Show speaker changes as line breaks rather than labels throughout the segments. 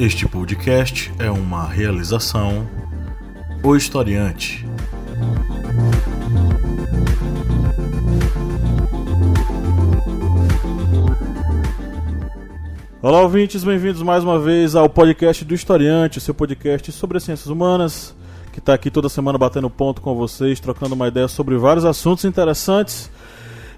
Este podcast é uma realização O Historiante. Olá, ouvintes, bem-vindos mais uma vez ao podcast do Historiante, seu podcast sobre as ciências humanas, que está aqui toda semana batendo ponto com vocês, trocando uma ideia sobre vários assuntos interessantes.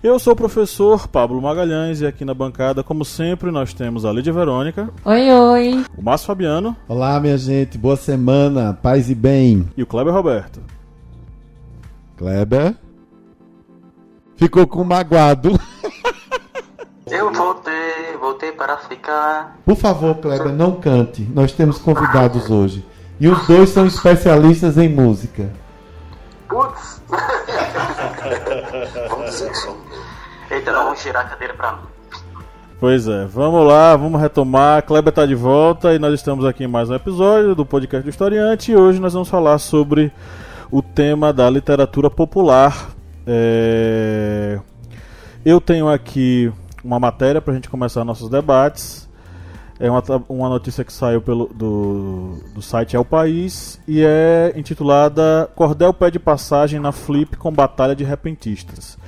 Eu sou o professor Pablo Magalhães e aqui na bancada, como sempre, nós temos a Lídia Verônica.
Oi, oi.
O Márcio Fabiano.
Olá, minha gente. Boa semana. Paz e bem.
E o Kleber Roberto.
Kleber? Ficou com magoado.
Eu voltei, voltei para ficar.
Por favor, Kleber, não cante. Nós temos convidados hoje. E os dois são especialistas em música.
Putz! Eita, não, vamos girar a cadeira pra mim.
Pois é, vamos lá, vamos retomar. Kleber está de volta e nós estamos aqui em mais um episódio do podcast do Historiante. E hoje nós vamos falar sobre o tema da literatura popular. É... Eu tenho aqui uma matéria para a gente começar nossos debates. É uma, uma notícia que saiu pelo, do, do site É o País e é intitulada Cordel pede passagem na Flip com Batalha de Repentistas.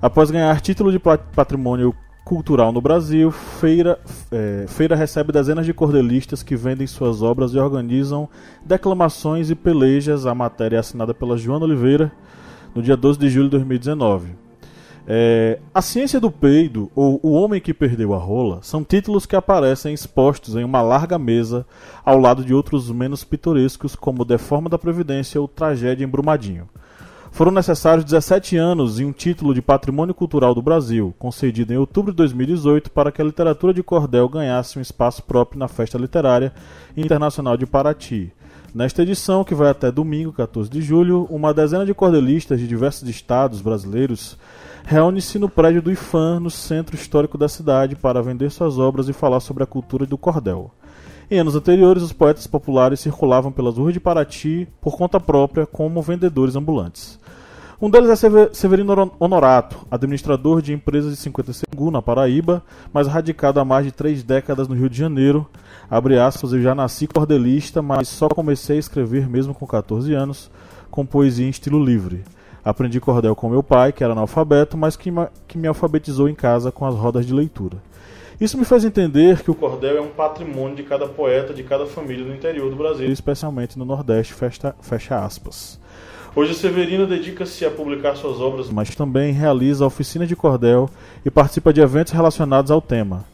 Após ganhar título de patrimônio cultural no Brasil, Feira, é, Feira recebe dezenas de cordelistas que vendem suas obras e organizam declamações e pelejas. A matéria é assinada pela Joana Oliveira no dia 12 de julho de 2019. É, a Ciência do Peido ou O Homem que Perdeu a Rola são títulos que aparecem expostos em uma larga mesa ao lado de outros menos pitorescos como Deforma da Previdência ou Tragédia em Brumadinho. Foram necessários 17 anos e um título de Patrimônio Cultural do Brasil, concedido em outubro de 2018, para que a literatura de cordel ganhasse um espaço próprio na Festa Literária Internacional de Paraty. Nesta edição, que vai até domingo, 14 de julho, uma dezena de cordelistas de diversos estados brasileiros reúne-se no prédio do IFAM, no centro histórico da cidade, para vender suas obras e falar sobre a cultura do cordel. Em anos anteriores, os poetas populares circulavam pelas ruas de Paraty por conta própria como vendedores ambulantes. Um deles é Severino Honorato, administrador de empresas de 50 Sengu, na Paraíba, mas radicado há mais de três décadas no Rio de Janeiro. Abre aspas, eu já nasci cordelista, mas só comecei a escrever mesmo com 14 anos, com poesia em estilo livre. Aprendi cordel com meu pai, que era analfabeto, mas que, que me alfabetizou em casa com as rodas de leitura. Isso me faz entender que o cordel é um patrimônio de cada poeta, de cada família do interior do Brasil, especialmente no Nordeste, fecha, fecha aspas. Hoje Severino dedica-se a publicar suas obras, mas também realiza oficinas de cordel e participa de eventos relacionados ao tema.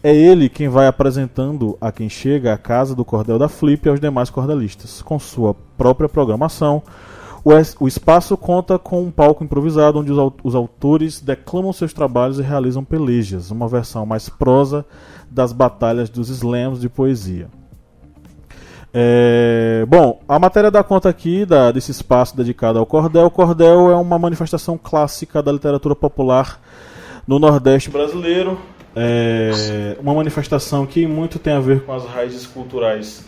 É ele quem vai apresentando a quem chega à casa do cordel da Flip e aos demais cordelistas, com sua própria programação. O espaço conta com um palco improvisado onde os autores declamam seus trabalhos e realizam pelejas, uma versão mais prosa das batalhas dos slams de poesia. É, bom, a matéria dá conta aqui da, desse espaço dedicado ao cordel. O cordel é uma manifestação clássica da literatura popular no Nordeste brasileiro. É uma manifestação que muito tem a ver com as raízes culturais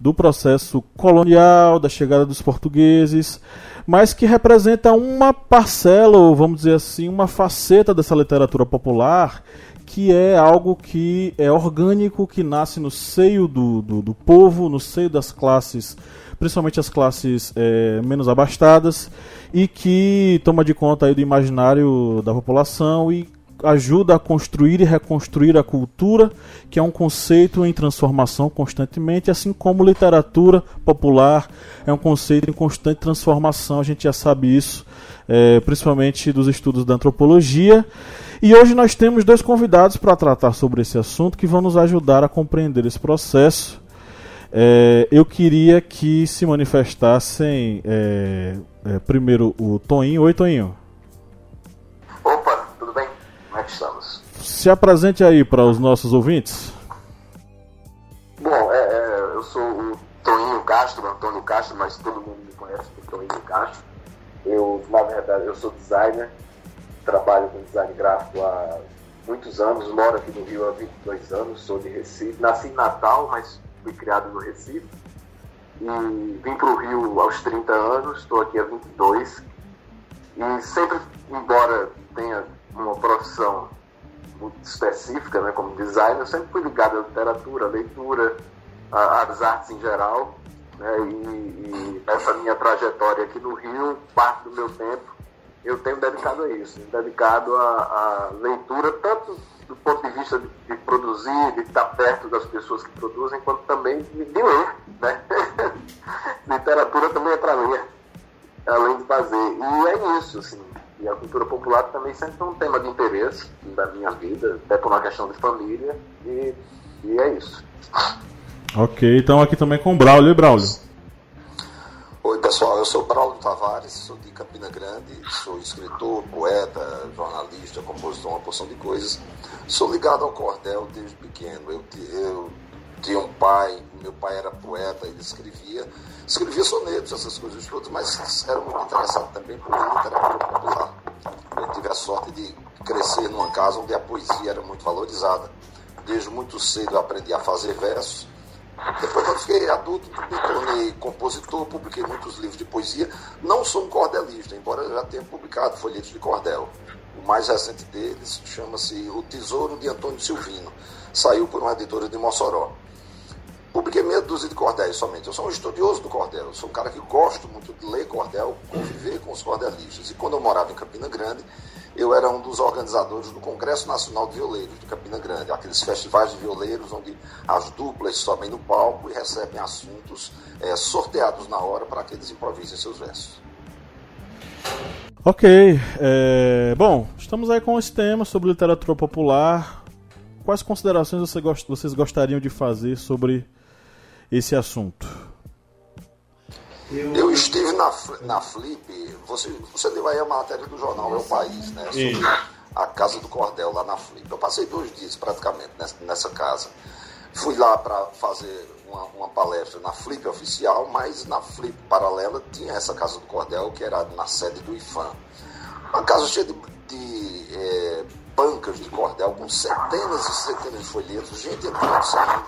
do processo colonial, da chegada dos portugueses, mas que representa uma parcela, ou vamos dizer assim, uma faceta dessa literatura popular que é algo que é orgânico, que nasce no seio do, do, do povo, no seio das classes, principalmente as classes é, menos abastadas, e que toma de conta aí do imaginário da população e ajuda a construir e reconstruir a cultura, que é um conceito em transformação constantemente, assim como literatura popular é um conceito em constante transformação, a gente já sabe isso, é, principalmente dos estudos da antropologia. E hoje nós temos dois convidados para tratar sobre esse assunto que vão nos ajudar a compreender esse processo. É, eu queria que se manifestassem é, é, primeiro o Toninho. Oi, Toninho.
Estamos?
Se apresente aí para os nossos ouvintes.
Bom, é, é, eu sou o Toninho Castro, Antônio Castro, mas todo mundo me conhece por Toninho Castro. Eu, na verdade, eu sou designer trabalho com design gráfico há muitos anos, moro aqui no Rio há 22 anos, sou de Recife, nasci em Natal, mas fui criado no Recife. E vim para o Rio aos 30 anos, estou aqui há 22. E sempre, embora tenha uma profissão muito específica, né, como designer, eu sempre fui ligado à literatura, à leitura. as artes em geral. Né? E, e essa minha trajetória aqui no Rio, parte do meu tempo, eu tenho dedicado a isso, dedicado à leitura, tanto do ponto de vista de, de, produzir, de estar perto das pessoas que produzem, quanto também de, de ler. Né? Literatura também é para ler, além de fazer. E é isso, assim. E a cultura popular também sempre foi um tema de interesse da minha vida, até por uma questão de família, e, e é isso.
Ok, então aqui também com o Braulio. E Braulio?
Oi pessoal, eu sou Braulio Tavares, sou de Campina Grande, sou escritor, poeta, jornalista, compositor, uma porção de coisas. Sou ligado ao cordel desde pequeno. Eu, eu tinha um pai, meu pai era poeta, ele escrevia, escrevia sonetos, essas coisas todas, mas era muito interessado também por literatura popular. Eu tive a sorte de crescer numa casa onde a poesia era muito valorizada. Desde muito cedo eu aprendi a fazer versos depois, quando fiquei adulto, me tornei compositor, publiquei muitos livros de poesia. Não sou um cordelista, embora já tenha publicado folhetos de cordel. O mais recente deles chama-se O Tesouro de Antônio Silvino. Saiu por uma editora de Mossoró. Publiquei meia dúzia de cordéis somente. Eu sou um estudioso do cordel. Eu sou um cara que gosto muito de ler cordel, conviver com os cordelistas. E quando eu morava em Campina Grande, eu era um dos organizadores do Congresso Nacional de Violeiros de Campina Grande, aqueles festivais de violeiros onde as duplas sobem no palco e recebem assuntos é, sorteados na hora para que eles improvisem seus versos.
Ok, é, bom, estamos aí com esse tema sobre literatura popular. Quais considerações você gost vocês gostariam de fazer sobre esse assunto?
Eu, eu estive na, na Flip, você, você leu aí a matéria do jornal É o País, né? Sobre Sim. a Casa do Cordel lá na Flip. Eu passei dois dias praticamente nessa, nessa casa. Fui lá para fazer uma, uma, palestra na Flip oficial, mas na Flip paralela tinha essa Casa do Cordel, que era na sede do IFAM. Uma casa cheia de, de é, bancas de cordel, com centenas e centenas de folhetos, gente entrando, saindo,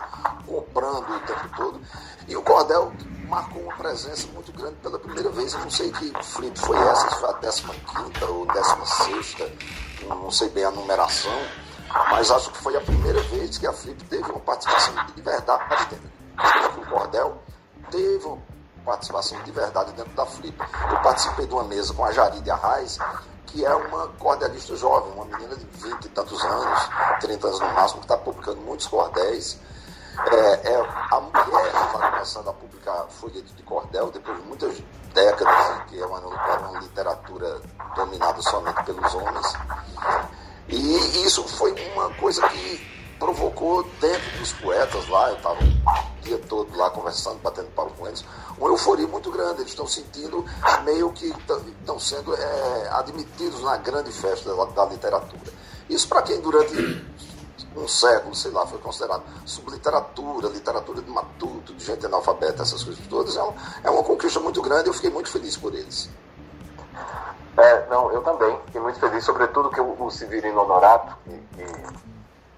comprando o tempo todo. E o cordel marcou uma presença muito grande pela primeira vez. Eu não sei que flip foi essa, se foi a 15 ou 16, não sei bem a numeração, mas acho que foi a primeira vez que a flip teve uma participação de verdade dentro do cordel. Teve uma participação de verdade dentro da flip. Eu participei de uma mesa com a Jaride Arraes, que é uma cordelista jovem, uma menina de 20 e tantos anos, 30 anos no máximo, que está publicando muitos cordéis é, é a mulher está começando a publicar folhetos de cordel depois de muitas décadas que é uma, uma literatura dominada somente pelos homens. E isso foi uma coisa que provocou dentro dos poetas lá, eu estava dia todo lá conversando, batendo papo com eles, uma euforia muito grande. Eles estão sentindo meio que estão sendo é, admitidos na grande festa da, da literatura. Isso para quem durante um século, sei lá, foi considerado subliteratura, literatura de matuto, de gente analfabeta, essas coisas todas, é, um, é uma conquista muito grande eu fiquei muito feliz por eles.
É, não, eu também fiquei muito feliz, sobretudo que o, o Severino Honorato, que, que,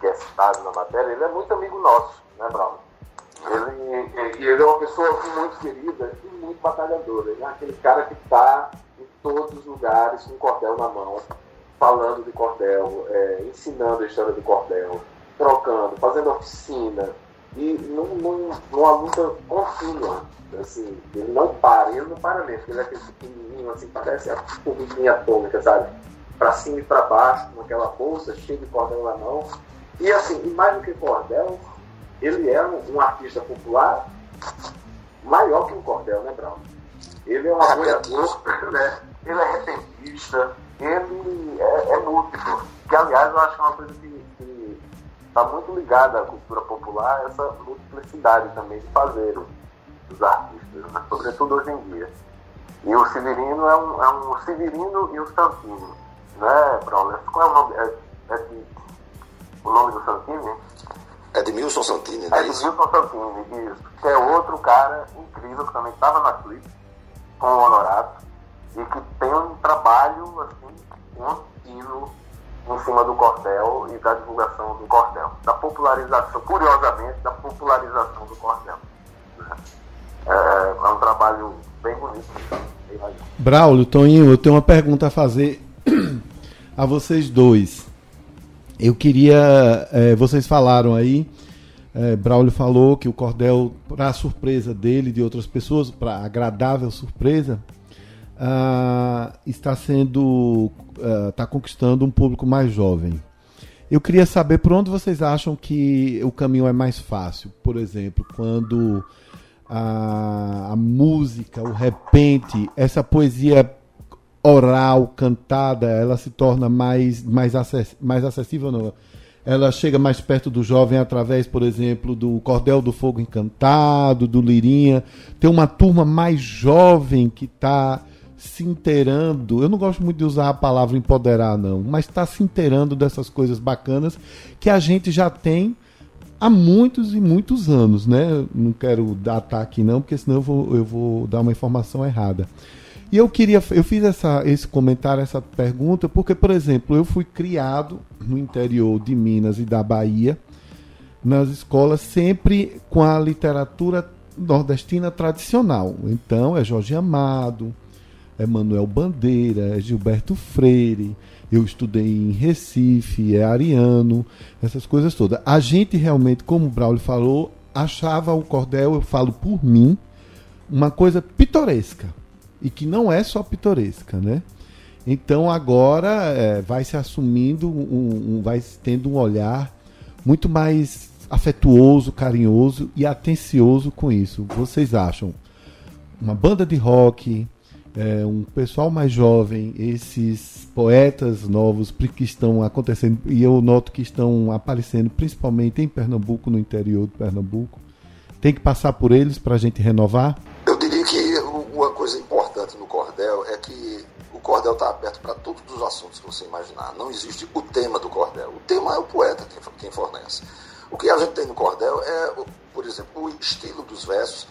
que, é citado na matéria, ele é muito amigo nosso, né, Bruno? Ele, ele é uma pessoa muito querida e muito batalhadora. Ele é aquele cara que está em todos os lugares com cordel na mão, falando de cordel, é, ensinando a história do cordel, trocando, fazendo oficina, e num, num, numa luta contínua. Assim, ele não para, ele não para mesmo, ele é aquele pequenininho, assim, parece a formiguinha atômica, sabe? Para cima e para baixo, com aquela bolsa cheia de cordel na mão. E assim, e mais do que cordel, ele é um, um artista popular maior que um cordel, né, Brown? Ele é um apoiador, né? ele é repentista, ele é, é múltiplo. Que, aliás, eu acho que é uma coisa que está muito ligada à cultura popular, essa multiplicidade também de fazer os artistas, né? sobretudo hoje em dia. E o Severino é um, é um Severino e o Santini, né, Brown? Qual é o nome? É, é de, o nome do Santini?
É de Milson Santini,
né? É de Milson Santini, isso. Que é outro cara incrível que também estava na Flip, com o Honorato e que tem um trabalho assim, contínuo em cima do cordel e da divulgação do cordel, da popularização, curiosamente, da popularização do cordel. É, é um trabalho bem bonito.
Braulio, Toninho, eu tenho uma pergunta a fazer a vocês dois. Eu queria. É, vocês falaram aí É, Braulio falou que o cordel, para surpresa dele e de outras pessoas, para agradável surpresa, uh, está sendo está uh, conquistando um público mais jovem. Eu queria saber por onde vocês acham que o caminho é mais fácil. Por exemplo, quando a, a música, o repente, essa poesia oral, cantada, ela se torna mais, mais, acess, mais acessível, não? Ela chega mais perto do jovem através, por exemplo, do Cordel do Fogo Encantado, do Lirinha. Tem uma turma mais jovem que está se inteirando. Eu não gosto muito de usar a palavra empoderar, não, mas está se inteirando dessas coisas bacanas que a gente já tem há muitos e muitos anos, né? Não quero datar aqui, não, porque senão eu vou, eu vou dar uma informação errada. E eu queria, eu fiz essa, esse comentário, essa pergunta, porque, por exemplo, eu fui criado no interior de Minas e da Bahia, nas escolas, sempre com a literatura nordestina tradicional. Então, é Jorge Amado, é Manuel Bandeira, é Gilberto Freire, eu estudei em Recife, é Ariano, essas coisas todas. A gente realmente, como o Braulio falou, achava o cordel, eu falo por mim, uma coisa pitoresca. E que não é só pitoresca, né? Então agora é, vai se assumindo, um, um, vai tendo um olhar muito mais afetuoso, carinhoso e atencioso com isso. Vocês acham? Uma banda de rock, é, um pessoal mais jovem, esses poetas novos que estão acontecendo, e eu noto que estão aparecendo principalmente em Pernambuco, no interior de Pernambuco, tem que passar por eles para a gente renovar?
Uma coisa importante no cordel é que o cordel está aberto para todos os assuntos que você imaginar. Não existe o tema do cordel. O tema é o poeta quem fornece. O que a gente tem no cordel é, por exemplo, o estilo dos versos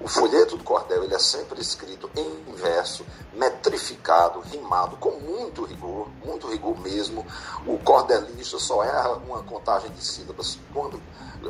o folheto do cordel ele é sempre escrito em verso, metrificado, rimado, com muito rigor, muito rigor mesmo. O cordelista só erra uma contagem de sílabas quando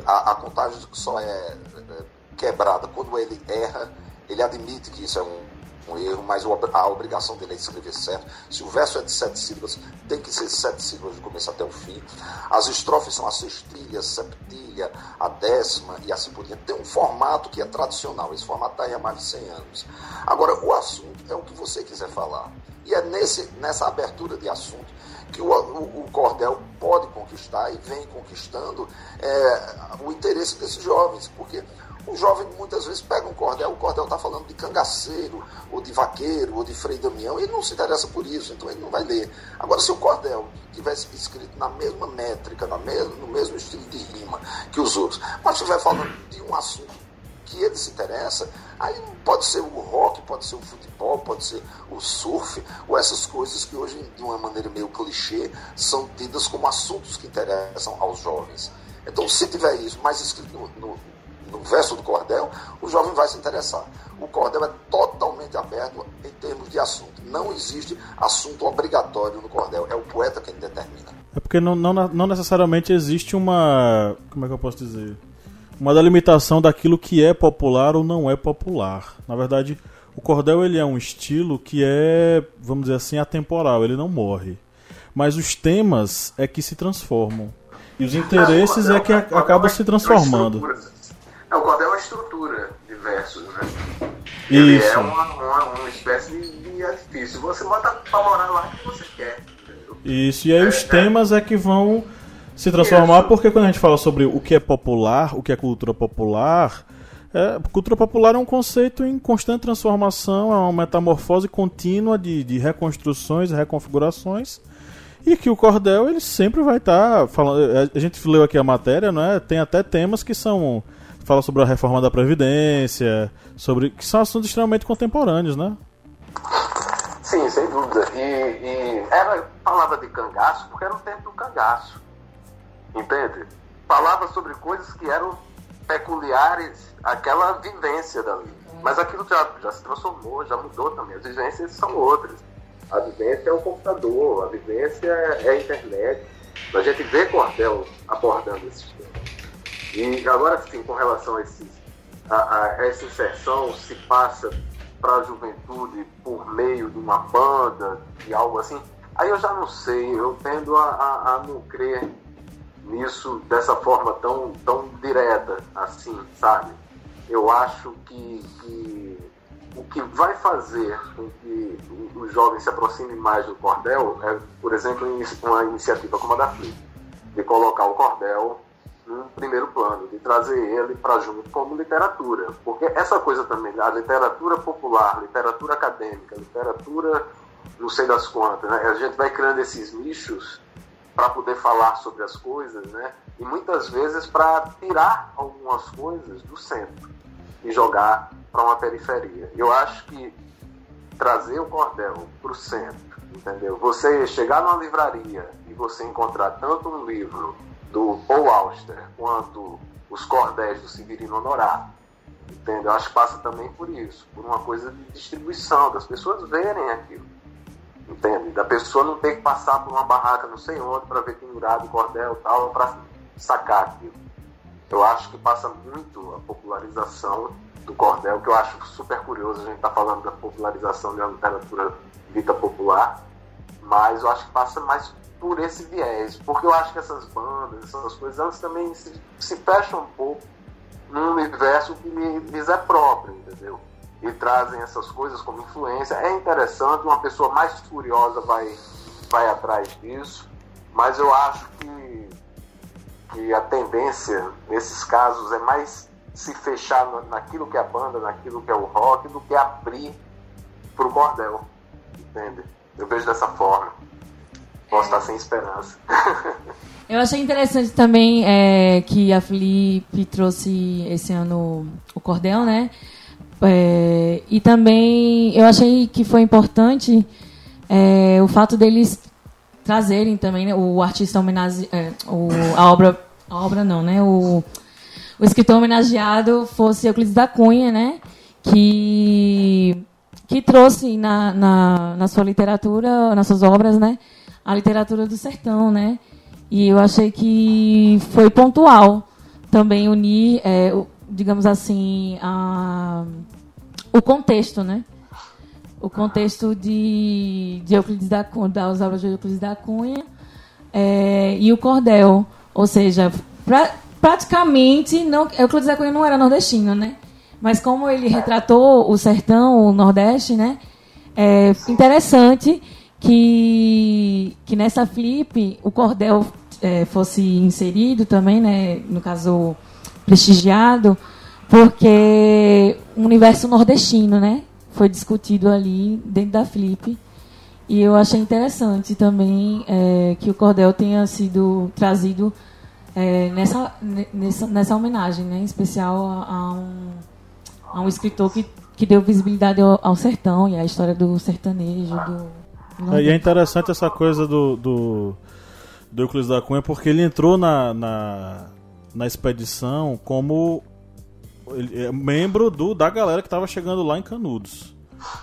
a, a contagem só é, é quebrada quando ele erra. Ele admite que isso é um um erro, mas a obrigação dele é escrever certo. Se o verso é de sete sílabas, tem que ser sete sílabas do começo até o fim. As estrofes são a sextilha, septilha, a décima e assim por diante. Tem um formato que é tradicional, esse formato está aí há mais de 100 anos. Agora, o assunto é o que você quiser falar. E é nesse, nessa abertura de assunto que o, o, o, cordel pode conquistar e vem conquistando é, o interesse desses jovens, porque o jovem muitas vezes pega um cordel, o cordel está falando de cangaceiro, ou de vaqueiro, ou de Frei Damião, ele não se interessa por isso, então ele não vai ler. Agora, se o cordel tivesse escrito na mesma métrica, na mesma, no mesmo estilo de rima que os outros, mas estiver falando de um assunto que ele se interessa, aí pode ser o rock, pode ser o futebol, pode ser o surf, ou essas coisas que hoje, de uma maneira meio clichê, são tidas como assuntos que interessam aos jovens. Então, se tiver isso mais escrito no, no no verso do cordel, o jovem vai se interessar. O cordel é totalmente aberto em termos de assunto. Não existe assunto obrigatório no cordel. É o poeta quem determina.
É porque não, não, não necessariamente existe uma. Como é que eu posso dizer? Uma delimitação daquilo que é popular ou não é popular. Na verdade, o cordel ele é um estilo que é, vamos dizer assim, atemporal. Ele não morre. Mas os temas é que se transformam. E os interesses é que acabam se transformando.
É, o cordel é uma estrutura de versos, né? Ele Isso. é uma, uma, uma espécie de edifício. Você bota pra morar lá que você quer. Entendeu?
Isso, e aí é, os é. temas é que vão se transformar, Isso. porque quando a gente fala sobre o que é popular, o que é cultura popular, é, cultura popular é um conceito em constante transformação, é uma metamorfose contínua de, de reconstruções, reconfigurações, e que o cordel ele sempre vai estar tá falando. A gente leu aqui a matéria, não é? Tem até temas que são fala sobre a reforma da Previdência, sobre que são assuntos extremamente contemporâneos, né?
Sim, sem dúvida. E, e era falava de cangaço porque era o tempo do cangaço. Entende? Falava sobre coisas que eram peculiares àquela vivência dali. Mas aquilo já, já se transformou, já mudou também. As vivências são outras. A vivência é o computador, a vivência é a internet. A gente vê Cordel abordando esses temas. E agora sim, com relação a, esses, a, a essa inserção, se passa para a juventude por meio de uma banda, de algo assim, aí eu já não sei, eu tendo a, a, a não crer nisso dessa forma tão, tão direta, assim, sabe? Eu acho que, que o que vai fazer com que os jovens se aproximem mais do cordel é, por exemplo, uma iniciativa como a da Flip, de colocar o cordel no primeiro plano, de trazer ele para junto como literatura. Porque essa coisa também, a literatura popular, literatura acadêmica, literatura não sei das quantas, né? a gente vai criando esses nichos para poder falar sobre as coisas, né? E muitas vezes para tirar algumas coisas do centro e jogar para uma periferia. Eu acho que trazer o cordel para o centro, entendeu? Você chegar numa livraria e você encontrar tanto um livro do Paul Auster quanto os cordéis do Severino Honorato, entendeu? Eu acho que passa também por isso, por uma coisa de distribuição, das pessoas verem aquilo, entende? Da pessoa não ter que passar por uma barraca não sei onde para ver pendurado o cordel e tal, para sacar aquilo. Eu acho que passa muito a popularização do cordel, que eu acho super curioso. A gente está falando da popularização da literatura dita popular, mas eu acho que passa mais por esse viés, porque eu acho que essas bandas, essas coisas, elas também se, se fecham um pouco num universo que lhes é próprio, entendeu? E trazem essas coisas como influência. É interessante, uma pessoa mais curiosa vai, vai atrás disso, mas eu acho que, que a tendência nesses casos é mais se fechar naquilo que é a banda, naquilo que é o rock, do que abrir pro cordel. Entende? Eu vejo dessa forma. Posso estar sem esperança.
Eu achei interessante também é, que a Felipe trouxe esse ano o cordel, né? É, e também eu achei que foi importante é, o fato deles trazerem também né, o artista homenagem, é, o, a obra, a obra não, né? O, o escritor homenageado fosse Euclides da Cunha, né? Que, que trouxe na, na, na sua literatura, nas suas obras, né? A literatura do sertão, né? E eu achei que foi pontual também unir, é, digamos assim, a, o contexto, né? O contexto de, de Euclides da Cunha, das obras de Euclides da Cunha é, e o cordel. Ou seja, pra, praticamente não. Euclides da Cunha não era nordestino, né? Mas como ele retratou o sertão, o Nordeste, né? É interessante que, que nessa flip o cordel é, fosse inserido também, né? No caso, prestigiado, porque o universo nordestino, né? Foi discutido ali dentro da flip. E eu achei interessante também é, que o cordel tenha sido trazido é, nessa, nessa, nessa homenagem, né, em especial a, um, a um escritor que, que deu visibilidade ao, ao sertão e à história do sertanejo. Do,
e é interessante essa coisa do, do, do Euclides da Cunha, porque ele entrou na, na, na expedição como ele, é membro do, da galera que estava chegando lá em Canudos.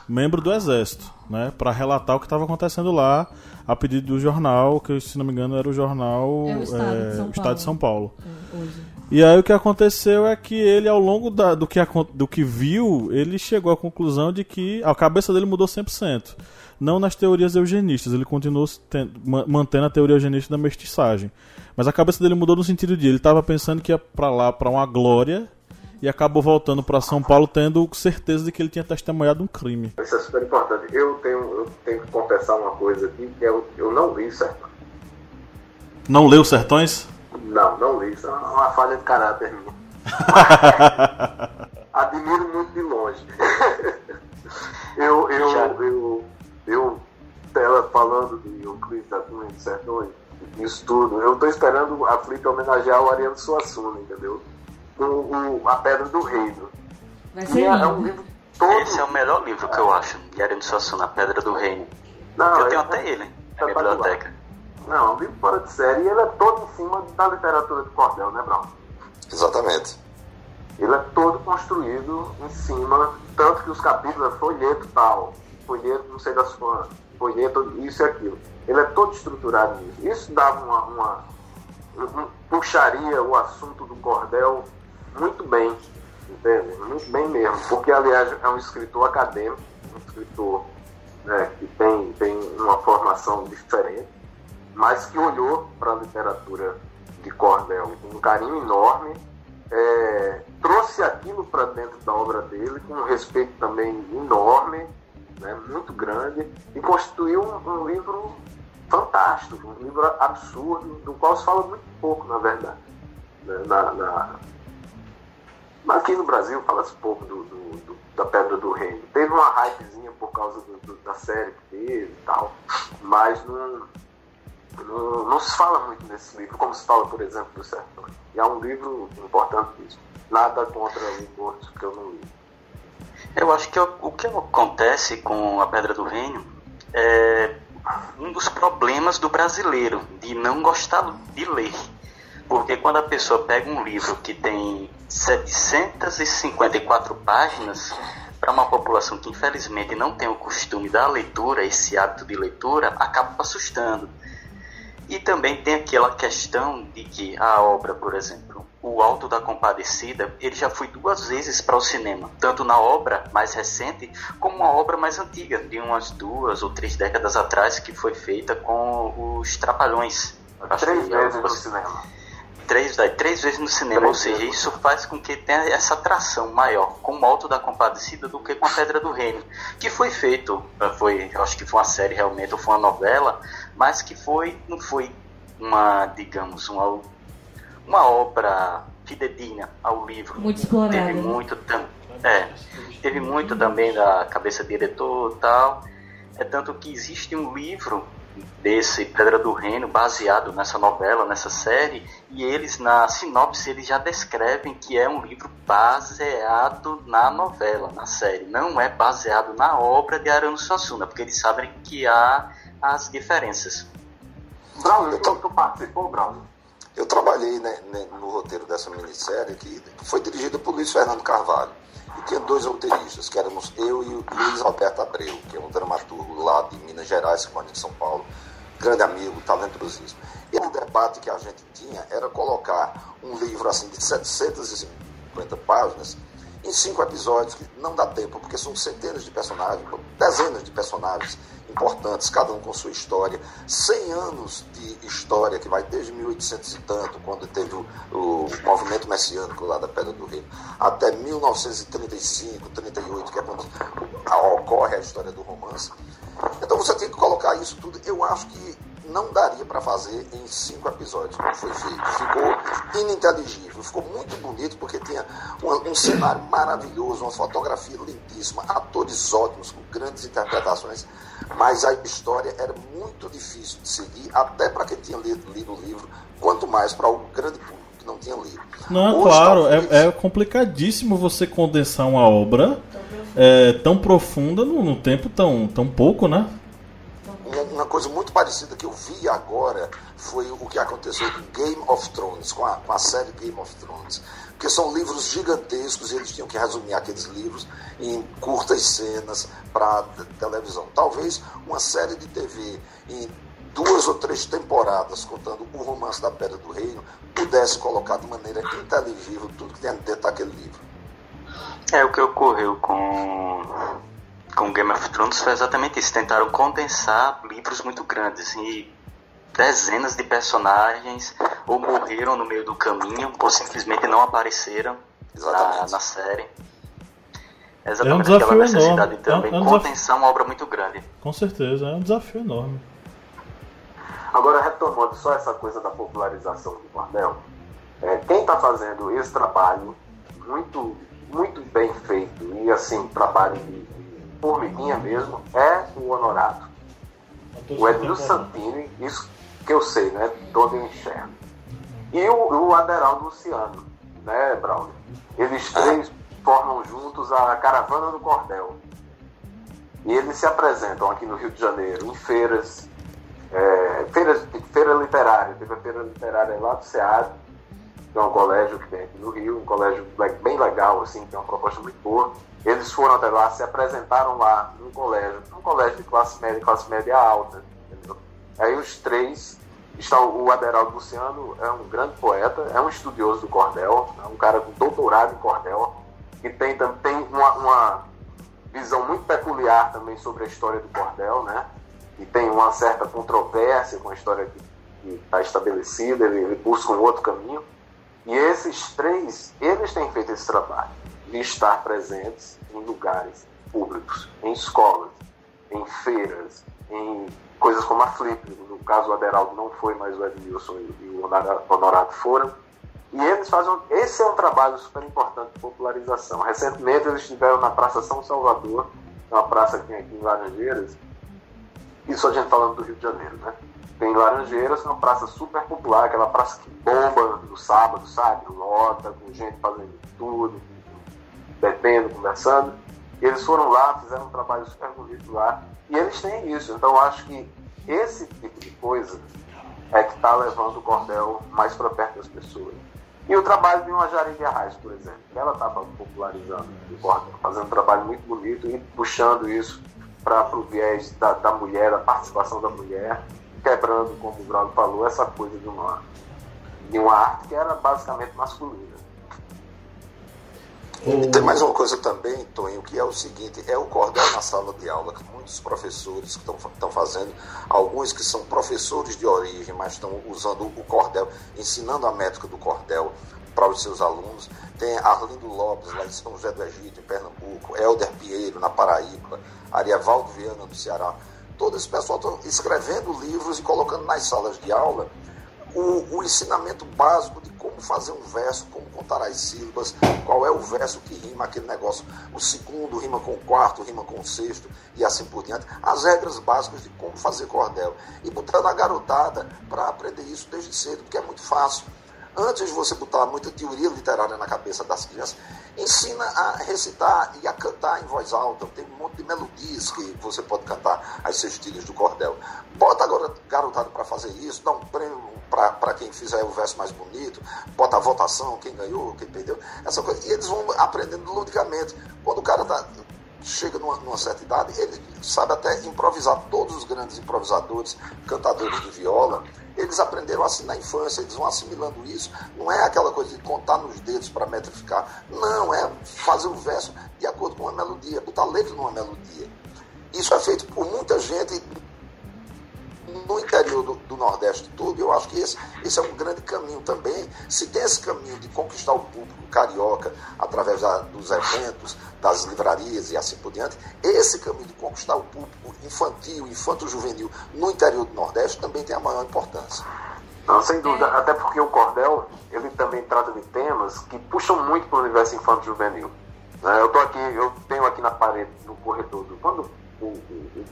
Membro do exército, né, para relatar o que estava acontecendo lá, a pedido do jornal, que se não me engano era o jornal
é o Estado, é, de, São
Estado de São Paulo.
É,
e aí o que aconteceu é que ele, ao longo da, do, que, do que viu, ele chegou à conclusão de que a cabeça dele mudou 100%. Não nas teorias eugenistas, ele continuou tendo, mantendo a teoria eugenista da mestiçagem. Mas a cabeça dele mudou no sentido de ele estava pensando que ia para lá para uma glória e acabou voltando para São Paulo tendo certeza de que ele tinha testemunhado um crime.
Isso é super importante. Eu tenho, eu tenho que confessar uma coisa aqui, que eu, eu não li Sertões.
Não leu Sertões?
Não, não li. Isso é uma falha de caráter minha. Admiro muito de longe. eu, eu, eu, eu, eu, ela falando de Euclides da Cunha de Sertões, isso tudo, eu estou esperando a Flip homenagear o Ariano Suassuna, entendeu? o, o, A Pedra do Reino.
Vai ser é,
um livro todo.
Esse é o melhor livro que eu acho, de Suassuna, A Pedra do Reino.
Não,
eu tenho até ele na minha biblioteca.
Não, é um livro fora de série e ele é todo em cima da literatura de cordel, né, Brown?
Exatamente.
Ele é todo construído em cima, tanto que os capítulos é folheto tal, folheto não sei das quantas, folheto isso e aquilo. Ele é todo estruturado nisso. Isso dava uma, uma um, puxaria o assunto do cordel muito bem, entende? Muito bem mesmo, porque aliás é um escritor acadêmico, um escritor né, que tem, tem uma formação diferente, mas que olhou para a literatura de Cordel com um carinho enorme, é, trouxe aquilo para dentro da obra dele com um respeito também enorme, né, muito grande, e constituiu um, um livro fantástico, um livro absurdo, do qual se fala muito pouco, na verdade. Né, na, na, aqui no Brasil fala-se pouco do, do, do, da Pedra do Reino. Teve uma hypezinha por causa da série que teve e tal, mas não, não, se fala muito nesse livro, como se fala, por exemplo, do Sertão. E é um livro importantíssimo. Nada contra o outro que eu não li.
Eu acho que o que acontece com a Pedra do Reino é um dos problemas do brasileiro, de não gostar de ler. Porque quando a pessoa pega um livro que tem 754 páginas, para uma população que infelizmente não tem o costume da leitura, esse hábito de leitura, acaba assustando. E também tem aquela questão de que a obra, por exemplo, O Alto da Compadecida, ele já foi duas vezes para o cinema, tanto na obra mais recente como uma obra mais antiga, de umas duas ou três décadas atrás, que foi feita com os Trapalhões.
Três vezes no cinema
três, três vezes no cinema, três ou seja, vezes. isso faz com que tenha essa atração maior com o Alto da Compadecida do que com a Pedra do Reino, que foi feito, foi, acho que foi uma série realmente, ou foi uma novela, mas que foi, não foi uma, digamos, uma, uma obra fidedigna ao livro.
Muito explorada.
Teve né? muito, é, teve muito também da cabeça diretor e tal. É tanto que existe um livro desse Pedra do Reino, baseado nessa novela, nessa série, e eles na sinopse eles já descrevem que é um livro baseado na novela, na série, não é baseado na obra de Arano Suassuna, porque eles sabem que há as diferenças.
Braulio, então, tu participou, Braulio?
Eu trabalhei né, né, no roteiro dessa minissérie que foi dirigida por Luiz Fernando Carvalho. E tinha dois roteiristas, que éramos eu e o Luiz Alberto Abreu, que é um dramaturgo lá de Minas Gerais, que mora em São Paulo, grande amigo, talentosíssimo. E o debate que a gente tinha era colocar um livro assim de 750 páginas em cinco episódios, que não dá tempo, porque são centenas de personagens, dezenas de personagens importantes, cada um com sua história. 100 anos de história, que vai desde 1800 e tanto, quando teve o, o movimento messiânico lá da Pedra do Rio, até 1935, 38, que é quando ocorre a história do romance. Então você tem que colocar isso tudo. Eu acho que não daria para fazer em cinco episódios, como foi feito. Ficou ininteligível, ficou muito bonito porque tinha um, um, cenário maravilhoso, uma fotografia lindíssima, atores ótimos, com grandes interpretações, mas a história era muito difícil de seguir, até para quem tinha lido, lido, o livro, quanto mais para o grande público que não tinha lido.
Não, Hoje, claro, talvez... é, é, complicadíssimo você condensar uma obra é, tão profunda num tempo tão, tão pouco, né?
uma coisa muito parecida que eu vi agora foi o que aconteceu com Game of Thrones, com a, com a série Game of Thrones. Porque são livros gigantescos e eles tinham que resumir aqueles livros em curtas cenas para televisão. Talvez uma série de TV em duas ou três temporadas contando o romance da Pedra do Reino pudesse colocar de maneira inteligível tudo que tem dentro daquele livro.
É o que ocorreu com com Game of Thrones foi exatamente isso. Tentaram condensar livros muito grandes e dezenas de personagens ou morreram no meio do caminho ou simplesmente não apareceram na, na, série.
É exatamente é um aquela necessidade
enorme. também, é um, é um condensar uma obra muito grande.
Com certeza, é um desafio enorme.
Agora, retomando só essa coisa da popularização do Cornel, é, quem está fazendo esse trabalho muito, muito bem feito e assim, trabalho de formiguinha mesmo, é o Honorato. O Edmilson Santini, isso que eu sei, né? Todo eu enxergo. E o, o Aderaldo Luciano, né, Braulio? Eles três formam juntos a Caravana do Cordel. E eles se apresentam aqui no Rio de Janeiro, em feiras, é, feiras feira literária. Teve a feira literária lá do SEAD, que é um colégio que tem aqui no Rio, um colégio bem legal, assim, que tem uma proposta muito boa. Eles foram até lá, se apresentaram lá num colégio, um colégio de classe média, classe média alta. Entendeu? Aí os três estão o Aderaldo Luciano é um grande poeta, é um estudioso do cordel, é um cara com doutorado em cordel, que tem, tem uma, uma visão muito peculiar também sobre a história do cordel, né? E tem uma certa controvérsia com a história que, está estabelecido, ele, ele busca um outro caminho. E esses três, eles têm feito esse trabalho de estar presentes em lugares públicos, em escolas, em feiras, em coisas como a Flip. No caso, o Aderaldo não foi, mas o Edmilson e o Honorado foram. E eles fazem. Esse é um trabalho super importante de popularização. Recentemente, eles estiveram na Praça São Salvador, uma praça que tem aqui em Laranjeiras. Isso a gente falando do Rio de Janeiro, né? Tem Laranjeiras, uma praça super popular, aquela praça que bomba no sábado, sabe? Lota, com gente fazendo tudo, bebendo, conversando. E eles foram lá, fizeram um trabalho super bonito lá. E eles têm isso. Então acho que esse tipo de coisa é que está levando o cordel mais para perto das pessoas. E o trabalho de uma Jari Arraes, por exemplo, ela estava popularizando o cordel, fazendo um trabalho muito bonito e puxando isso para o viés da, da, mulher, da participação da mulher, quebrando, como o Braulio falou, essa coisa de uma, de uma arte que era basicamente masculina.
E tem mais uma coisa também, Toninho, que é o seguinte, é o cordel na sala de aula, que muitos professores que estão fazendo, alguns que são professores de origem, mas estão usando o cordel, ensinando a métrica do cordel para os seus alunos. Tem Arlindo Lopes, lá em São José do Egito, em Pernambuco, Helder Pinheiro, na Paraíba, Ariavaldo Viana, do Ceará. Todo esse pessoal está escrevendo livros e colocando nas salas de aula o, o ensinamento básico de como fazer um verso, como contar as sílabas, qual é o verso que rima aquele negócio. O segundo rima com o quarto, rima com o sexto e assim por diante. As regras básicas de como fazer cordel. E botando a garotada para aprender isso desde cedo, porque é muito fácil. Antes de você botar muita teoria literária na cabeça das crianças, ensina a recitar e a cantar em voz alta. Tem um monte de melodias que você pode cantar as cestilhas do cordel. Bota agora garotada para fazer isso, dá um prêmio para quem fizer o verso mais bonito, bota a votação, quem ganhou, quem perdeu, essa coisa. E eles vão aprendendo ludicamente. Quando o cara tá, chega numa, numa, certa idade, ele sabe até improvisar. Todos os grandes improvisadores, cantadores de viola, eles aprenderam assim na infância, eles vão assimilando isso. Não é aquela coisa de contar nos dedos para metrificar. Não, é fazer o verso de acordo com uma melodia, botar letra numa melodia. Isso é feito por muita gente no interior do, do, Nordeste todo, eu acho que esse, esse é um grande caminho também. Se tem esse caminho de conquistar o público carioca através da, dos eventos, das livrarias e assim por diante, esse caminho de conquistar o público infantil, infanto-juvenil no interior do Nordeste também tem a maior importância.
Não, sem dúvida, até porque o cordel ele também trata de temas que puxam muito para o universo infanto-juvenil. Né? Eu tô aqui, eu tenho aqui na parede, no corredor, do, quando o, o,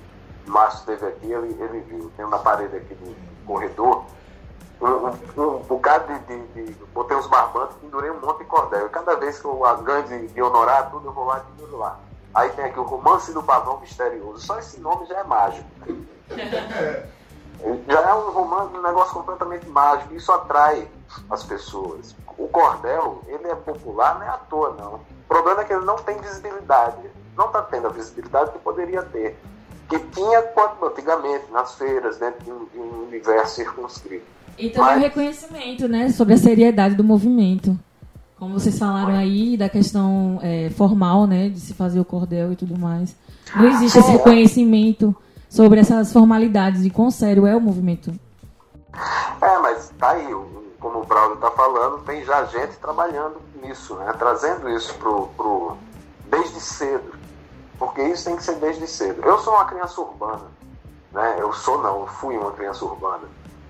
Márcio esteve aqui, ele, ele viu, tem na parede aqui do corredor, um, um, um bocado de, de, de, Botei uns barbantes, pendurei um monte de cordel. E cada vez que eu ganho de, de honorar tudo, eu vou lá e penduro lá. Aí tem aqui o Romance do Pavão Misterioso. Só esse nome já é mágico. Já é um romance, um negócio completamente mágico. Isso atrai as pessoas. O cordel, ele é popular, não é à toa, não. O problema é que ele não tem visibilidade. Não está tendo a visibilidade que poderia ter que tinha quanto antigamente nas feiras, dentro de um, de um universo circunscrito.
E também Mas... o reconhecimento, né, sobre a seriedade do movimento. Como vocês falaram aí, da questão é, formal, né, de se fazer o cordel e tudo mais. Não existe esse reconhecimento sobre essas formalidades e quão sério é o movimento.
É, mas tá aí, como o Braulio está falando, tem já gente trabalhando nisso, né, trazendo isso pro, pro, desde cedo. Porque isso tem que ser desde cedo. Eu sou uma criança urbana. Né? Eu sou não, eu fui uma criança urbana.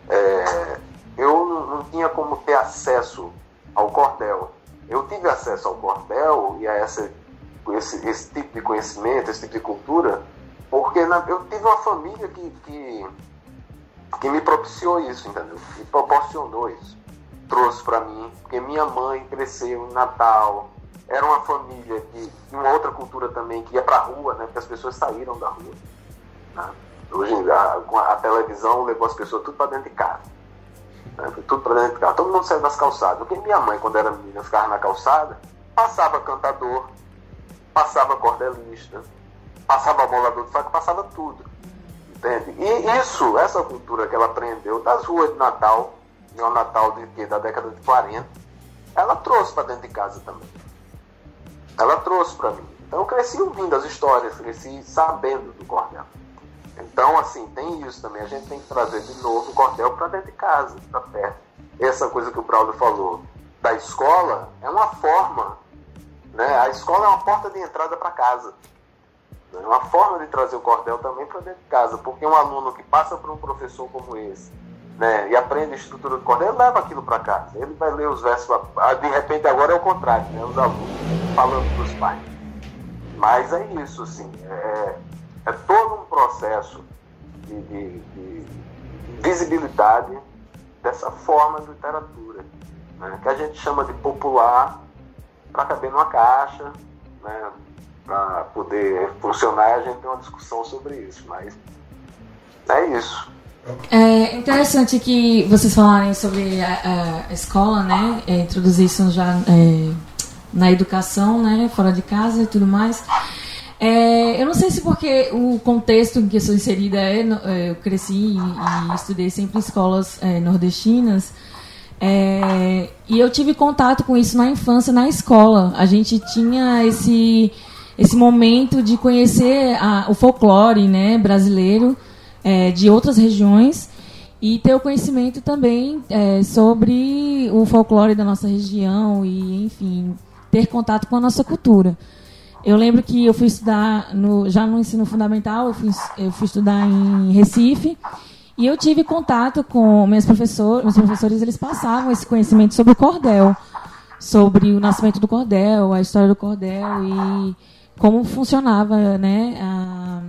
É, eu não, tinha como ter acesso ao cordel. Eu tive acesso ao cordel e a essa, esse, esse tipo de conhecimento, esse tipo de cultura, porque na, eu tive uma família que, que, que me propiciou isso, entendeu? Me proporcionou isso. Trouxe para mim, porque minha mãe cresceu em Natal, era uma família de, de uma outra cultura também que ia para a rua, né? Porque as pessoas saíram da rua. Né? Hoje a, a, televisão levou as pessoas tudo para dentro de casa. Né? Tudo para dentro de casa. Todo mundo saiu das calçadas. Porque minha mãe, quando era menina, ficava na calçada, passava cantador, passava cordelista, passava bolador de faca, passava tudo. Entende? E isso, essa cultura que ela aprendeu das ruas de Natal, de um Natal de, da década de 40, ela trouxe para dentro de casa também ela trouxe para mim. Então eu cresci ouvindo as histórias, cresci sabendo do cordel. Então, assim, tem isso também. A gente tem que trazer de novo o cordel para dentro de casa, para perto. Essa coisa que o Braulio falou da escola é uma forma, né? A escola é uma porta de entrada para casa. É uma forma de trazer o cordel também para dentro de casa, porque um aluno que passa por um professor como esse, né, e aprende a estrutura do cordel, ele leva aquilo para casa. Ele vai ler os versos, de repente agora é o contrário, né, os alunos falando para os pais. Mas é isso, assim, é, é todo um processo de, de, de visibilidade dessa forma de literatura, né, que a gente chama de popular para caber numa caixa, né, para poder funcionar, a gente tem uma discussão sobre isso, mas é isso.
É interessante que vocês falarem sobre a, a escola, né? É, introduzir isso já é, na educação, né? Fora de casa e tudo mais. É, eu não sei se porque o contexto em que eu sou inserida é, é eu cresci e, e, estudei sempre em escolas é, nordestinas. É, e eu tive contato com isso na infância, na escola. A gente tinha esse esse momento de conhecer a, o folclore né, brasileiro é, de outras regiões e ter o conhecimento também é, sobre o folclore da nossa região e, enfim, ter contato com a nossa cultura. Eu lembro que eu fui estudar no, já no ensino fundamental, eu fui, eu fui estudar em Recife e eu tive contato com meus professores, meus professores eles passavam esse conhecimento sobre o cordel, sobre o nascimento do cordel, a história do cordel e como funcionava né, a,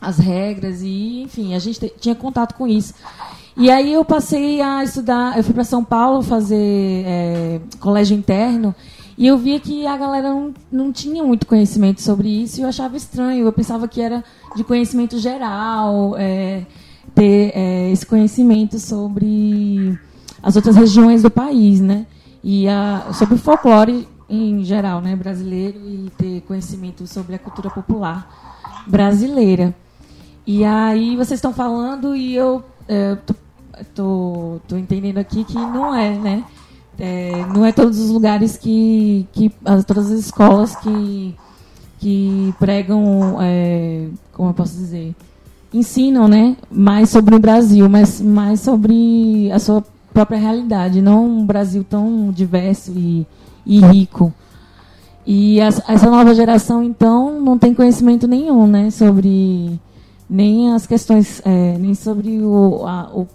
as regras e, enfim, a gente tinha contato com isso. E aí eu passei a estudar, eu fui para São Paulo fazer é, colégio interno e eu via que a galera não, não tinha muito conhecimento sobre isso e eu achava estranho. Eu pensava que era de conhecimento geral, é, ter é, esse conhecimento sobre as outras regiões do país, né? E a, sobre o folclore em geral, né, brasileiro e ter conhecimento sobre a cultura popular brasileira. E aí vocês estão falando e eu é, tô, tô, tô, entendendo aqui que não é, né? É, não é todos os lugares que, que as, todas as escolas que, que pregam, é, como eu posso dizer, ensinam, né, mais sobre o Brasil, mas mais sobre a sua própria realidade, não um Brasil tão diverso e e rico. E essa nova geração, então, não tem conhecimento nenhum né, sobre nem as questões, é, nem sobre o, a, o,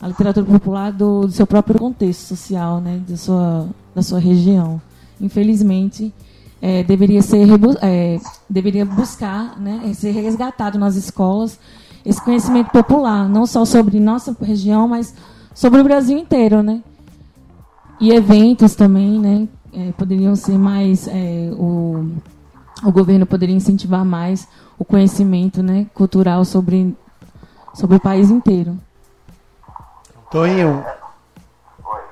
a literatura popular do, do, seu próprio contexto social, né, da, sua, da sua região. Infelizmente, é, deveria, ser, é, deveria buscar, né, ser resgatado nas escolas esse conhecimento popular, não só sobre nossa região, mas sobre o Brasil inteiro, né? E eventos também, né? é, poderiam ser mais é, o, o governo poderia incentivar mais o conhecimento né, cultural sobre, sobre o país inteiro.
Toinho.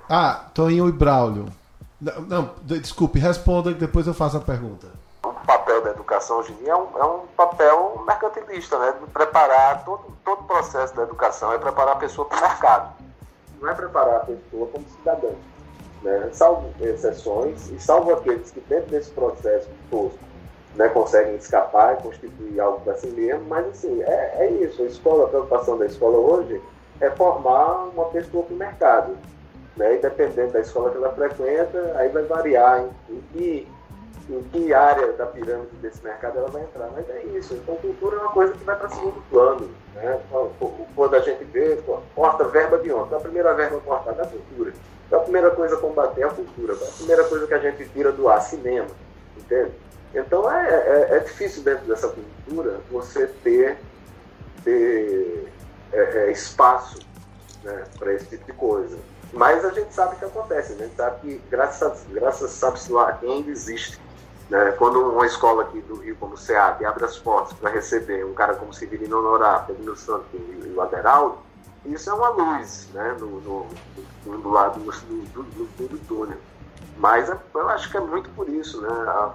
Ah, Toinho e Braulio. Não, não, desculpe, responda e depois eu faço a pergunta.
O papel da educação hoje em dia é um, é um papel mercantilista, né? De preparar todo, todo o processo da educação é preparar a pessoa para o mercado. Não é preparar a pessoa como cidadã né? salvo exceções, e salvo aqueles que dentro desse processo todo né, conseguem escapar e constituir algo para si mesmo, mas assim, é, é isso, a escola, a preocupação da escola hoje é formar uma pessoa para o mercado. Né? E dependendo da escola que ela frequenta, aí vai variar em, em, que, em que área da pirâmide desse mercado ela vai entrar. Mas é isso, então cultura é uma coisa que vai para segundo plano. Né? Quando a gente vê, corta verba de onde? A primeira verba cortada é a cultura. Então, a primeira coisa a combater é a cultura. A primeira coisa que a gente tira do ar, cinema. Entende? Então é, é, é difícil dentro dessa cultura você ter, ter é, é, espaço né, para esse tipo de coisa. Mas a gente sabe que acontece, a gente sabe que graças, graças sabe-se lá ainda existe. Né? Quando uma escola aqui do Rio, como o SEAD, abre as portas para receber um cara como Severino Honorato, Pedro Santos e o Aderaldo, isso é uma luz né, no, no, no, lado do, do, do, do, túnel. Mas eu acho que é muito por isso, né? A,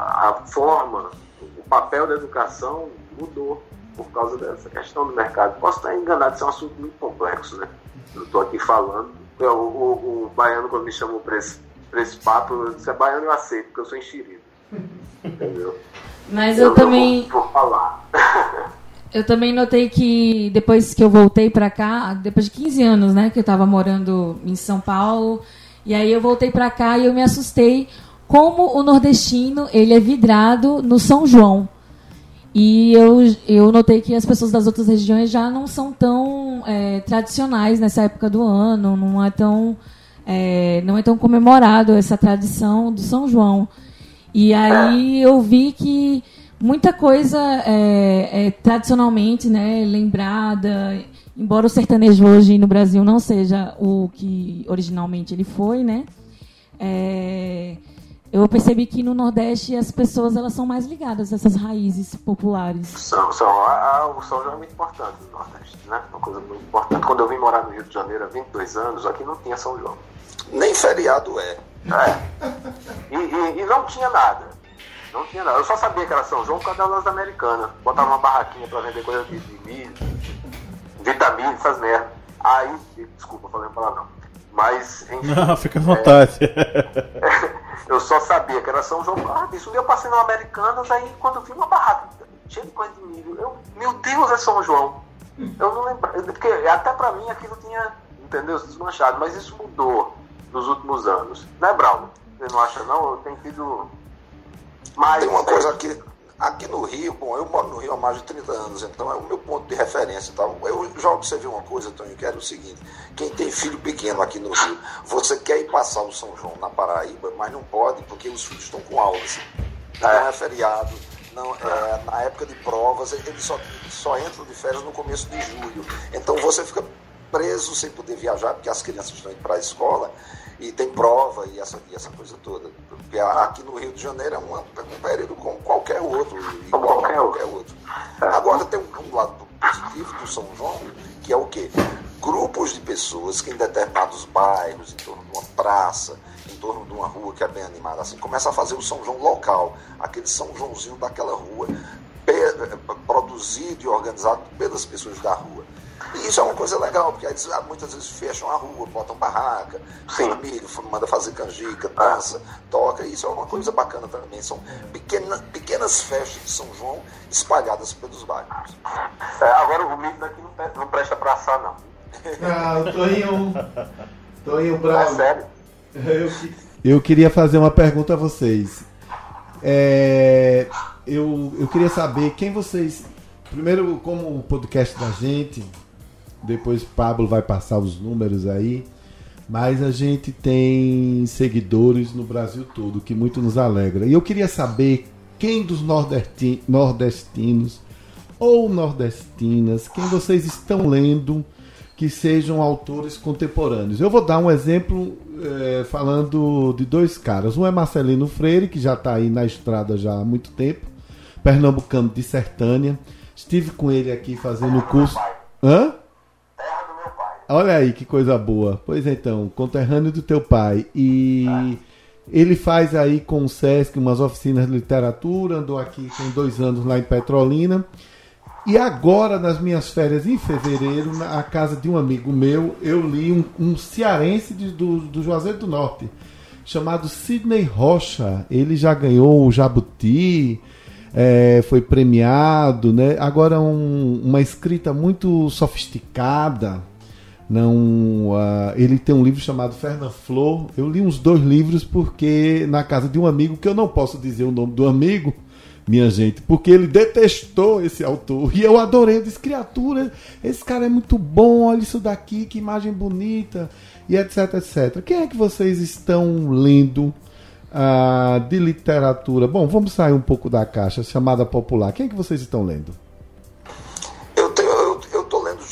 a, forma, o papel da educação mudou por causa dessa questão do mercado. Posso estar enganado, isso é um assunto muito complexo, né? Eu estou aqui falando. Eu, o, o, baiano, quando me chamou para esse, esse papo, eu disse, é baiano eu aceito, porque eu sou enxerido. Entendeu?
Mas eu, eu também.
Vou, vou falar.
Eu também notei que depois que eu voltei para cá, depois de 15 anos, né, que eu estava morando em São Paulo, e aí eu voltei para cá e eu me assustei como o nordestino ele é vidrado no São João. E eu, eu notei que as pessoas das outras regiões já não são tão é, tradicionais nessa época do ano, não é tão é, não é tão comemorado essa tradição do São João. E aí eu vi que muita coisa é, é, tradicionalmente né, lembrada, embora o sertanejo hoje no Brasil não seja o que originalmente ele foi, né? É, eu percebi que no Nordeste as pessoas elas são mais ligadas a essas raízes populares.
São, são, a, a, o São João é muito importante no Nordeste, né? Uma coisa muito importante. Quando eu vim morar no Rio de Janeiro há 22 anos, aqui não tinha São João.
Nem feriado é.
É. E, e, e não tinha nada. Não tinha nada. Eu só sabia que era São João por causa das americanas. Botava uma barraquinha pra vender coisa de, de milho, vitamina, essas merdas. Aí, desculpa, falei uma palavrão. Mas, enfim.
Não, fica à vontade.
É, eu só sabia que era São João. Ah, isso eu passei no Americanas, aí quando vi uma barraca cheia de coisa de milho, eu, meu Deus, é São João. Eu não lembro. Porque até pra mim aquilo tinha, entendeu? Desmanchado. Mas isso mudou nos últimos anos. Né, Brown? Você não acha, não? Eu tenho tido
mas, Tem uma coisa aqui, aqui no Rio, bom, eu moro no Rio há mais de 30 anos, então é o meu ponto de referência. Tá? Eu já observei uma coisa, Tony, que era o seguinte: quem tem filho pequeno aqui no Rio, você quer ir passar o São João na Paraíba, mas não pode porque os filhos estão com aulas. Não é feriado, não, é, na época de provas, eles só, só entram de férias no começo de julho. Então você fica preso sem poder viajar, porque as crianças estão indo para a escola e tem prova e essa, e essa coisa toda. Porque aqui no Rio de Janeiro é, uma, é um período como qualquer outro, igual qualquer, qualquer outro. Agora tem um, um lado positivo do São João, que é o quê? Grupos de pessoas que em determinados bairros, em torno de uma praça, em torno de uma rua que é bem animada, assim, começa a fazer o São João local, aquele São Joãozinho daquela rua, produzido e organizado pelas pessoas da rua. E isso é uma coisa legal, porque eles ah, muitas vezes fecham a rua, botam barraca, tem milho, manda fazer canjica, dança, toca. Isso é uma coisa bacana também. São pequena, pequenas festas de São João espalhadas pelos bairros.
É, agora o milho daqui não, não presta pra assar, não.
Ah, o Toninho. Toninho Bravo.
É sério?
Eu, eu queria fazer uma pergunta a vocês. É, eu, eu queria saber quem vocês. Primeiro, como o podcast da gente, depois Pablo vai passar os números aí. Mas a gente tem seguidores no Brasil todo, que muito nos alegra. E eu queria saber quem dos nordestinos ou nordestinas, quem vocês estão lendo que sejam autores contemporâneos. Eu vou dar um exemplo é, falando de dois caras. Um é Marcelino Freire, que já está aí na estrada já há muito tempo, pernambucano de Sertânia. Estive com ele aqui fazendo o curso. Hã? Olha aí que coisa boa. Pois então, conterrâneo do teu pai. E ele faz aí com o Sesc umas oficinas de literatura, andou aqui tem dois anos lá em Petrolina. E agora, nas minhas férias em fevereiro, na casa de um amigo meu, eu li um, um cearense de, do, do Juazeiro do Norte, chamado Sidney Rocha. Ele já ganhou o Jabuti, é, foi premiado, né? Agora um, uma escrita muito sofisticada, não uh, ele tem um livro chamado Fernand Flor eu li uns dois livros porque na casa de um amigo que eu não posso dizer o nome do amigo minha gente porque ele detestou esse autor. E eu adorei eu disse criatura esse cara é muito bom olha isso daqui que imagem bonita e etc etc quem é que vocês estão lendo uh, de literatura? Bom vamos sair um pouco da caixa chamada popular. Quem é que vocês estão lendo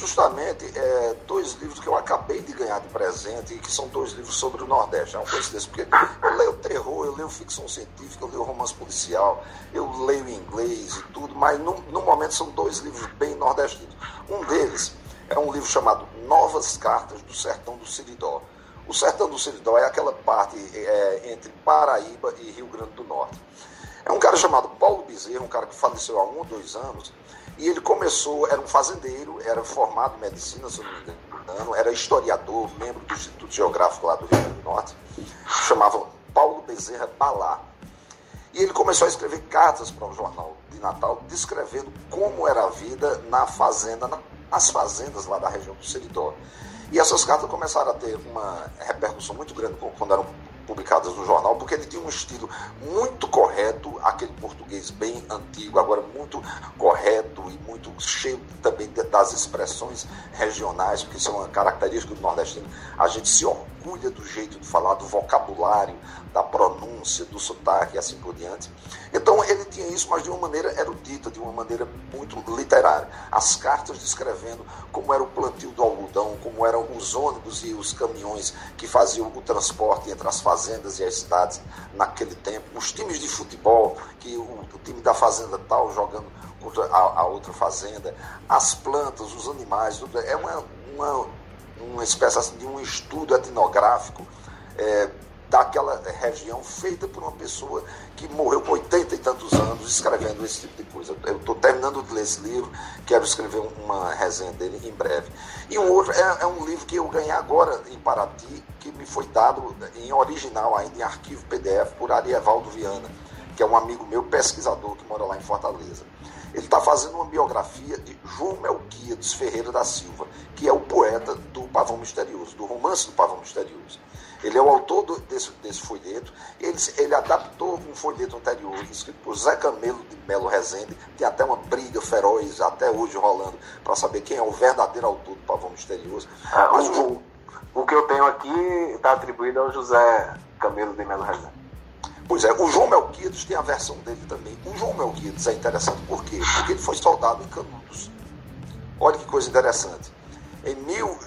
justamente é, dois livros que eu acabei de ganhar de presente e que são dois livros sobre o Nordeste. É uma coincidência, porque eu leio terror, eu leio ficção científica, eu leio romance policial, eu leio inglês e tudo, mas no, no momento são dois livros bem nordestinos. Um deles é um livro chamado Novas Cartas do Sertão do Siridó. O Sertão do Siridó é aquela parte é, entre Paraíba e Rio Grande do Norte. É um cara chamado Paulo Bezerra, um cara que faleceu há um ou dois anos, e ele começou, era um fazendeiro, era formado em medicina, se não me engano, era historiador, membro do Instituto Geográfico lá do Rio Grande do Norte, chamava Paulo Bezerra Balá. E ele começou a escrever cartas para o jornal de Natal, descrevendo como era a vida na fazenda, nas fazendas lá da região do Seridó. E essas cartas começaram a ter uma repercussão muito grande quando eram publicadas no jornal, porque ele tinha um estilo muito correto, aquele português bem antigo, agora muito correto e muito cheio também das expressões regionais, porque isso é uma característica do nordestino. A gente se orgulha do jeito de falar, do vocabulário, da pronúncia, do sotaque e assim por diante. Então ele tinha isso, mas de uma maneira erudita, de uma maneira muito literária. As cartas descrevendo como era o plantio do algodão, como eram os ônibus e os caminhões que faziam o transporte entre as fazendas e as cidades naquele tempo, os times de futebol, que o, o time da fazenda tal jogando contra a, a, outra fazenda, as plantas, os animais, tudo, é uma, uma, uma espécie assim, de um estudo etnográfico. É, daquela região feita por uma pessoa que morreu com 80 e tantos anos escrevendo esse tipo de coisa. Eu estou terminando de ler esse livro, quero escrever uma resenha dele em breve. E um outro é, é, um livro que eu ganhei agora em Paraty, que me foi dado em original, ainda em arquivo PDF, por Arievaldo Viana, que é um amigo meu, pesquisador, que mora lá em Fortaleza. Ele está fazendo uma biografia de João Melquiades Ferreira da Silva, que é o poeta do Pavão Misterioso, do romance do Pavão Misterioso. Ele é o autor do, desse, desse folheto. Ele, ele adaptou um folheto anterior, escrito por Zé Camelo de Melo Rezende. Tem até uma briga feroz, até hoje rolando, para saber quem é o verdadeiro autor do Pavão Misterioso.
Ah, Mas o, o, o, que eu tenho aqui está atribuído ao José Camelo de Melo Rezende.
Pois é, o João Melquides tem a versão dele também. O João Melquides é interessante por quê? Porque ele foi soldado em Canudos. Olha que coisa interessante. Em mil,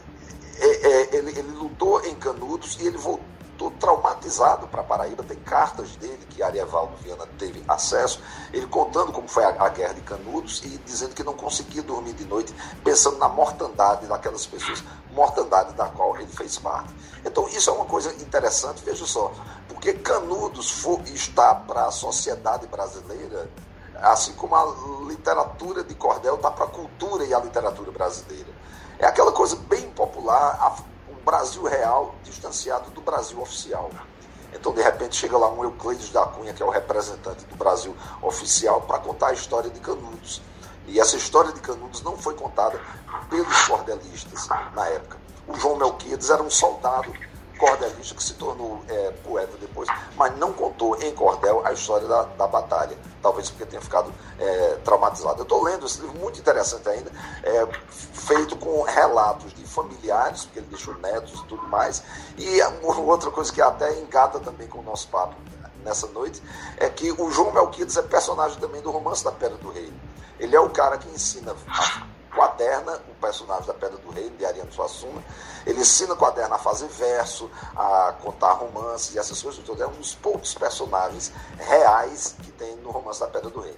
é, é, ele, ele lutou em Canudos e ele voltou traumatizado para Paraíba. Tem cartas dele que Arievaldo Viana teve acesso, ele contando como foi a, a, guerra de Canudos e dizendo que não conseguia dormir de noite, pensando na mortandade daquelas pessoas, mortandade da qual ele fez parte. Então, isso é uma coisa interessante, veja só, porque Canudos está para a sociedade brasileira assim como a literatura de cordel está para a cultura e a literatura brasileira. É aquela coisa bem popular, Brasil real distanciado do Brasil oficial. Então, de repente, chega lá um Euclides da Cunha, que é o representante do Brasil oficial, para contar a história de Canudos. E essa história de Canudos não foi contada pelos cordelistas na época. O João Melquiades era um soldado cordelista que se tornou é, poeta depois, mas não contou em cordel a história da, da batalha, talvez porque tenha ficado é, traumatizado. Eu estou lendo esse livro muito interessante ainda, é, feito com relatos de familiares, porque ele deixou netos e tudo mais, e outra coisa que até engata também com o nosso papo nessa noite, é que o João Melquides é personagem também do romance da Pedra do Rei. Ele é o cara que ensina a Quaderna, o personagem da Pedra do Rei, de Ariano Suassuna. Ele ensina Quaderna a fazer verso, a contar romances e essas coisas todas. É um dos poucos personagens reais que tem no romance da Pedra do Rei.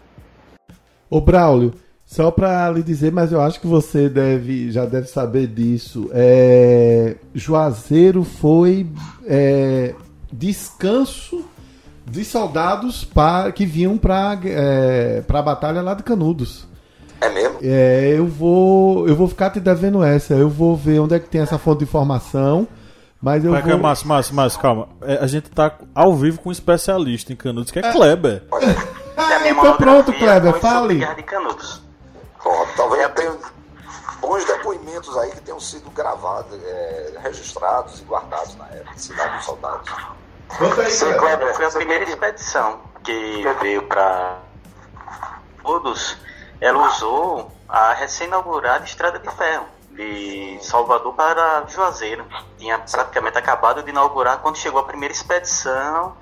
Ô Braulio, só para lhe dizer, mas eu acho que você deve, já deve saber disso. É, Juazeiro foi é, descanso de soldados para, que vinham para é, a batalha lá de Canudos.
É mesmo?
É, eu vou, eu vou ficar te devendo essa. Eu vou ver onde é que tem essa fonte de informação. Mas eu
Vai,
vou...
Márcio, Márcio, Márcio, calma. É, a gente tá ao vivo com um especialista em Canudos, que é, é. Kleber.
Ah, então pronto, Kleber, fale.
Guerra de Canudos. Bom, talvez tenha bons depoimentos aí que tenham sido gravados, é, registrados e guardados na época, Cidade dos Soldados.
Sim, Kleber, foi a primeira expedição que veio para todos ela usou a recém-inaugurada Estrada de Ferro de Salvador para Juazeiro. Tinha praticamente acabado de inaugurar quando chegou a primeira expedição.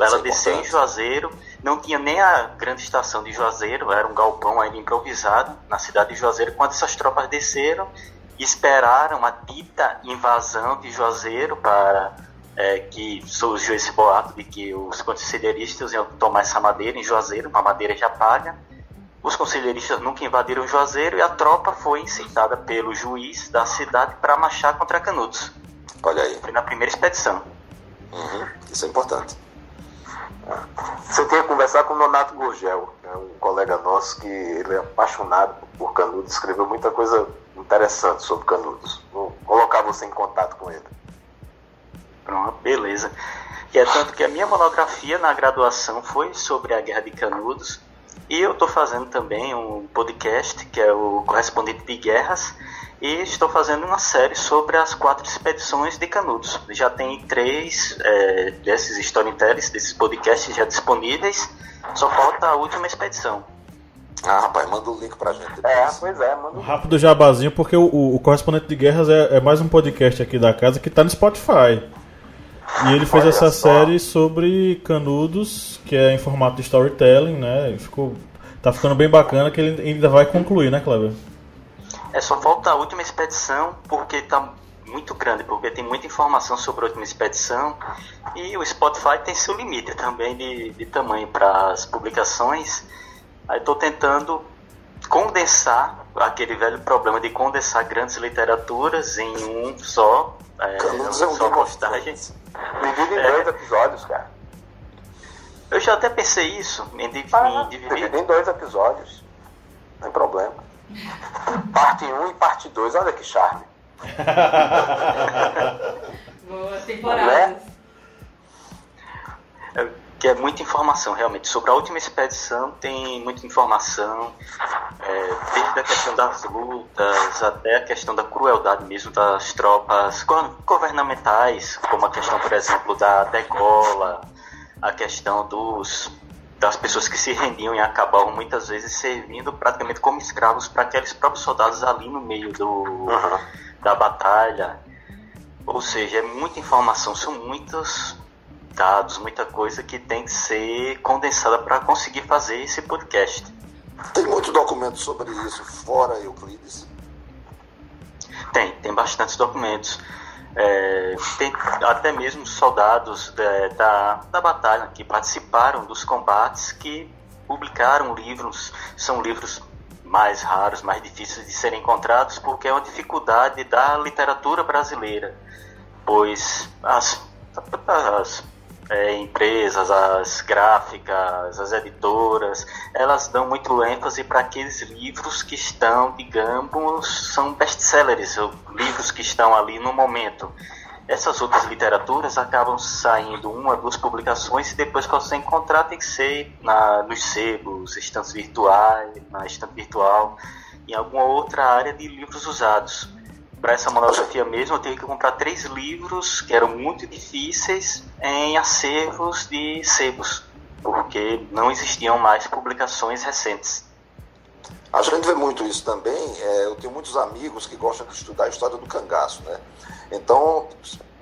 Ela é desceu em Juazeiro, não tinha nem a grande estação de Juazeiro, era um galpão ainda improvisado na cidade de Juazeiro. Quando essas tropas desceram, esperaram a dita invasão de Juazeiro para é, que surgiu esse boato de que os conselheiristas iam tomar essa madeira em Juazeiro, uma madeira já paga. Os conselheiristas nunca invadiram Juazeiro e a tropa foi incitada pelo juiz da cidade para marchar contra Canudos.
Olha aí.
Foi na primeira expedição.
Uhum, isso é importante.
Você tem que conversar com o Nonato Gurgel, é um colega nosso que ele é apaixonado por Canudos, escreveu muita coisa interessante sobre Canudos. Vou colocar você em contato com ele.
Pronto, beleza. que é tanto que a minha monografia na graduação foi sobre a Guerra de Canudos, e eu estou fazendo também um podcast, que é o Correspondente de Guerras, e estou fazendo uma série sobre as quatro expedições de Canudos. Já tem três é, desses storytellers, desses podcasts já disponíveis, só falta a última expedição.
Ah, rapaz, manda o link pra gente.
Depois. É, pois é, manda
um rápido jabazinho, porque o, o, o Correspondente de Guerras é, é, mais um podcast aqui da casa que tá no Spotify. E ele fez Olha essa só. série sobre Canudos, que é em formato de storytelling, né? Ficou, tá ficando bem bacana que ele ainda vai concluir, né, Cleber?
É, só falta a última expedição, porque tá muito grande, porque tem muita informação sobre a última expedição e o Spotify tem seu limite também de, de tamanho para as publicações. Aí estou tentando condensar aquele velho problema de condensar grandes literaturas em um só, é, uma só postagem.
Divide em é. dois episódios, cara.
Eu já até pensei isso, em, div
ah, em dividir. em dois episódios, não tem problema. Parte 1 um e parte 2, olha que charme.
Boa temporada.
É, que é muita informação, realmente. Sobre a última expedição tem muita informação, é, desde a questão das lutas até a questão da crueldade mesmo das tropas governamentais, como a questão, por exemplo, da degola, a questão dos das pessoas que se rendiam e acabavam muitas vezes servindo praticamente como escravos para aqueles próprios soldados ali no meio do, uhum. da batalha. Ou seja, é muita informação, são muitos dados, muita coisa que tem que ser condensada para conseguir fazer esse podcast.
Tem muito documento sobre isso, fora Euclides?
Tem, tem bastantes documentos. É, tem até mesmo soldados da, da, da batalha que participaram dos combates que publicaram livros, são livros mais raros, mais difíceis de serem encontrados, porque é uma dificuldade da literatura brasileira, pois as, as é, empresas, as gráficas, as editoras, elas dão muito ênfase para aqueles livros que estão, digamos, são best-sellers, livros que estão ali no momento. Essas outras literaturas acabam saindo uma, duas publicações e depois que você encontrar tem que ser na, nos sebos, estantes virtuais, na estante virtual, em alguma outra área de livros usados para essa monografia mesmo, eu tive que comprar três livros que eram muito difíceis em acervos de sebos, porque não existiam mais publicações recentes.
A gente vê muito isso também. É, eu tenho muitos amigos que gostam de estudar a história do cangaço, né? Então,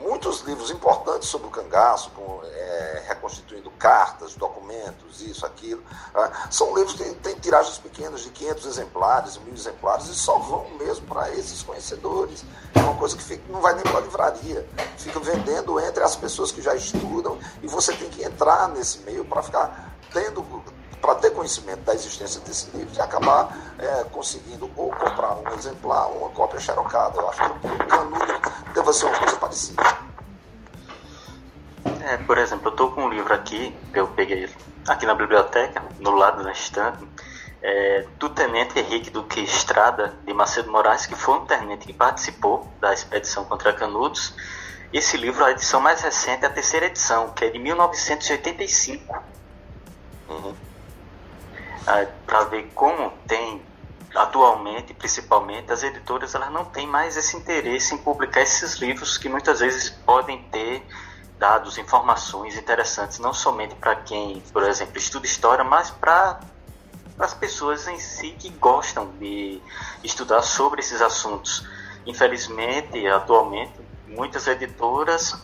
muitos livros importantes sobre o cangaço, com, é, reconstituindo cartas, documentos, isso, aquilo, ah, são livros que têm tiragens pequenas de 500 exemplares, mil exemplares, e só vão mesmo para esses conhecedores. É uma coisa que fica, não vai nem para a livraria, fica vendendo entre as pessoas que já estudam, e você tem que entrar nesse meio para ficar tendo para ter conhecimento da existência desse livro e acabar é, conseguindo ou comprar um exemplar ou uma cópia xerocada. Eu acho que o canudo deve ser uma coisa parecida.
É, por exemplo, eu estou com um livro aqui, eu peguei aqui na biblioteca, no lado da estante, é, do Tenente Henrique Duque Estrada, de Macedo Moraes, que foi um tenente que participou da expedição contra Canudos. Esse livro, a edição mais recente, é a terceira edição, que é de 1985. Uhum para ver como tem atualmente, principalmente, as editoras elas não têm mais esse interesse em publicar esses livros que muitas vezes podem ter dados, informações interessantes, não somente para quem, por exemplo, estuda história, mas para as pessoas em si que gostam de estudar sobre esses assuntos. Infelizmente, atualmente, muitas editoras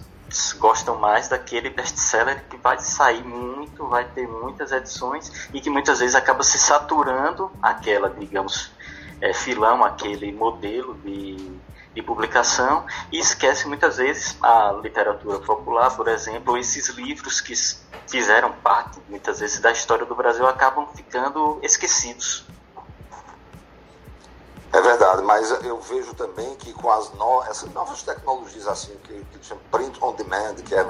gostam mais daquele best-seller que vai sair muito, vai ter muitas edições e que muitas vezes acaba se saturando aquela, digamos, é, filão, aquele modelo de, de publicação e esquece muitas vezes a literatura popular, por exemplo, esses livros que fizeram parte muitas vezes da história do Brasil acabam ficando esquecidos.
É verdade, mas eu vejo também que com as no, essas novas tecnologias assim, que, que chama print on demand, que é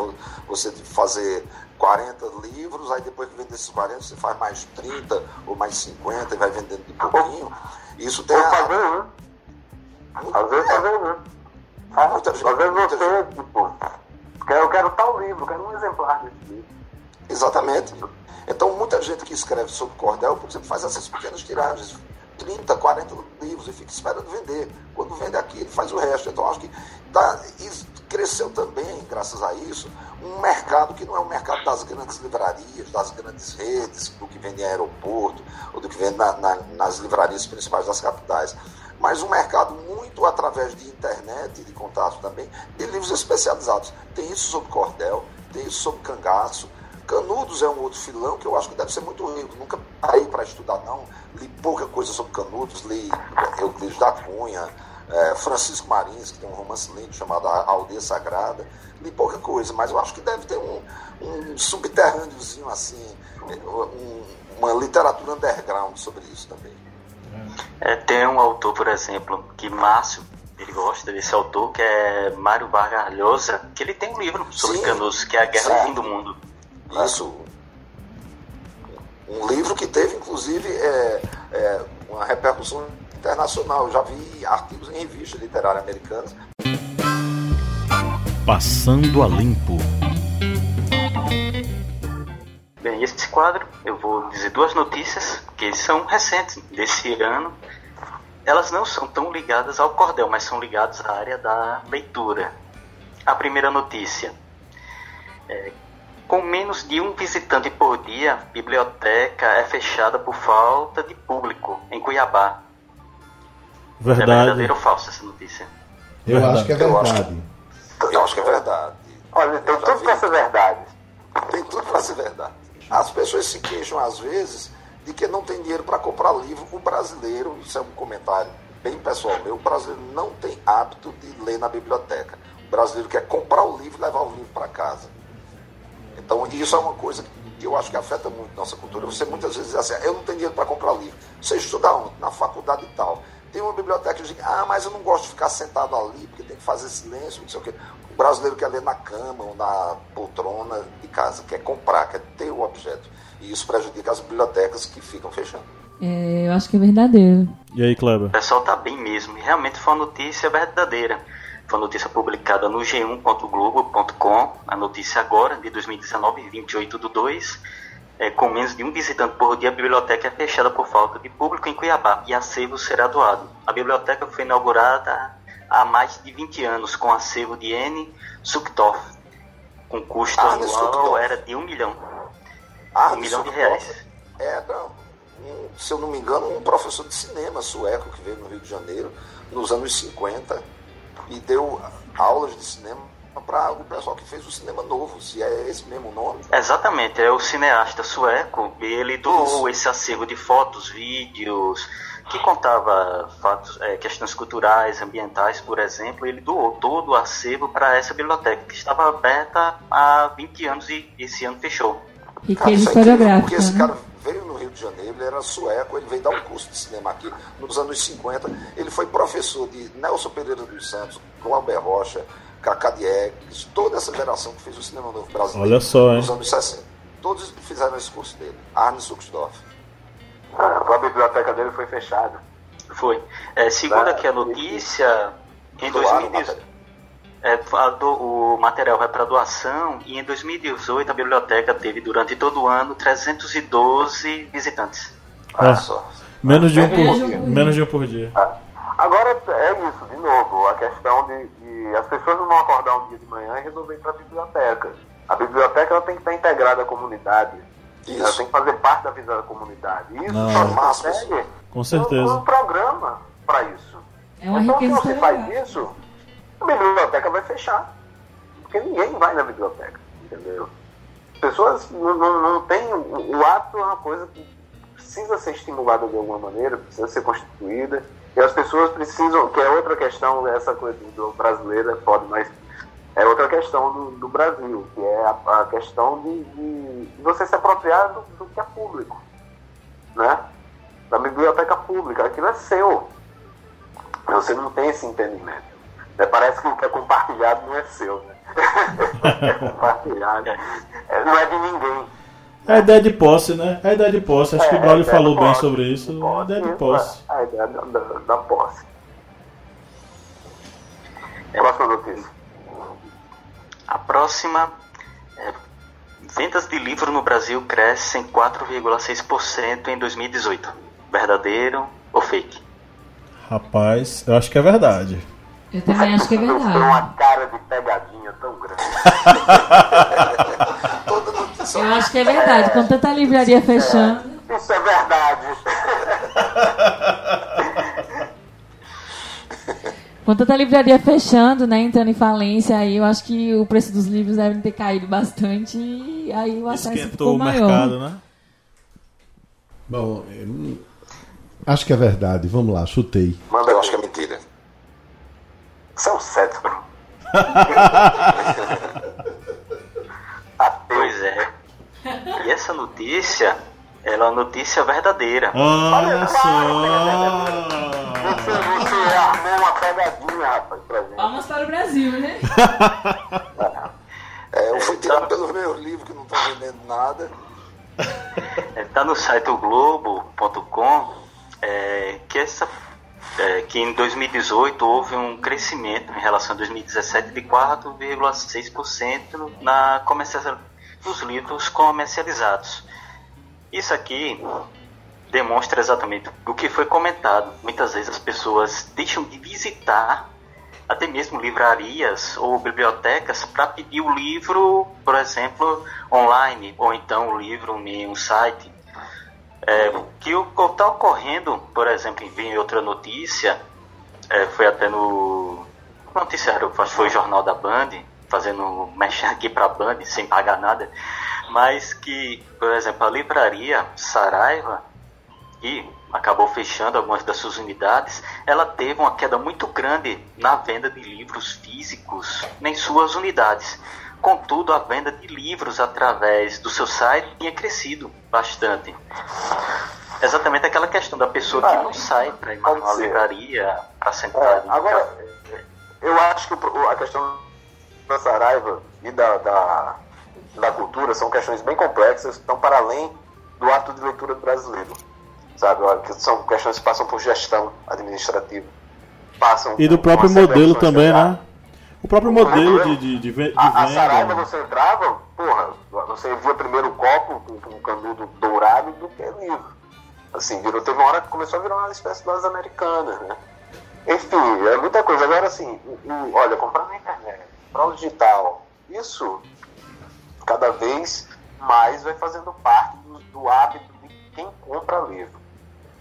você fazer 40 livros, aí depois que vende esses 40, você faz mais 30 ou mais 50 e vai vendendo de pouquinho. Isso tem a.
Fazer, né? Às vezes fazer, né? Muita gente,
Às vezes você,
tipo, Eu quero tal livro, eu quero um exemplar desse livro.
Exatamente. Então, muita gente que escreve sobre cordel, por exemplo, faz essas pequenas tiragens, 30, 40 livros, e fica esperando vender. Quando vende aqui, ele faz o resto. Então, acho que tá, cresceu também, graças a isso, um mercado que não é o um mercado das grandes livrarias, das grandes redes, do que vende em aeroporto, ou do que vende na, na, nas livrarias principais das capitais, mas um mercado muito através de internet e de contato também, de livros especializados. Tem isso sobre cordel, tem isso sobre cangaço, Canudos é um outro filão que eu acho que deve ser muito rico. Nunca parei para estudar, não. Li pouca coisa sobre Canudos, li Euclides da Cunha, é, Francisco Marins, que tem um romance lindo chamado A Aldeia Sagrada. Li pouca coisa, mas eu acho que deve ter um, um subterrâneozinho assim, um, uma literatura underground sobre isso também.
É, tem um autor, por exemplo, que Márcio ele gosta desse autor, que é Mário Vargas Llosa, que ele tem um livro sobre Sim, Canudos, que é A Guerra do Fim do Mundo.
Isso. Um livro que teve, inclusive, é, é, uma repercussão internacional. Eu já vi artigos em revistas literárias americanas.
Passando a limpo.
Bem, esse quadro eu vou dizer duas notícias que são recentes desse ano. Elas não são tão ligadas ao cordel, mas são ligadas à área da leitura. A primeira notícia é com menos de um visitante por dia, a biblioteca é fechada por falta de público em Cuiabá.
Verdade.
É verdadeiro ou falso essa notícia?
Eu verdade. acho que é verdade.
Eu acho que é verdade.
Olha, tem tudo para ser verdade.
Tem tudo para ser verdade. As pessoas se queixam às vezes de que não tem dinheiro para comprar livro. O brasileiro, isso é um comentário bem pessoal meu, o brasileiro não tem hábito de ler na biblioteca. O brasileiro quer comprar o livro e levar o livro para casa. Então, isso é uma coisa que eu acho que afeta muito nossa cultura. Você muitas vezes diz assim, eu não tenho dinheiro para comprar livro. Você estuda onde? Na faculdade e tal. Tem uma biblioteca que diz, ah, mas eu não gosto de ficar sentado ali, porque tem que fazer silêncio, não sei o quê. O brasileiro quer ler na cama ou na poltrona de casa, quer comprar, quer ter o objeto. E isso prejudica as bibliotecas que ficam fechando.
É, eu acho que é verdadeiro.
E aí, Kleber?
O pessoal tá bem mesmo. Realmente foi uma notícia verdadeira. Foi notícia publicada no g1.globo.com, a notícia agora, de 2019, 28 de 2. É, com menos de um visitante por dia, a biblioteca é fechada por falta de público em Cuiabá e acervo será doado. A biblioteca foi inaugurada há mais de 20 anos com acervo de N. Suktoff, com custo ah, anual era de um milhão.
Ah,
um milhão de reais.
Era, um, se eu não me engano, um professor de cinema sueco que veio no Rio de Janeiro nos anos 50 e deu aulas de cinema para o pessoal que fez o cinema novo, se é esse mesmo nome.
Exatamente, é o cineasta sueco, ele doou Isso. esse acervo de fotos, vídeos, que contava fatos, é, questões culturais, ambientais, por exemplo, ele doou todo o acervo para essa biblioteca, que estava aberta há 20 anos e esse ano fechou.
E que é historiográfica.
Porque esse né? cara veio no Rio de Janeiro, ele era sueco, ele veio dar um curso de cinema aqui nos anos 50. Ele foi professor de Nelson Pereira dos Santos, Glauber Rocha, Cacá Diegues, toda essa geração que fez o cinema novo brasileiro
Olha só,
nos anos 60. Todos fizeram esse curso dele. Arne Suxdorf.
A biblioteca dele foi fechada.
Foi. É, segundo aqui a notícia, em 2018 é, do, o material vai para doação e em 2018 a biblioteca teve durante todo o ano 312 visitantes.
Olha ah, só. Menos de um por, dia. menos de um por dia.
Ah, agora é isso, de novo, a questão de, de, as pessoas não vão acordar um dia de manhã e resolver ir para a biblioteca. A biblioteca ela tem que estar integrada à comunidade. Isso. Ela tem que fazer parte da vida da comunidade. Isso não, só se consegue
com certeza.
Um, um programa para isso.
É uma então, se você
faz isso, a biblioteca vai fechar. Porque ninguém vai na biblioteca, entendeu? As pessoas não, não, não têm. O ato é uma coisa que precisa ser estimulada de alguma maneira, precisa ser constituída. E as pessoas precisam, que é outra questão, essa coisa do brasileiro é foda, mas é outra questão do, do Brasil, que é a, a questão de, de, você se apropriar do, do, que é público, né? Da biblioteca pública, aquilo é seu. Você não tem esse entendimento. É, parece que o que é compartilhado não é seu, né? é compartilhado. É, não é de ninguém.
É a ideia de posse, né? É a ideia de posse. Acho é, que o Braulio falou bem sobre isso. é a ideia de posse.
É a ideia da, da, da posse. Próxima notícia.
A próxima é, vendas de livro no Brasil crescem 4,6% em 2018. Verdadeiro ou fake?
Rapaz, eu acho que é verdade.
Eu também acho que é
Tem
verdade.
uma cara de pegadinha tão grande.
Eu acho que é verdade. Com tanta livraria fechando.
Isso é verdade.
Com tanta livraria fechando, né? Entrando em falência, aí eu acho que o preço dos livros deve ter caído bastante e aí o acesso
Esquentou
ficou
o
maior.
mercado, né?
Bom, acho que é verdade. Vamos lá, chutei.
Manda
Eu acho que é mentira.
São cético. Ateu.
Pois é. E essa notícia, ela é uma notícia verdadeira.
Olha só!
você armou uma pegadinha, rapaz, pra gente.
Palmas para o Brasil, né?
É, eu fui tirado pelos meus livros que não estão vendendo nada.
Está no site o globo.com é, que, essa, é, que em 2018 houve um crescimento em relação a 2017 de 4,6% na comercialização dos livros comercializados. Isso aqui demonstra exatamente o que foi comentado. Muitas vezes as pessoas deixam de visitar até mesmo livrarias ou bibliotecas para pedir o livro, por exemplo, online, ou então o livro em um site. É, que o que está ocorrendo, por exemplo, em outra notícia, é, foi até no noticiário, acho que foi o Jornal da Band, fazendo mexer aqui para a Band sem pagar nada, mas que, por exemplo, a livraria Saraiva, que acabou fechando algumas das suas unidades, ela teve uma queda muito grande na venda de livros físicos em suas unidades. Contudo, a venda de livros através do seu site tinha crescido bastante. Exatamente aquela questão da pessoa que
Ah,
não sai para ir
ser.
livraria para sentar.
É, agora, eu acho que a questão da Saraiva e da, da, da cultura são questões bem complexas, estão para além do ato de leitura do brasileiro. Sabe? Que são questões que passam por gestão administrativa. Passam
E do próprio
uma
modelo também, né? O próprio modelo de, de, de, de
A, a Saraiva
venda.
você entrava, porra, você via primeiro o copo com, com um canudo dourado do que livro. Assim, virou, teve uma hora que começou a virar uma espécie das americanas, né? Enfim, é muita coisa. Agora, assim, o- o- olha, comprar na internet, prova digital, isso cada vez mais vai fazendo parte do, do hábito de quem compra livro,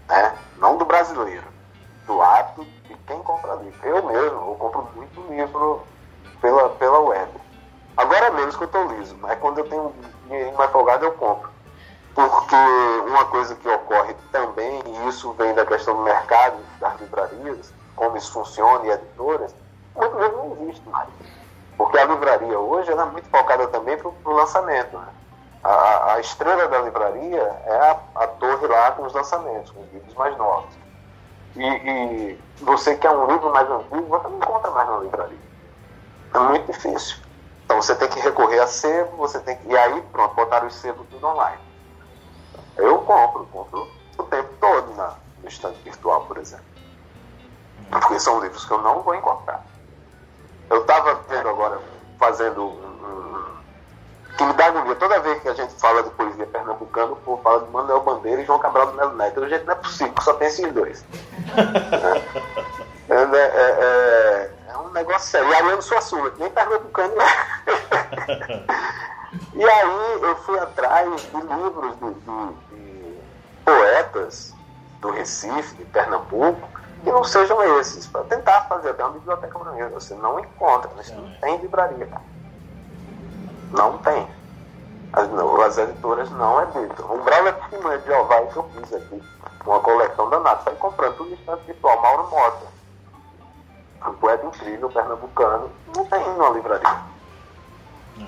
né? Não do brasileiro, do hábito de quem compra livro. Eu mesmo, eu compro muito livro pela, pela web. Agora menos que eu tô liso, mas quando eu tenho dinheirinho mais folgado eu compro. Porque uma coisa que ocorre também, e isso vem da questão do mercado das livrarias, como isso funciona e editoras, muito vezes não existe mais. Porque a livraria hoje ela é muito focada também para o lançamento. Né? A, a- a estrela da livraria é a, a torre lá com os lançamentos, com os livros mais novos. E, e você quer um livro mais antigo, você não encontra mais na livraria. É muito difícil. Então você tem que recorrer a sebo, você tem que. E aí, pronto, botaram os sebos tudo online. Eu compro, compro o tempo todo na, no estande virtual, por exemplo. Porque são livros que eu não vou encontrar. Eu estava vendo agora, fazendo um, que me dá agonia. Toda vez que a gente fala de poesia pernambucana, o povo fala de Manuel Bandeira e João Cabral do Melo Neto. Eu, gente, não é possível só tem esses dois. É, é, é, é- é um negócio sério. E Ariano Suassuna, que nem pernambucano é. E aí eu fui atrás de livros de, de- de poetas do Recife, de Pernambuco, que não sejam esses, para tentar fazer até uma biblioteca brasileira. Você não encontra, isso não tem livraria, cara. Não tem. As, não, as editoras não editam. O Brau é de Jeová que eu fiz aqui, uma coleção danada. Saí comprando tudo instante virtual, Mauro Mota. Um poeta incrível, pernambucano, não tem numa livraria.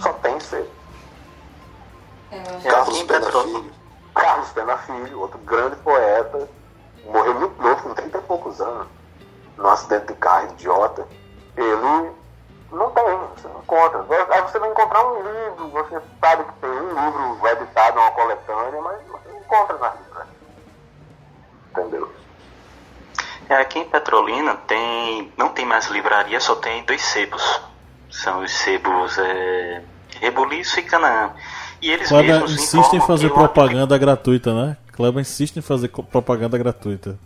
Só tem cedo.
Carlos
aqui em
Pena Filho.
Carlos Pena Filho, outro grande poeta, morreu muito novo, com 30 e poucos anos, num acidente de carro idiota. Ele não tem, você não encontra. Aí você vai encontrar um livro, você sabe que tem um livro editado, uma coletânea, mas você não encontra na livraria. Entendeu?
É, aqui em Petrolina tem, não tem mais livraria, só tem dois sebos. São os sebos é, Rebuliço e Canaã. E eles
Kleber
mesmos
insiste em fazer
que
propaganda gratuita, né? Kleber insiste em fazer propaganda gratuita.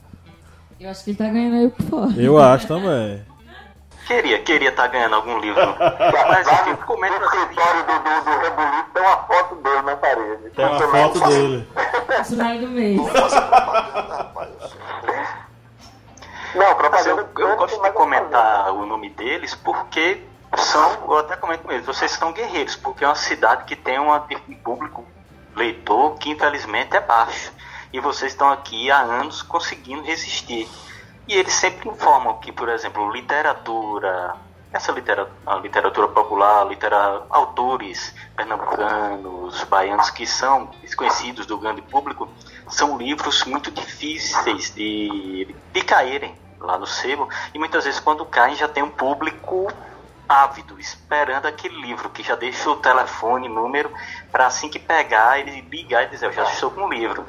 Eu acho que ele tá ganhando aí por fora.
Eu acho também.
Queria, queria estar ganhando algum livro. Mas enfim, comenta
No
assim.
escritório do, do, do Rebolito tem uma foto dele na parede.
Tem uma foto dele.
Funcionário do mês.
Não,
Mas
propaganda
eu, eu gosto de
mas
comentar o nome deles porque são, eu até comento com eles, vocês são guerreiros, porque é uma cidade que tem uma- um público leitor que infelizmente é baixo. E vocês estão aqui há anos conseguindo resistir. E eles sempre informam que, por exemplo, literatura, essa literatura, a literatura popular, litera, autores pernambucanos, baianos que são desconhecidos do grande público, são livros muito difíceis de, de caírem lá no sebo. E muitas vezes, quando caem, já tem um público ávido, esperando aquele livro, que já deixa o telefone, número, para assim que pegar, ele ligar e dizer: Eu já estou com o livro.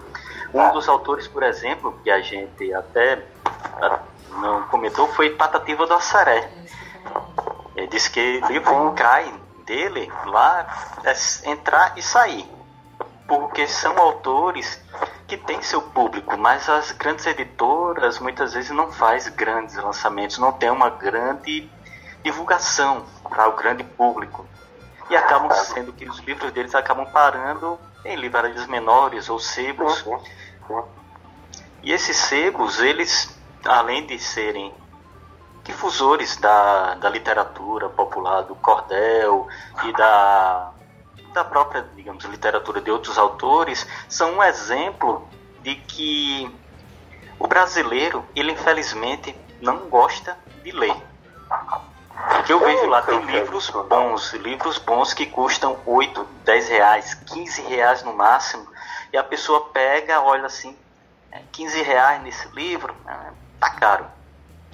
Um dos autores, por exemplo, que a gente até ah, não comentou, foi Patativa do Assaré. Ele disse que livro um cai dele lá é entrar e sair. Porque são autores que têm seu público, mas as grandes editoras muitas vezes não faz grandes lançamentos, não tem uma grande divulgação para o grande público. E acabam sendo que os livros deles acabam parando em livrarias menores ou sebos. E esses sebos, eles, além de serem difusores da, da literatura popular, do cordel e da, da própria, digamos, literatura de outros autores, são um exemplo de que o brasileiro, ele infelizmente não gosta de ler. Porque eu vejo lá, tem livros bons, livros bons que custam 8, 10 reais, 15 reais no máximo, e a pessoa pega, olha assim, é, 15 reais nesse livro, ah, tá caro,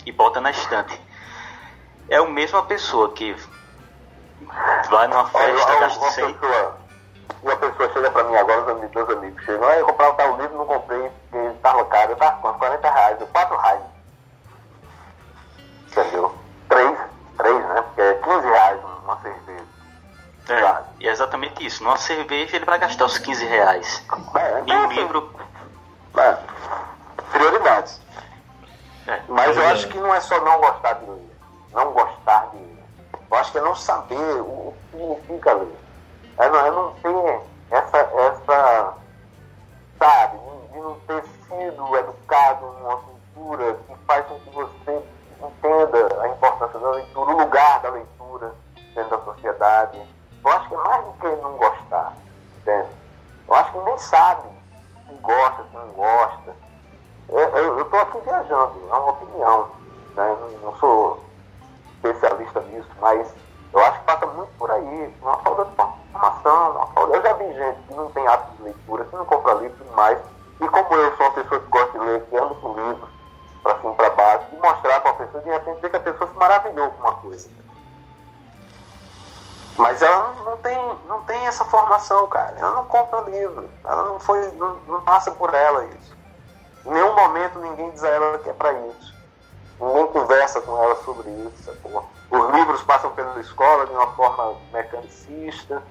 e bota na estante. É a mesma pessoa que vai numa festa,
Olha,
gasta
uma
100,
pessoa, uma pessoa chega pra mim agora, os amigos, meus amigos chegam, ah, eu comprava tal livro, não comprei, porque tava caro, eu tava com 40 reais, eu 4 reais. Entendeu? 3, 3, né? Porque é 15 reais uma cerveja.
É,
Claro.
e é exatamente isso. Numa cerveja ele vai gastar os 15 reais.
É,
E um
assim,
livro.
é, prioridades.
É,
Mas eu acho que não é só não gostar de ler, não gostar de ler. Eu acho que é não saber o, que significa ler. É não, é não ter essa, essa sabe, de não ter sido educado não livro. Ela não foi, não, não passa por ela isso. Em nenhum momento ninguém diz a ela que é para isso. Ninguém conversa com ela sobre isso, sacou? Os livros passam pela escola de uma forma mecanicista.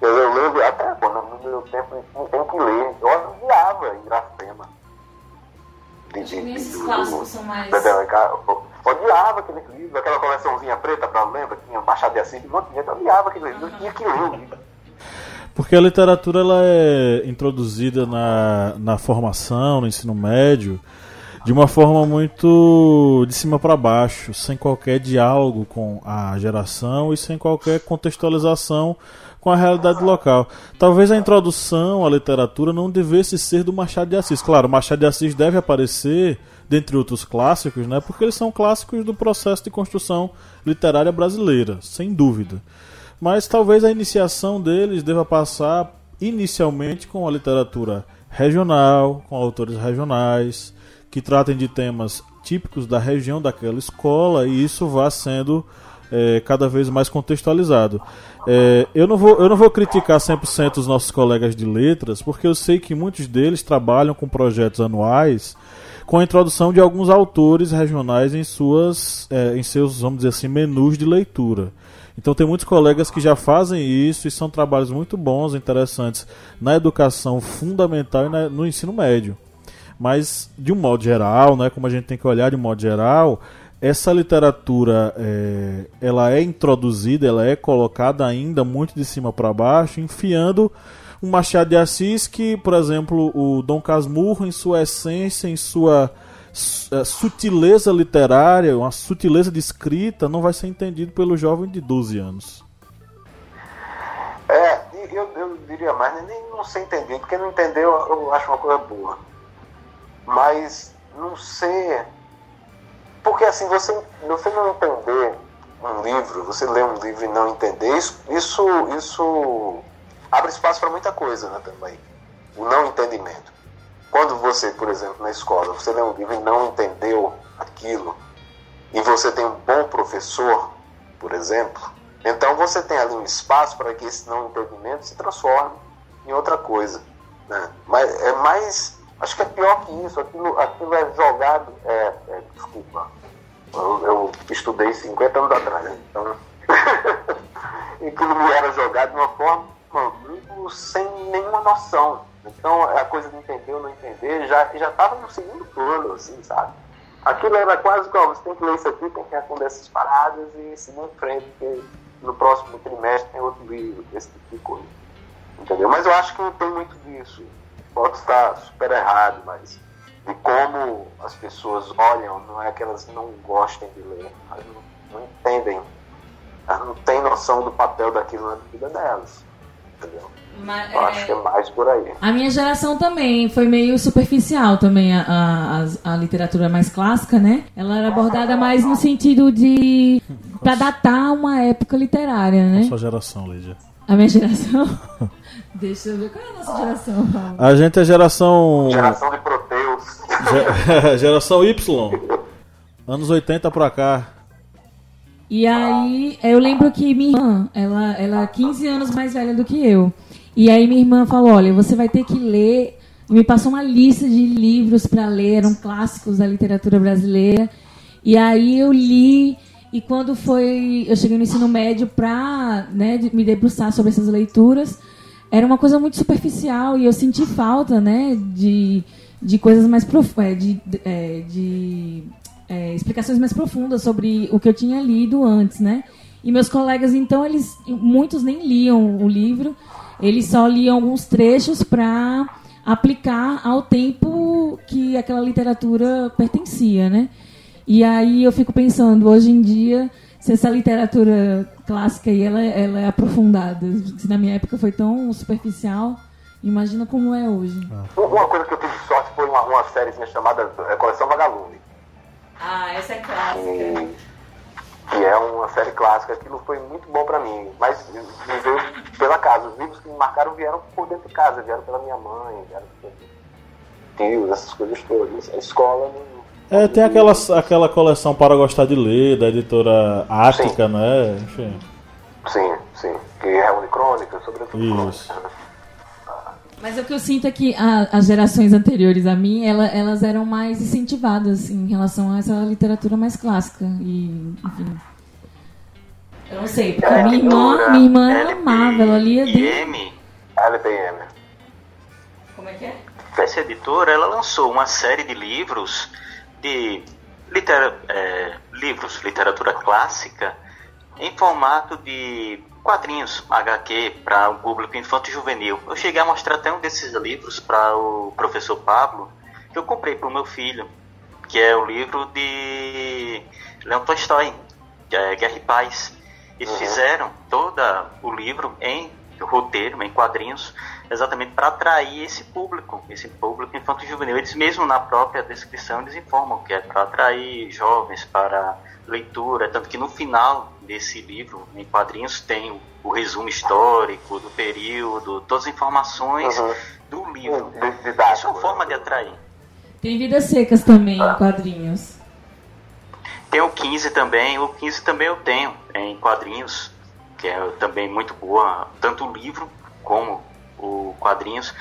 Eu, eu lembro, até pô, no meu tempo, tem que ler. Eu odiava Iracema. De,
Acho que esses clássicos são mais-
Eu odiava aquele livro, aquela coleçãozinha preta, pra lembra? Tinha Machado de Assis, um monte de gente. Odiava aquele livro. Eu tinha que ler o livro.
Porque a literatura ela é introduzida na, na formação, no ensino médio, de uma forma muito de cima para baixo, sem qualquer diálogo com a geração e sem qualquer contextualização com a realidade local. Talvez a introdução à literatura não devesse ser do Machado de Assis. Claro, Machado de Assis deve aparecer dentre outros clássicos, né? Porque eles são clássicos do processo de construção literária brasileira, sem dúvida. Mas talvez a iniciação deles deva passar inicialmente com a literatura regional, com autores regionais, que tratem de temas típicos da região daquela escola e isso vá sendo é, cada vez mais contextualizado. É, eu, não vou, eu não vou criticar 100% os nossos colegas de letras, porque eu sei que muitos deles trabalham com projetos anuais com a introdução de alguns autores regionais em suas é, em seus vamos dizer assim menus de leitura Então tem muitos colegas que já fazem isso e são trabalhos muito bons, interessantes na educação fundamental e na, no ensino médio. Mas de um modo geral, né, como a gente tem que olhar de um modo geral, essa literatura é, ela é introduzida, ela é colocada ainda muito de cima para baixo, enfiando um Machado de Assis que, por exemplo, o Dom Casmurro, em sua essência, em sua sutileza literária, uma sutileza de escrita, não vai ser entendido pelo jovem de 12 anos.
É, eu, eu diria mais, né, nem não sei entender, porque não entendeu eu acho uma coisa boa. Mas não ser. Porque assim, você, você não entender um livro, você ler um livro e não entender, isso, isso, isso abre espaço para muita coisa né, também. O não entendimento. Quando você, por exemplo, na escola, você lê um livro e não entendeu aquilo, e você tem um bom professor, por exemplo, então você tem ali um espaço para que esse não entendimento se transforme em outra coisa. Né? Mas é mais. Acho que é pior que isso. Aquilo, aquilo é jogado. É, é, desculpa. Eu, eu, estudei 50 anos atrás, né? então. aquilo me era jogado de uma forma muito sem nenhuma noção. Então a coisa de entender ou não entender já já estava no segundo plano, assim, sabe? Aquilo era quase como você tem que ler isso aqui, tem que responder essas paradas e seguir em frente, porque no próximo trimestre tem outro livro, esse tipo de coisa. Entendeu? Mas eu acho que não tem muito disso. Pode estar super errado, mas de como as pessoas olham, não é que elas não gostem de ler, elas não, não entendem, elas não têm noção do papel daquilo na vida delas. Entendeu? Mas, Eu acho que é mais por aí.
A minha geração também foi meio superficial também a, a, a, literatura mais clássica, né? Ela era abordada mais no sentido de para datar uma época literária, né?
A sua geração, Lídia.
A minha geração? Deixa eu ver qual é a nossa geração. Paulo?
A gente é geração.
Geração de Proteus.
geração Y. Anos 80 pra cá.
E aí, eu lembro que minha irmã, ela, ela é 15 anos mais velha do que eu. E aí minha irmã falou, olha, você vai ter que ler... Me passou uma lista de livros para ler, eram clássicos da literatura brasileira. E aí eu li, e quando foi... Eu cheguei no ensino médio para né, me debruçar sobre essas leituras, era uma coisa muito superficial, e eu senti falta né, de, de coisas mais profundas, é, de, é, de é, explicações mais profundas sobre o que eu tinha lido antes, né? E meus colegas, então, eles muitos nem liam o livro, eles só liam alguns trechos para aplicar ao tempo que aquela literatura pertencia, né? E aí eu fico pensando, hoje em dia, se essa literatura clássica aí, ela, ela é aprofundada, se na minha época foi tão superficial, imagina como é hoje.
Uma coisa que eu tive sorte foi uma, uma série chamada é, Coleção Vagalume.
Ah, essa é clássica.
que é uma série clássica, aquilo foi muito bom para mim. Mas me veio pela casa. Os livros que me marcaram vieram por dentro de casa, vieram pela minha mãe, vieram por tios, essas coisas todas. A escola não.
É, tem aquela, aquela coleção para gostar de ler, da editora Ática, né? Enfim.
Sim, sim. Que reúne crônicas, sobretudo
Isso.
crônicas.
Mas o que eu sinto é que a, as gerações anteriores a mim, ela, elas eram mais incentivadas em relação a essa literatura mais clássica. E, enfim. Eu não sei, porque minha irmã, minha irmã ela amava, ela lia
de.
LPM.
Como é que é?
Essa editora, ela lançou uma série de livros de litera, é, livros, literatura clássica, em formato de quadrinhos HQ para o público infanto juvenil. Eu cheguei a mostrar até um desses livros para o professor Pablo, que eu comprei para o meu filho, que é o livro de Leon Tolstói, é Guerra e Paz. Eles uhum. fizeram todo o livro em roteiro, em quadrinhos, exatamente para atrair esse público, esse público infanto juvenil. Eles mesmo na própria descrição eles informam que é para atrair jovens para leitura, tanto que no final desse livro, em quadrinhos, tem o, o resumo histórico do período, todas as informações uhum. do livro. Isso é uma forma de atrair.
Tem vidas secas também em quadrinhos.
Tem o 15 também, o 15 também eu tenho em quadrinhos, que é também muito boa, tanto o livro como o quadrinhos.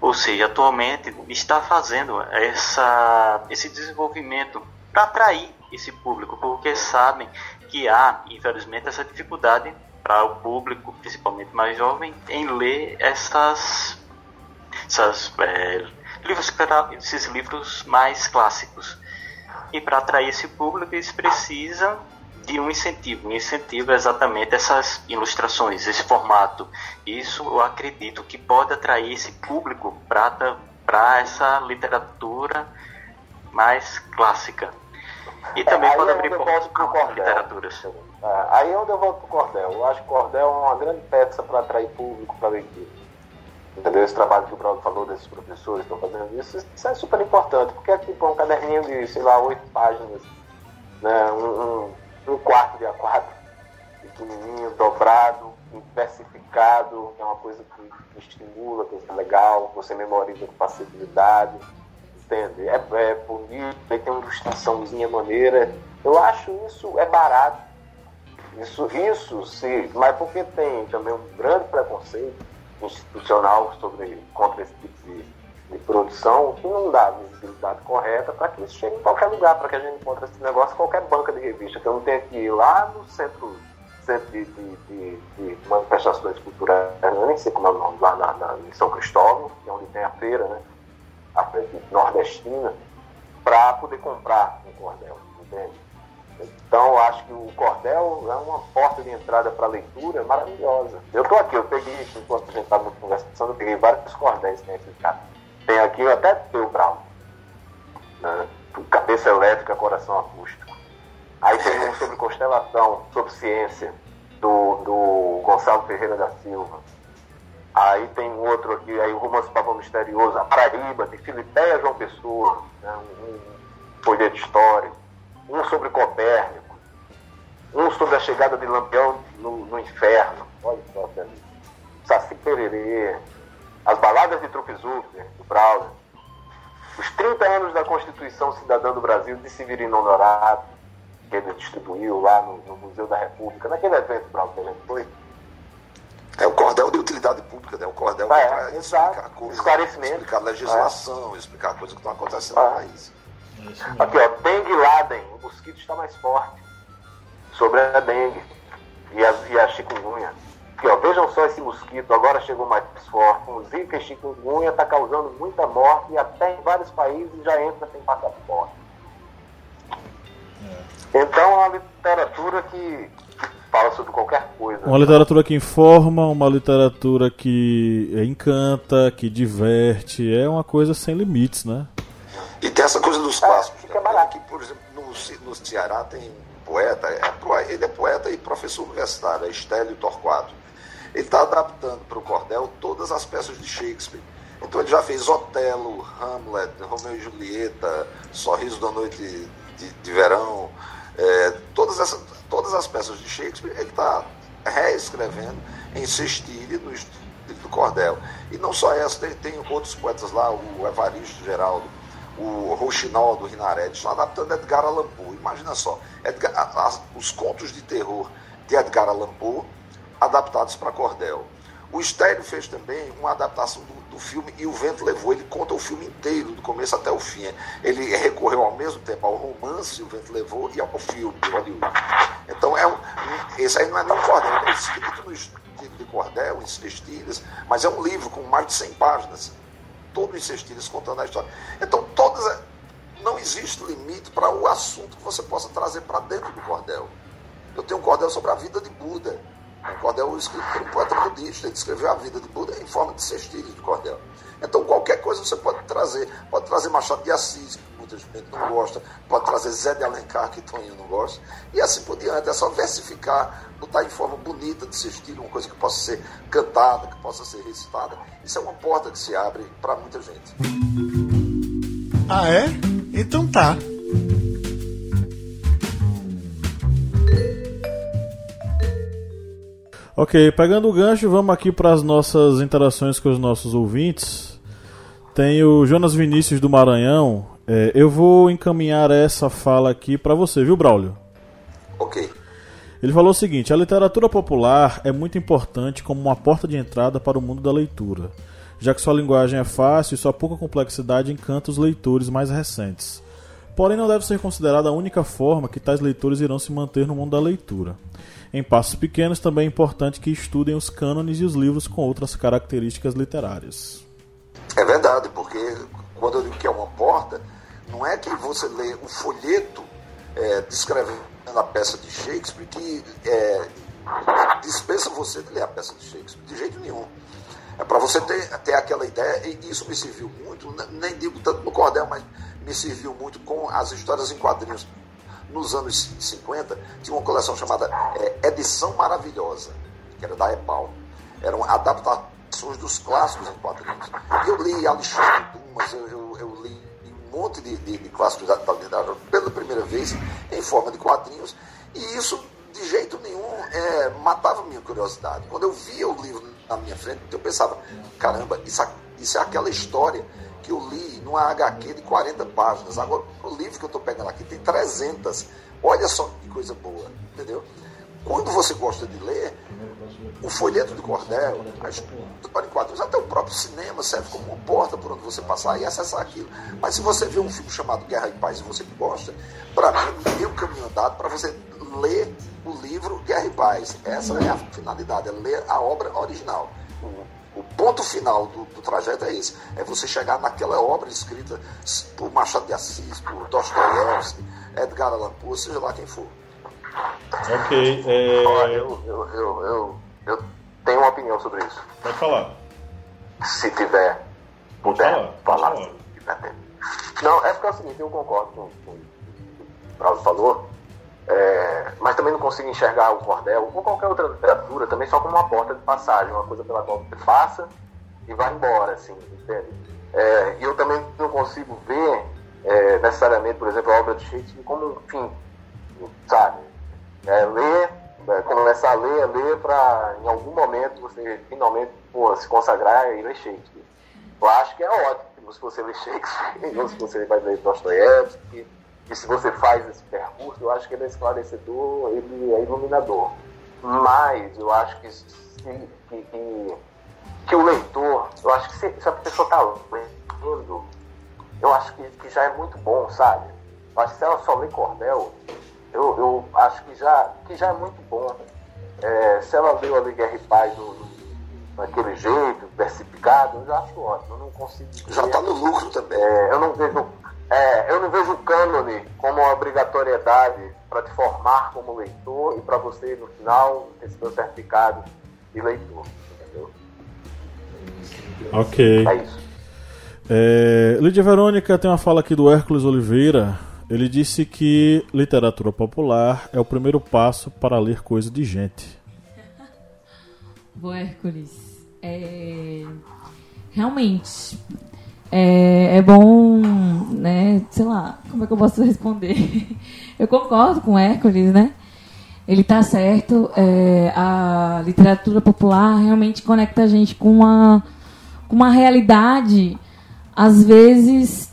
Ou seja, atualmente está fazendo essa, esse desenvolvimento para atrair esse público, porque sabem que há, infelizmente, essa dificuldade para o público, principalmente mais jovem, em ler essas, essas é, livros, esses livros mais clássicos. E para atrair esse público, eles precisam de um incentivo. Um incentivo é exatamente essas ilustrações, esse formato. Isso eu acredito que pode atrair esse público para essa literatura mais clássica. E também
é,
pode
é
abrir
portas para
literaturas.
É, aí é onde eu volto para o cordel. Eu acho que o cordel é uma grande peça para atrair público para leitura. Entendeu? Esse trabalho que o Bruno falou desses professores que estão fazendo isso, isso é super importante, porque é tipo um caderninho de, sei lá, oito páginas, né? um, um um quarto de A4, pequenininho, dobrado, versificado, que é uma coisa que, estimula, que é legal, você memoriza com facilidade, entende? É, é bonito, tem uma ilustraçãozinha maneira. Eu acho isso é barato. Isso, isso sim, mas porque tem também um grande preconceito institucional sobre, contra esse tipo de de produção que não dá visibilidade correta para que isso chegue em qualquer lugar, para que a gente encontre esse negócio em qualquer banca de revista, que eu não que ir lá no centro, centro de, de, de, de manifestações culturais, eu nem sei como é o nome, lá na, na, em São Cristóvão, que é onde tem a feira, né? Nordestina, para poder comprar um cordel, entende? Então, acho que o cordel é uma porta de entrada para a leitura maravilhosa. Eu estou aqui, eu peguei, enquanto a gente estava conversando, eu peguei vários cordéis que tem aqui, cara tem aqui até teu Brown. Né? Cabeça elétrica, coração acústico. Aí tem um sobre constelação, sobre ciência, do, do Gonçalo Ferreira da Silva. Aí tem outro aqui, aí o romance Pavão Misterioso, a Paraíba, de Filipeia João Pessoa, né? um, um folheto histórico. Um sobre Copérnico. Um sobre a chegada de Lampião no, no inferno. Olha só, Saci Pererê. As baladas de Trupizufner, do Browser, os 30 anos da Constituição Cidadã do Brasil de Severino Honorado, que ele distribuiu lá no, no Museu da República, naquele evento, Browser, né? foi?
É o cordel de utilidade pública, né? O cordel
é, para explicar coisas,
Esclarecimento. explicar legislação, é. explicar coisas que estão acontecendo é. no país.
Aqui, ó, dengue laden, o mosquito está mais forte. Sobre a dengue e a, e a chikungunya. Aqui, ó, vejam só esse mosquito, agora chegou mais forte. O Zika e chikungunya está causando muita morte e até em vários países já entra sem passaporte. É. Então é uma literatura que, fala sobre qualquer coisa.
Uma literatura que informa, uma literatura que encanta, que diverte, é uma coisa sem limites, né?
E tem essa coisa dos clássicos. É, fica barato. Que, por exemplo, no, no Ceará tem poeta, é, ele é poeta e professor universitário, é Estélio Torquato. Ele está adaptando para o cordel todas as peças de Shakespeare. Então ele já fez Otelo, Hamlet, Romeu e Julieta, Sorriso da Noite de, de Verão, é, todas, essas, todas as peças de Shakespeare ele está reescrevendo em sextilha no estilo do cordel. E não só essa, tem, tem outros poetas lá, o Evaristo Geraldo, o Rouxinol do Rinarete, estão adaptando Edgar Allan Poe. Imagina só, Edgar, as, os contos de terror de Edgar Allan Poe adaptados para cordel. O Estéreo fez também uma adaptação do, do, filme E o Vento Levou. Ele conta o filme inteiro, do começo até o fim. Ele recorreu ao mesmo tempo ao romance o Vento Levou e ao filme de Hollywood. Então, é um, esse aí não é nem um cordel, é escrito no estilo de cordel, em cestilhas, mas é um livro com mais de 100 páginas, todo em cestilhas, contando a história. Então, todas. Não existe limite para o assunto que você possa trazer para dentro do cordel. Eu tenho um cordel sobre a vida de Buda cordel escrito por um poeta budista, ele descreveu a vida de Buda em forma de cestilhas de cordel. Então, qualquer coisa você pode trazer. Pode trazer Machado de Assis, que muita gente não gosta, pode trazer Zé de Alencar, que Toninho não gosta, e assim por diante. É só versificar, botar em forma bonita de cestilha, uma coisa que possa ser cantada, que possa ser recitada. Isso é uma porta que se abre para muita gente.
Ah, é? Então tá.
Ok, pegando o gancho, vamos aqui para as nossas interações com os nossos ouvintes. Tem o Jonas Vinícius do Maranhão. É, eu vou encaminhar essa fala aqui para você, viu, Braulio?
Ok.
Ele falou o seguinte: a literatura popular é muito importante como uma porta de entrada para o mundo da leitura, já que sua linguagem é fácil e sua pouca complexidade encanta os leitores mais recentes. porém não deve ser considerada a única forma que tais leitores irão se manter no mundo da leitura. Em passos pequenos, também é importante que estudem os cânones e os livros com outras características literárias.
É verdade, porque quando eu digo que é uma porta, não é que você lê o folheto é, descrevendo a peça de Shakespeare que é, dispensa você de ler a peça de Shakespeare, de jeito nenhum. É para você ter, ter aquela ideia, e isso me serviu muito, nem digo tanto no cordel, mas me serviu muito com as histórias em quadrinhos. Nos anos 50, tinha uma coleção chamada é, Edição Maravilhosa, que era da EPAL. Eram adaptações dos clássicos em quadrinhos. Eu li Alexandre Dumas, eu, eu, eu li um monte de, de, de clássicos da literatura pela primeira vez em forma de quadrinhos, e isso de jeito nenhum é, matava minha curiosidade. Quando eu via o livro na minha frente, eu pensava, caramba, isso, isso é aquela história que eu li numa HQ de 40 páginas. Agora, o livro que eu estou pegando aqui tem 300. Olha só que coisa boa, entendeu? Quando você gosta de ler, o folheto de cordel, as quadrinhos, até o próprio cinema serve como uma porta por onde você passar e acessar aquilo. Mas se você vê um filme chamado Guerra e Paz e você gosta, para mim é meio caminho andado para você ler o livro Guerra e Paz. Essa é a finalidade, é ler a obra original. O, ponto final do, do, trajeto é esse: é você chegar naquela obra escrita por Machado de Assis, por Dostoiévski, Edgar Allan Poe, seja lá quem for.
Ok. É...
Olha, eu, eu, eu, eu, eu tenho uma opinião sobre isso.
Pode falar.
Se tiver, puder falar. falar. Não, é porque é o seguinte, eu concordo com, com o que o Brauso falou. É, mas também não consigo enxergar o cordel ou qualquer outra literatura também só como uma porta de passagem, uma coisa pela qual você passa e vai embora, assim, entende? É, e eu também não consigo ver é, necessariamente, por exemplo, a obra de Shakespeare como um fim, sabe? É, ler, é, começar a ler, ler para em algum momento você finalmente pô, se consagrar e ler Shakespeare. Eu acho que é ótimo se você ler Shakespeare, ou se você vai ler Dostoiévski, e se você faz esse percurso, eu acho que ele é esclarecedor, ele é iluminador. Mas eu acho que, que, que, que o leitor, eu acho que se, se a pessoa está lendo, eu acho que, que já é muito bom, sabe? Eu acho que se ela só lê cordel, eu, eu acho que já, que já é muito bom. É, se ela leu ali Guerra e Paz do, daquele jeito, versificado, eu já acho ótimo. Eu não consigo.
Já está no lucro também.
É, eu não vejo é, eu não vejo o cânone como uma obrigatoriedade para te formar como leitor e para você, no final, ter seu certificado de leitor. Entendeu?
Ok.
É isso.
É, Lídia Verônica tem uma fala aqui do Hércules Oliveira. Ele disse que literatura popular é o primeiro passo para ler coisa de gente.
Boa, Hércules. É... Realmente, é, é bom, né? Sei lá, como é que eu posso responder? Eu concordo com Hércules, né? Ele está certo. É, a literatura popular realmente conecta a gente com uma, com uma realidade, às vezes,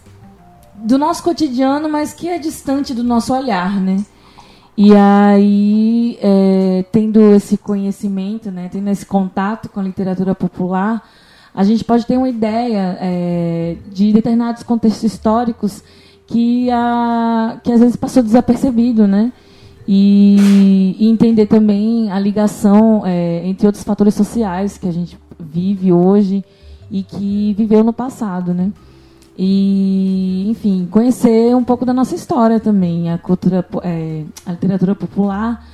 do nosso cotidiano, mas que é distante do nosso olhar, né? E aí, é, tendo esse conhecimento, né, tendo esse contato com a literatura popular, a gente pode ter uma ideia é, de determinados contextos históricos que, a, que às vezes passou desapercebido, né? E, e entender também a ligação é, entre outros fatores sociais que a gente vive hoje e que viveu no passado, né? E, enfim, conhecer um pouco da nossa história também. A cultura, é, a literatura popular,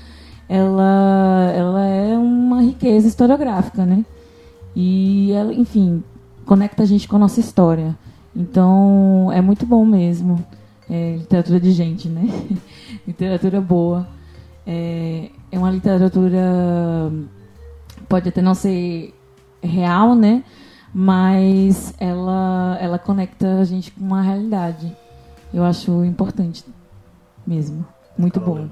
ela, ela é uma riqueza historiográfica, né? E ela, enfim, conecta a gente com a nossa história. Então, é muito bom mesmo. É, literatura de gente, né? literatura boa. É, é uma literatura. Pode até não ser real, né? Mas ela, ela conecta a gente com uma realidade. Eu acho importante mesmo. Muito bom.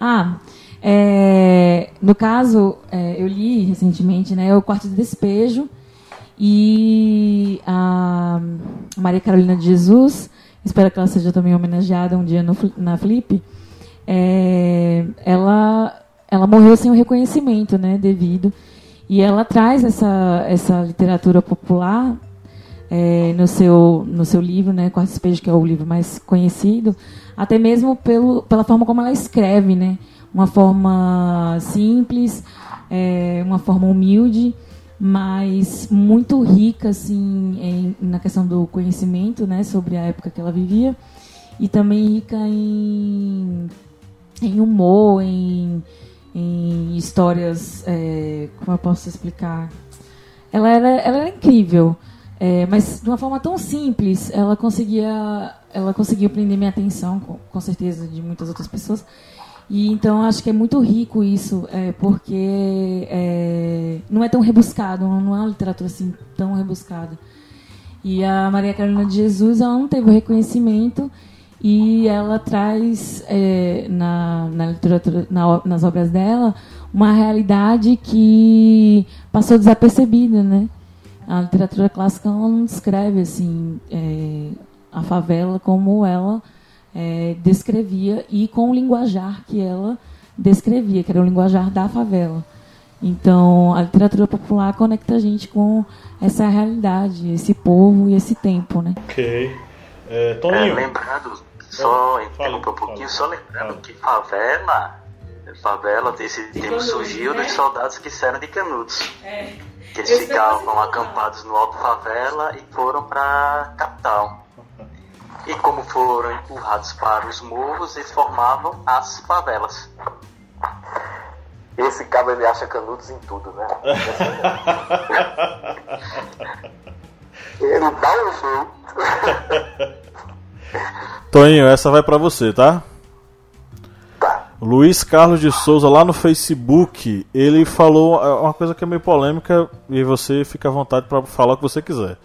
Ah, é, no caso, é, eu li recentemente né, o Quarto de Despejo e a Maria Carolina de Jesus, espero que ela seja também homenageada um dia no, na Flip, é, ela, ela morreu sem o reconhecimento né, devido. E ela traz essa, essa literatura popular é, no, seu, no seu livro, né, Quarto Despejo, que é o livro mais conhecido, até mesmo pelo, pela forma como ela escreve, né, uma forma simples, é, uma forma humilde, mas muito rica assim em, na questão do conhecimento, né, sobre a época que ela vivia, e também rica em, em humor, em, em histórias, é, como eu posso explicar? Ela era, ela era incrível. É, mas de uma forma tão simples, ela conseguia, ela conseguiu prender minha atenção, com, com certeza de muitas outras pessoas. E então acho que é muito rico isso, é, porque é, não é tão rebuscado, não é uma literatura assim tão rebuscada. E a Maria Carolina de Jesus, ela não teve o reconhecimento e ela traz é, na, na literatura, na, nas obras dela, uma realidade que passou desapercebida, né? a literatura clássica ela não descreve assim é, a favela como ela é, descrevia e com o linguajar que ela descrevia, que era o linguajar da favela. Então, a literatura popular conecta a gente com essa realidade, esse povo e esse tempo, né?
Ok. É, Toninho.
É, lembrando, só interromper um pouquinho, só lembrando que favela, favela, esse termo surgiu dos soldados que saíram de Canudos. É. Que eles ficavam acampados no Alto Favela e foram para capital. E como foram empurrados para os morros, eles formavam as favelas.
Esse cabo ele acha canudos em tudo, né? ele dá um jeito.
Toninho, essa vai para você, tá? Luiz Carlos de Souza lá no Facebook, ele falou uma coisa que é meio polêmica e você fica à vontade para falar o que você quiser.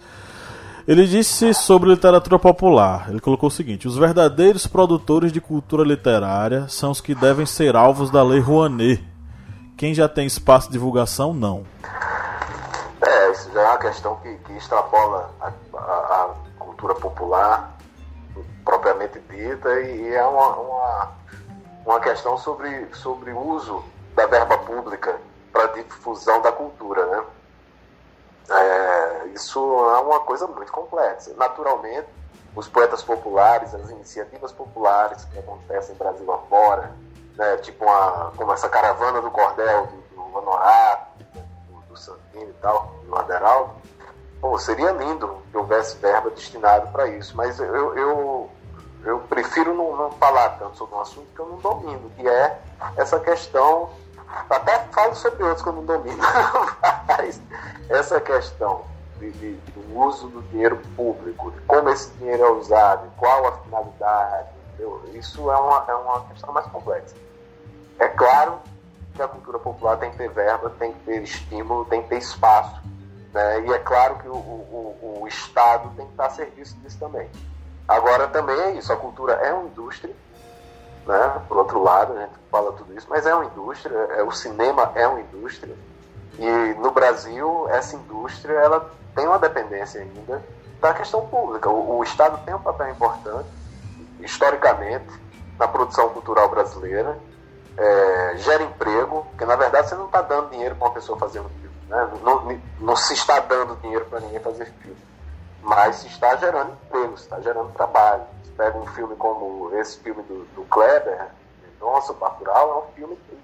Ele disse sobre literatura popular. Ele colocou o seguinte: os verdadeiros produtores de cultura literária são os que devem ser alvos da lei Rouanet. Quem já tem espaço de divulgação, não.
É, isso já é uma questão que, que extrapola a, a, a cultura popular propriamente dita e é uma, uma uma questão sobre, sobre o uso da verba pública para difusão da cultura, né? É, isso é uma coisa muito complexa. Naturalmente, os poetas populares, as iniciativas populares que acontecem Brasil afora, né, tipo uma, como essa caravana do Cordel, do, do Honorato, do, do Santino e tal, do Aderaldo, bom, seria lindo que houvesse verba destinada para isso, mas eu, eu eu prefiro não, não, falar tanto sobre um assunto que eu não domino, que é essa questão. Até falo sobre outros que eu não domino, mas essa questão de, de, do uso do dinheiro público, de como esse dinheiro é usado, qual a finalidade, entendeu? isso é uma, é uma questão mais complexa. É claro que a cultura popular tem que ter verba, tem que ter estímulo, tem que ter espaço. Né? E é claro que o, o, o Estado tem que estar a serviço disso também. Agora também é isso, a cultura é uma indústria, né? por outro lado, a gente fala tudo isso, mas é uma indústria, é, o cinema é uma indústria, e no Brasil essa indústria ela tem uma dependência ainda da questão pública. O, o Estado tem um papel importante, historicamente, na produção cultural brasileira, é, gera emprego, porque na verdade você não está dando dinheiro para uma pessoa fazer um filme, né? não, não, se está dando dinheiro para ninguém fazer filme mas está gerando emprego, está gerando trabalho. Pega um filme como esse filme do, do Kleber, Nossa, Bacurau, é um filme que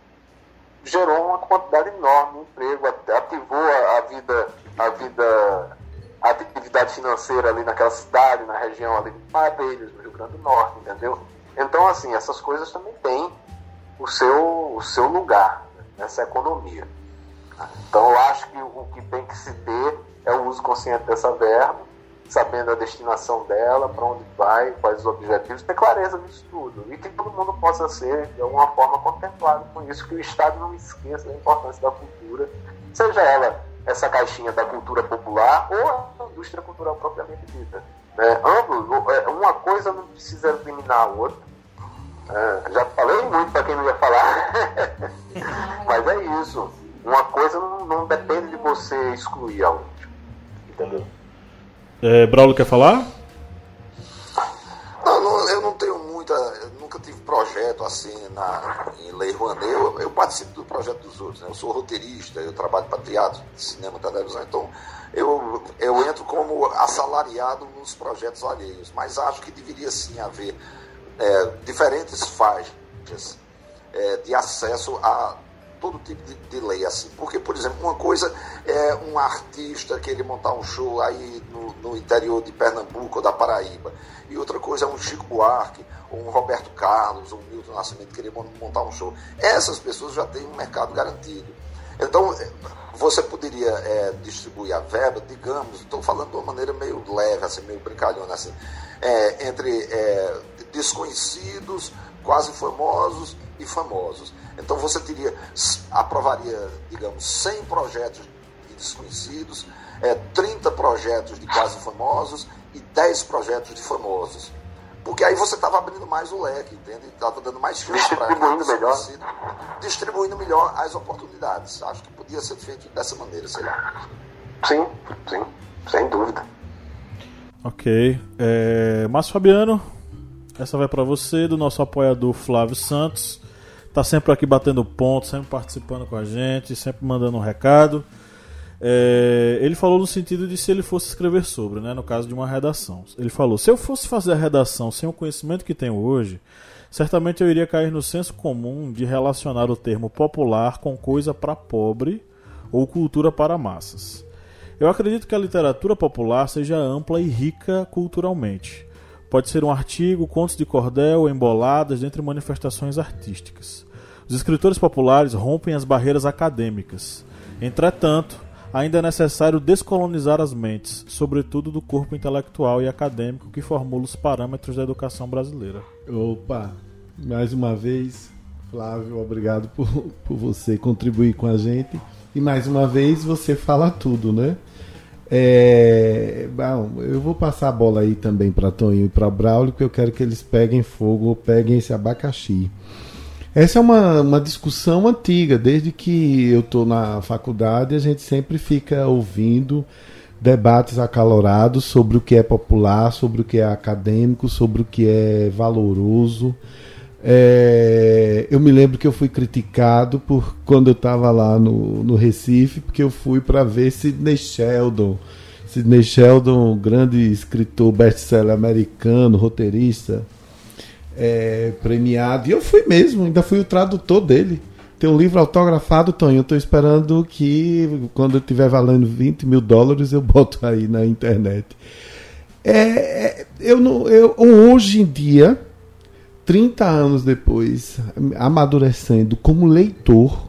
gerou uma quantidade enorme de emprego, ativou a, vida, a vida, a atividade financeira ali naquela cidade, na região ali de Parelhos, no Rio Grande do Norte, entendeu? Então, assim, essas coisas também têm o seu, o seu lugar nessa economia. Então, eu acho que o que tem que se ter é o uso consciente dessa verba sabendo a destinação dela, para onde vai, quais os objetivos, ter clareza disso tudo. E que todo mundo possa ser, de alguma forma, contemplado com isso, que o Estado não esqueça da importância da cultura, seja ela essa caixinha da cultura popular ou a indústria cultural propriamente dita. É, ambos, é, uma coisa não precisa eliminar a outra. É, já falei muito para quem não ia falar, mas é isso. Uma coisa não, não depende de você excluir a outra. Entendeu?
É, quer falar?
Não, não, eu não tenho muita. Nunca tive projeto assim, na, em Lei Rouanet, eu, eu, participo do projeto dos outros. Né? Eu sou roteirista, eu trabalho para teatro, cinema, televisão, então eu, eu entro como assalariado nos projetos alheios. Mas acho que deveria sim haver é, diferentes faixas é, de acesso a todo tipo de, de, lei assim. Porque, por exemplo, uma coisa é um artista querer montar um show aí no, no, interior de Pernambuco ou da Paraíba. E outra coisa é um Chico Buarque, ou um Roberto Carlos, ou um Milton Nascimento querer montar um show. Essas pessoas já têm um mercado garantido. Então, você poderia é, distribuir a verba, digamos, estou falando de uma maneira meio leve, assim, meio brincalhona, assim, é, entre é, desconhecidos, quase famosos e famosos. Então você teria, aprovaria, digamos, 100 projetos de desconhecidos, é, 30 projetos de quase famosos e 10 projetos de famosos. Porque aí você estava abrindo mais o leque, entende? Estava dando mais chance para
distribuindo melhor.
distribuindo melhor as oportunidades. Acho que podia ser feito dessa maneira, sei lá.
Sim, sim, sem dúvida.
Ok. É, Márcio Fabiano, essa vai para você, do nosso apoiador Flávio Santos tá sempre aqui batendo ponto, sempre participando com a gente, sempre mandando um recado. É, ele falou no sentido de se ele fosse escrever sobre, né, no caso de uma redação. Ele falou: se eu fosse fazer a redação sem o conhecimento que tenho hoje, certamente eu iria cair no senso comum de relacionar o termo popular com coisa para pobre ou cultura para massas. Eu acredito que a literatura popular seja ampla e rica culturalmente. Pode ser um artigo, contos de cordel, emboladas, entre manifestações artísticas. Os escritores populares rompem as barreiras acadêmicas. Entretanto, ainda é necessário descolonizar as mentes, sobretudo do corpo intelectual e acadêmico que formula os parâmetros da educação brasileira.
Opa, mais uma vez, Flávio, obrigado por, por você contribuir com a gente. E mais uma vez você fala tudo, né? É, bom, eu vou passar a bola aí também para Tonho e para Braulio, porque eu quero que eles peguem fogo, peguem esse abacaxi. Essa é uma, uma discussão antiga, desde que eu estou na faculdade, a gente sempre fica ouvindo debates acalorados sobre o que é popular, sobre o que é acadêmico, sobre o que é valoroso. É, eu me lembro que eu fui criticado por quando eu estava lá no, no Recife, porque eu fui para ver Sidney Sheldon. Sidney Sheldon, grande escritor best-seller americano, roteirista é, premiado. E eu fui mesmo, ainda fui o tradutor dele. Tem um livro autografado, Tonho. Eu estou esperando que quando estiver valendo 20 mil dólares eu boto aí na internet. É, é, eu, não, eu hoje em dia, 30 anos depois, amadurecendo como leitor,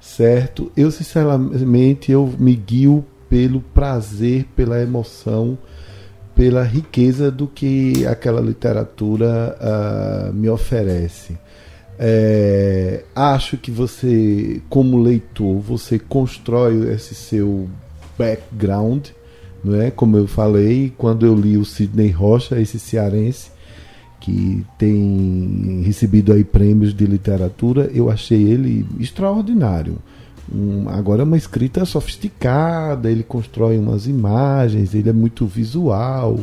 certo? Eu sinceramente eu me guio pelo prazer, pela emoção pela riqueza do que aquela literatura uh, me oferece. É, acho que você, como leitor, você constrói esse seu background, não é? Como eu falei, quando eu li o Sidney Rocha, esse cearense que tem recebido aí prêmios de literatura, eu achei ele extraordinário um, agora é uma escrita sofisticada, ele constrói umas imagens, ele é muito visual,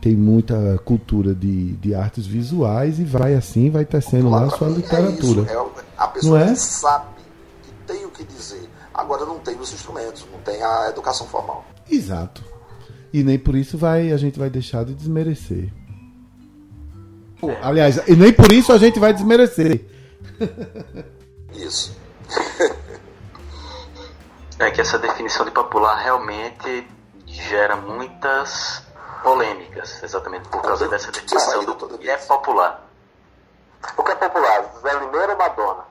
tem muita cultura de, de artes visuais e vai assim, vai tecendo lá a sua literatura.
É, isso, é a pessoa não é? sabe que tem o que dizer, agora não tem os instrumentos, não tem a educação formal.
Exato. E nem por isso vai, a gente vai deixar de desmerecer. Pô, aliás, e nem por isso a gente vai desmerecer.
Isso.
é que essa definição de popular realmente gera muitas polêmicas, exatamente por causa dessa definição do que é popular.
O que é popular? Zé Limeira ou Madonna?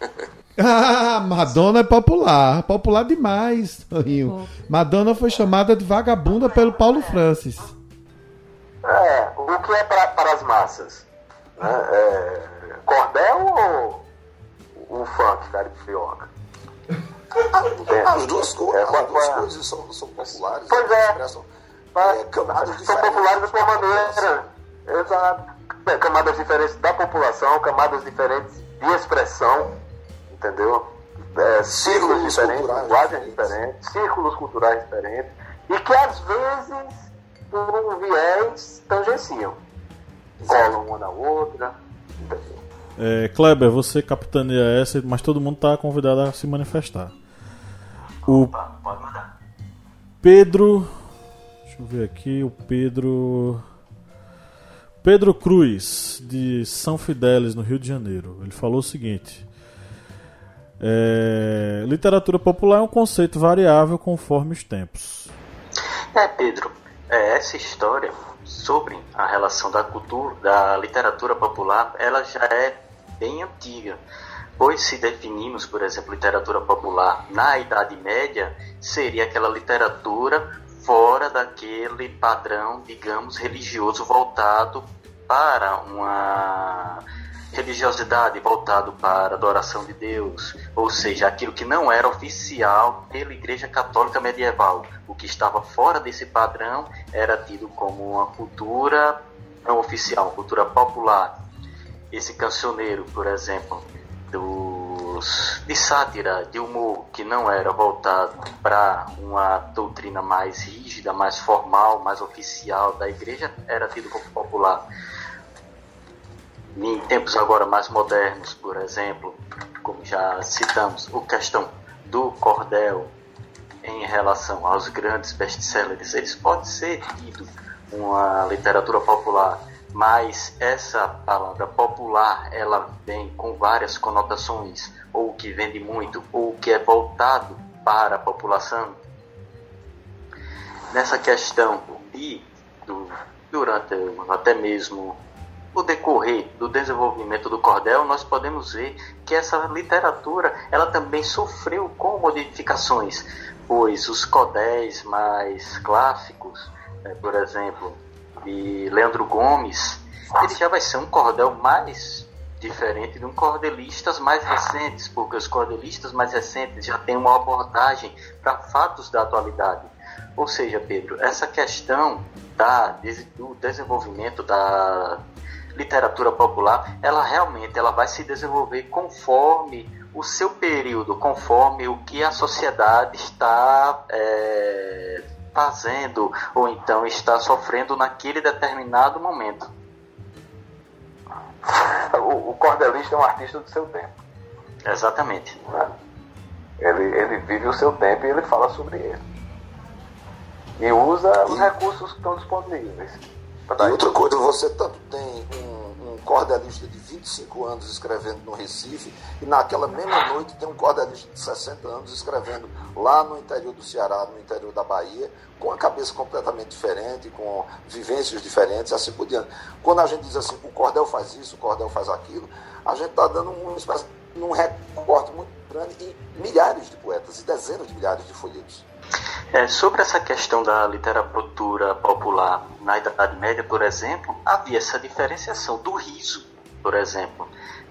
ah, Madonna é popular. Popular demais, Rio. Madonna foi chamada de vagabunda pelo Paulo Francis.
É, o que é para, para as massas? É, é, cordel ou o funk, cara de fioca?
As duas, co é, as duas coisas são, são populares.
Pois é. Expressam, é, são populares da sua maneira. Exato. É, camadas diferentes da população, camadas diferentes de expressão, entendeu? É, círculos diferentes, linguagens diferentes, círculos culturais diferentes, e que às vezes, por um viés, tangenciam. Colam uma na outra?
É, Kleber, você capitaneia essa, mas todo mundo está convidado a se manifestar. O
Opa, pode mandar.
Pedro. Deixa eu ver aqui. O Pedro. Pedro Cruz, de São Fidélis, no Rio de Janeiro. Ele falou o seguinte: é, Literatura popular é um conceito variável conforme os tempos.
É, Pedro, é, essa história sobre a relação da cultura, da literatura popular, ela já é bem antiga. Pois se definimos, por exemplo, literatura popular na Idade Média, seria aquela literatura fora daquele padrão, digamos, religioso voltado para uma religiosidade voltado para a adoração de Deus, ou seja, aquilo que não era oficial pela Igreja Católica medieval. O que estava fora desse padrão era tido como uma cultura não oficial, cultura popular. Esse cancioneiro, por exemplo, dos, de sátira, de humor, que não era voltado para uma doutrina mais rígida, mais formal, mais oficial da igreja, era tido como popular. Em tempos agora mais modernos, por exemplo, como já citamos, a questão do cordel em relação aos grandes best-sellers, eles podem ser tido uma literatura popular, mas essa palavra popular, ela vem com várias conotações, ou que vende muito, ou que é voltado para a população. Nessa questão e do, durante até mesmo o decorrer do desenvolvimento do cordel, nós podemos ver que essa literatura ela também sofreu com modificações, pois os cordéis mais clássicos, né, por exemplo, de Leandro Gomes, ele já vai ser um cordel mais diferente de um cordelistas mais recentes, porque os cordelistas mais recentes já têm uma abordagem para fatos da atualidade. Ou seja, Pedro, essa questão da, do desenvolvimento da literatura popular, ela realmente ela vai se desenvolver conforme o seu período, conforme o que a sociedade está é, fazendo ou então está sofrendo naquele determinado momento.
O, o cordelista é um artista do seu tempo.
Exatamente.
Ele, ele vive o seu tempo e ele fala sobre ele. E usa os recursos que estão disponíveis.
E outra coisa, você tanto tem um, um cordelista de 25 anos escrevendo no Recife, e naquela mesma noite tem um cordelista de 60 anos escrevendo lá no interior do Ceará, no interior da Bahia, com a cabeça completamente diferente, com vivências diferentes, assim por diante. Quando a gente diz assim, o cordel faz isso, o cordel faz aquilo, a gente está dando uma espécie, um recorte muito grande em milhares de poetas e dezenas de milhares de folhetos.
É, sobre essa questão da literatura popular na Idade Média, por exemplo, havia essa diferenciação do riso, por exemplo,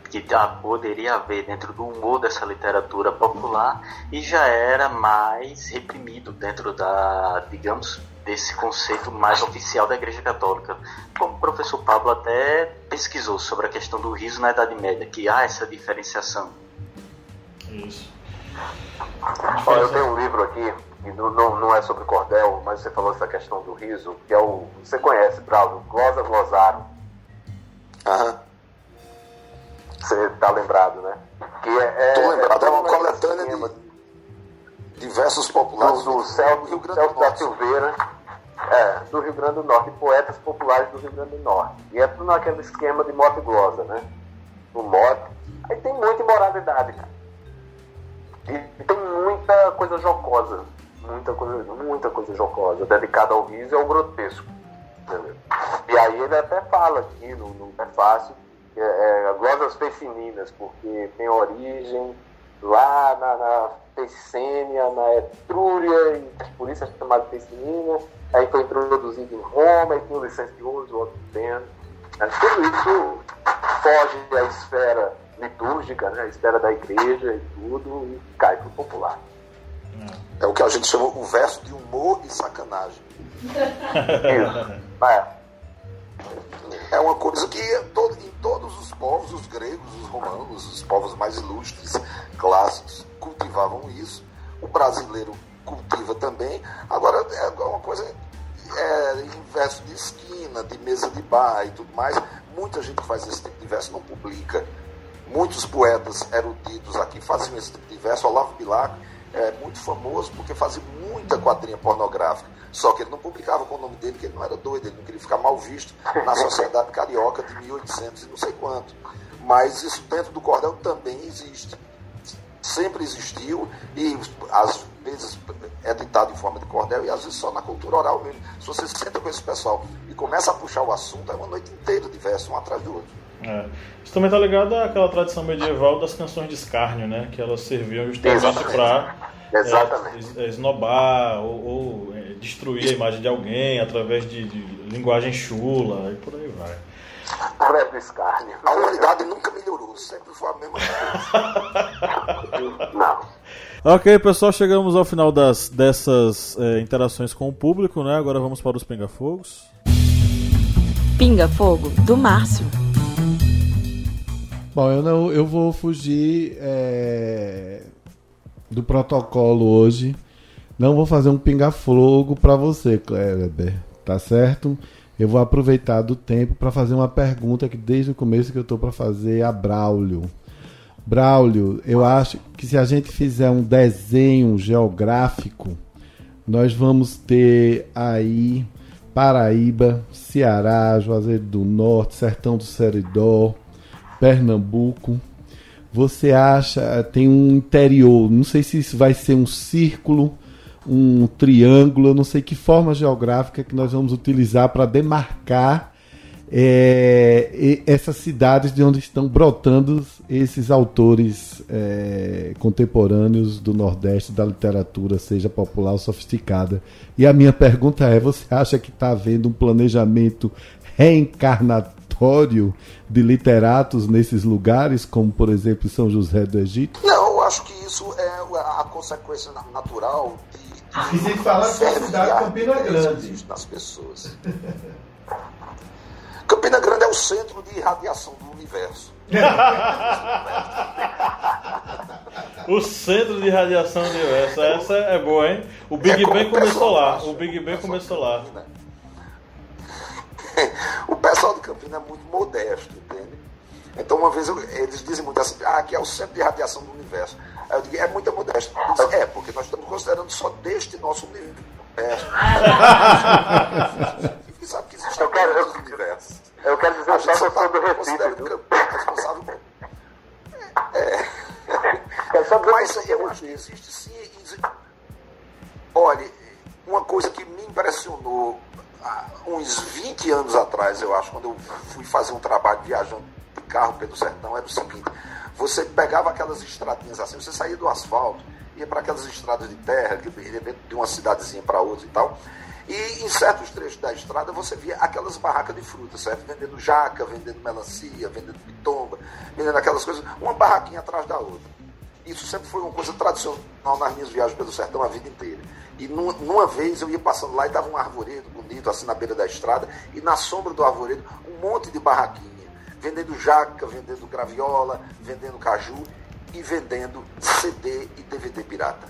que ah, poderia haver dentro do humor dessa literatura popular e já era mais reprimido dentro da, digamos, desse conceito mais oficial da Igreja Católica. Como o professor Pablo até pesquisou sobre a questão do riso na Idade Média, que há essa diferenciação.
Isso.
Olha, eu tenho um livro aqui, que não, não, não é sobre cordel, mas você falou essa questão do riso, que é o. Você conhece, Braulio, Glosa Glosaro.
Aham.
Você está lembrado, né? Que é,
Tô lembrado, é uma
todo
coletânea de versos populares
do, do
do
Celso,
Rio Grande
Celso
do
da
Norte.
Silveira, é, do Rio Grande do Norte, e poetas populares do Rio Grande do Norte. E é tudo naquele esquema de mote e glosa, né? O mote. Aí tem muita imoralidade, cara. E tem muita coisa jocosa. Muita coisa, muita coisa jocosa, dedicada ao riso e ao grotesco. entendeu? E aí ele até fala aqui no, no prefácio que é, é, glosas fecininas, porque tem origem lá na, na na Etrúria, e por isso é chamado Fecinina. Aí foi introduzido em Roma, e o licencioso, o outro tendo. Tudo isso foge da esfera litúrgica, né, a esfera da igreja e tudo, e cai para o popular.
É o que a gente chama o verso de humor e sacanagem.
É.
É uma coisa que todo- em todos os povos, os gregos, os romanos, os povos mais ilustres, clássicos, cultivavam isso. O brasileiro cultiva também. Agora, é uma coisa é, em verso de esquina, de mesa de bar e tudo mais. Muita gente faz esse tipo de verso não publica. Muitos poetas eruditos aqui faziam esse tipo de verso. Olavo Bilac é muito famoso porque fazia muita quadrinha pornográfica. Só que ele não publicava com o nome dele, que ele não era doido, ele não queria ficar mal visto na sociedade carioca de 1800 e não sei quanto. Mas isso dentro do cordel também existe. Sempre existiu e às vezes é ditado em forma de cordel e às vezes só na cultura oral mesmo. Se você senta com esse pessoal e começa a puxar o assunto, é uma noite inteira de verso, um atrás do outro.
É. Isso também está ligado àquela tradição medieval das canções de escárnio, né? Que elas serviam justamente para é, esnobar ou, ou é, destruir a imagem de alguém através de, de, linguagem chula e por aí vai.
Breve escárnio. A humanidade nunca melhorou, sempre foi a mesma coisa.
Não. Ok, pessoal, chegamos ao final das, dessas é, interações com o público, né? Agora vamos para os pinga-fogos.
Pinga-fogo, do Márcio.
Bom, eu não, eu vou fugir é, do protocolo hoje. Não vou fazer um pinga-fogo para você, Kleber, tá certo? Eu vou aproveitar do tempo para fazer uma pergunta que desde o começo que eu estou para fazer a Braulio. Braulio, eu acho que se a gente fizer um desenho geográfico, nós vamos ter aí Paraíba, Ceará, Juazeiro do Norte, Sertão do Seridó, Pernambuco. Você acha, tem um interior, não sei se isso vai ser um círculo, um triângulo, eu não sei que forma geográfica que nós vamos utilizar para demarcar é, essas cidades de onde estão brotando esses autores é, contemporâneos do Nordeste da literatura, seja popular ou sofisticada. E a minha pergunta é: você acha que está havendo um planejamento reencarnatório? de literatos nesses lugares, como por exemplo São José do Egito?
Não, eu acho que isso é a consequência natural
de. E sem falar que a cidade Campina Grande.
Nas pessoas. Campina Grande é o centro de radiação do universo.
o centro de radiação do universo. Essa é boa, hein? O Big é Bang começou lá. O Big Bang começou lá.
o pessoal de Campina é muito modesto, entende? Então, uma vez eu, eles dizem muito assim: ah, aqui é o centro de radiação do universo. Aí eu digo: é muito modesto. Digo, é, porque nós estamos considerando só deste nosso universo. sabe que existe eu quero, eu.
Eu quero dizer só que eu sou do Recife.
responsável por. É. Mas eu acho que existe sim. Existe... Olha, uma coisa que me impressionou uns 20 anos atrás, eu acho, quando eu fui fazer um trabalho viajando de carro pelo sertão, era o seguinte: você pegava aquelas estradinhas assim, você saía do asfalto, ia para aquelas estradas de terra, de uma cidadezinha para outra e tal. E em certos trechos da estrada você via aquelas barracas de frutas, certo? Vendendo jaca, vendendo melancia, vendendo pitomba, vendendo aquelas coisas, uma barraquinha atrás da outra. Isso sempre foi uma coisa tradicional nas minhas viagens pelo sertão a vida inteira. E numa, vez eu ia passando lá e dava um arvoredo bonito, assim na beira da estrada, e na sombra do arvoredo um monte de barraquinha, vendendo jaca, vendendo graviola, vendendo caju e vendendo CD e DVD pirata.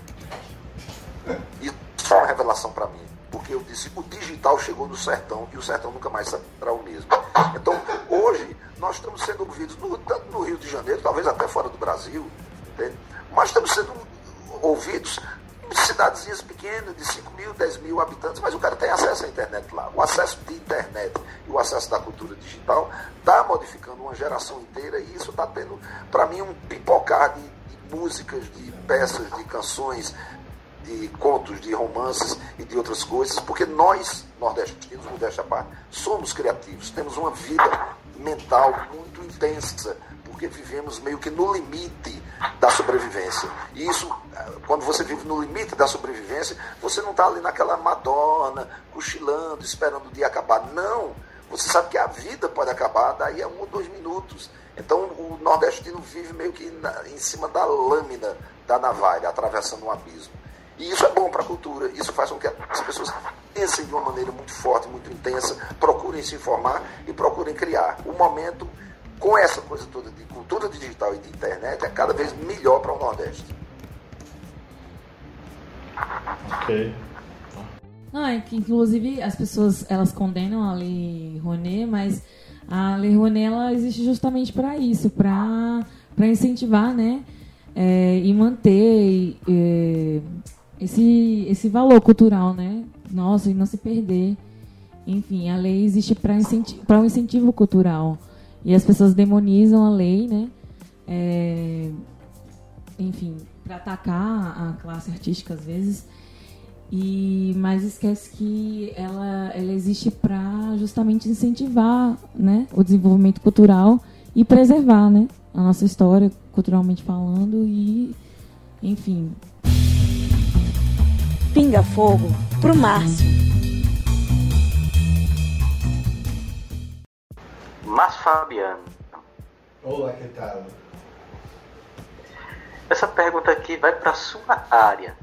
Isso foi uma revelação para mim, porque eu disse: o digital chegou no sertão e o sertão nunca mais será o mesmo. Então, hoje, nós estamos sendo ouvidos, no, tanto no Rio de Janeiro, talvez até fora do Brasil, entende? mas estamos sendo ouvidos cidadezinhas pequenas, de 5 mil, 10 mil habitantes, mas o cara tem acesso à internet lá. O acesso de internet e o acesso da cultura digital está modificando uma geração inteira e isso está tendo, para mim, um pipocar de, de músicas, de peças, de canções, de contos, de romances e de outras coisas, porque nós, nordestinos, modéstia à parte, somos criativos, temos uma vida mental muito intensa, porque vivemos meio que no limite da sobrevivência. E isso, quando você vive no limite da sobrevivência, você não está ali naquela madonna, cochilando, esperando o dia acabar. Não! Você sabe que a vida pode acabar daí a um ou dois minutos. Então o nordestino vive meio que na, em cima da lâmina da navalha, atravessando um abismo. E isso é bom para a cultura, isso faz com que as pessoas pensem de uma maneira muito forte, muito intensa, procurem se informar e procurem criar. O momento com essa coisa toda de cultura digital e de internet, é cada vez melhor para o Nordeste.
Ok.
Não, é que inclusive as pessoas elas condenam a lei Rouanet, mas a lei Rouanet ela existe justamente para isso, para para incentivar, né? É, e manter é, esse, esse valor cultural, né? Nossa, e não se perder. Enfim, a lei existe para incentivo, um incentivo cultural. E as pessoas demonizam a lei, né? É, enfim, para atacar a classe artística às vezes. E, mas esquece que ela, ela existe para justamente incentivar né, o desenvolvimento cultural e preservar né, a nossa história, culturalmente falando, e enfim.
Pinga Fogo pro Márcio.
Márcio Fabiano.
Olá, que tal?
Essa pergunta aqui vai para sua área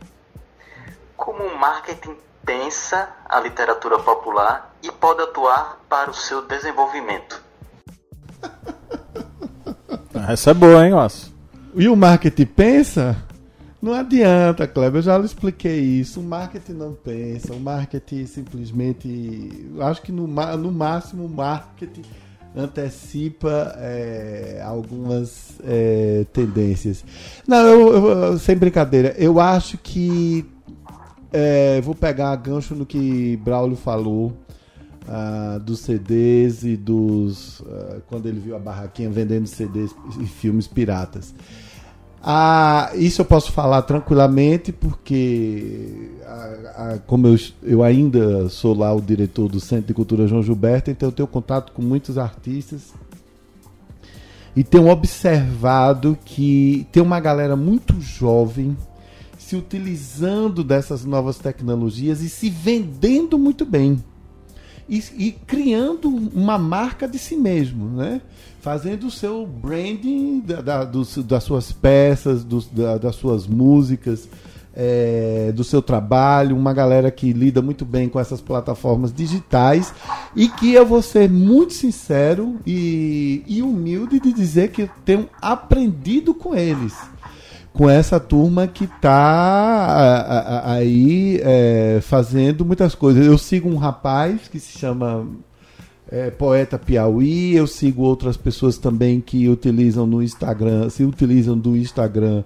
como o marketing pensa a literatura popular e pode atuar para o seu desenvolvimento.
Essa é boa, hein, Márcio?
E o marketing pensa? Não adianta, Kleber, eu já lhe expliquei isso. O marketing não pensa, o marketing simplesmente. Acho que no, no máximo o marketing antecipa é, algumas é, tendências. Não, eu, eu, sem brincadeira, eu acho que é, vou pegar gancho no que Braulio falou. Uh, dos CDs e dos. Uh, quando ele viu a barraquinha vendendo CDs e filmes piratas. Uh, isso eu posso falar tranquilamente, porque, como eu, eu ainda sou lá o diretor do Centro de Cultura João Gilberto, então eu tenho contato com muitos artistas e tenho observado que tem uma galera muito jovem se utilizando dessas novas tecnologias e se vendendo muito bem. E, e, criando uma marca de si mesmo, né? Fazendo o seu branding da, da, dos, das suas peças, dos, da, das suas músicas, é, do seu trabalho, uma galera que lida muito bem com essas plataformas digitais e que eu vou ser muito sincero e, e humilde de dizer que eu tenho aprendido com eles com essa turma que está aí é, fazendo muitas coisas. Eu sigo um rapaz que se chama é, Poeta Piauí, eu sigo outras pessoas também que utilizam no Instagram, se utilizam do Instagram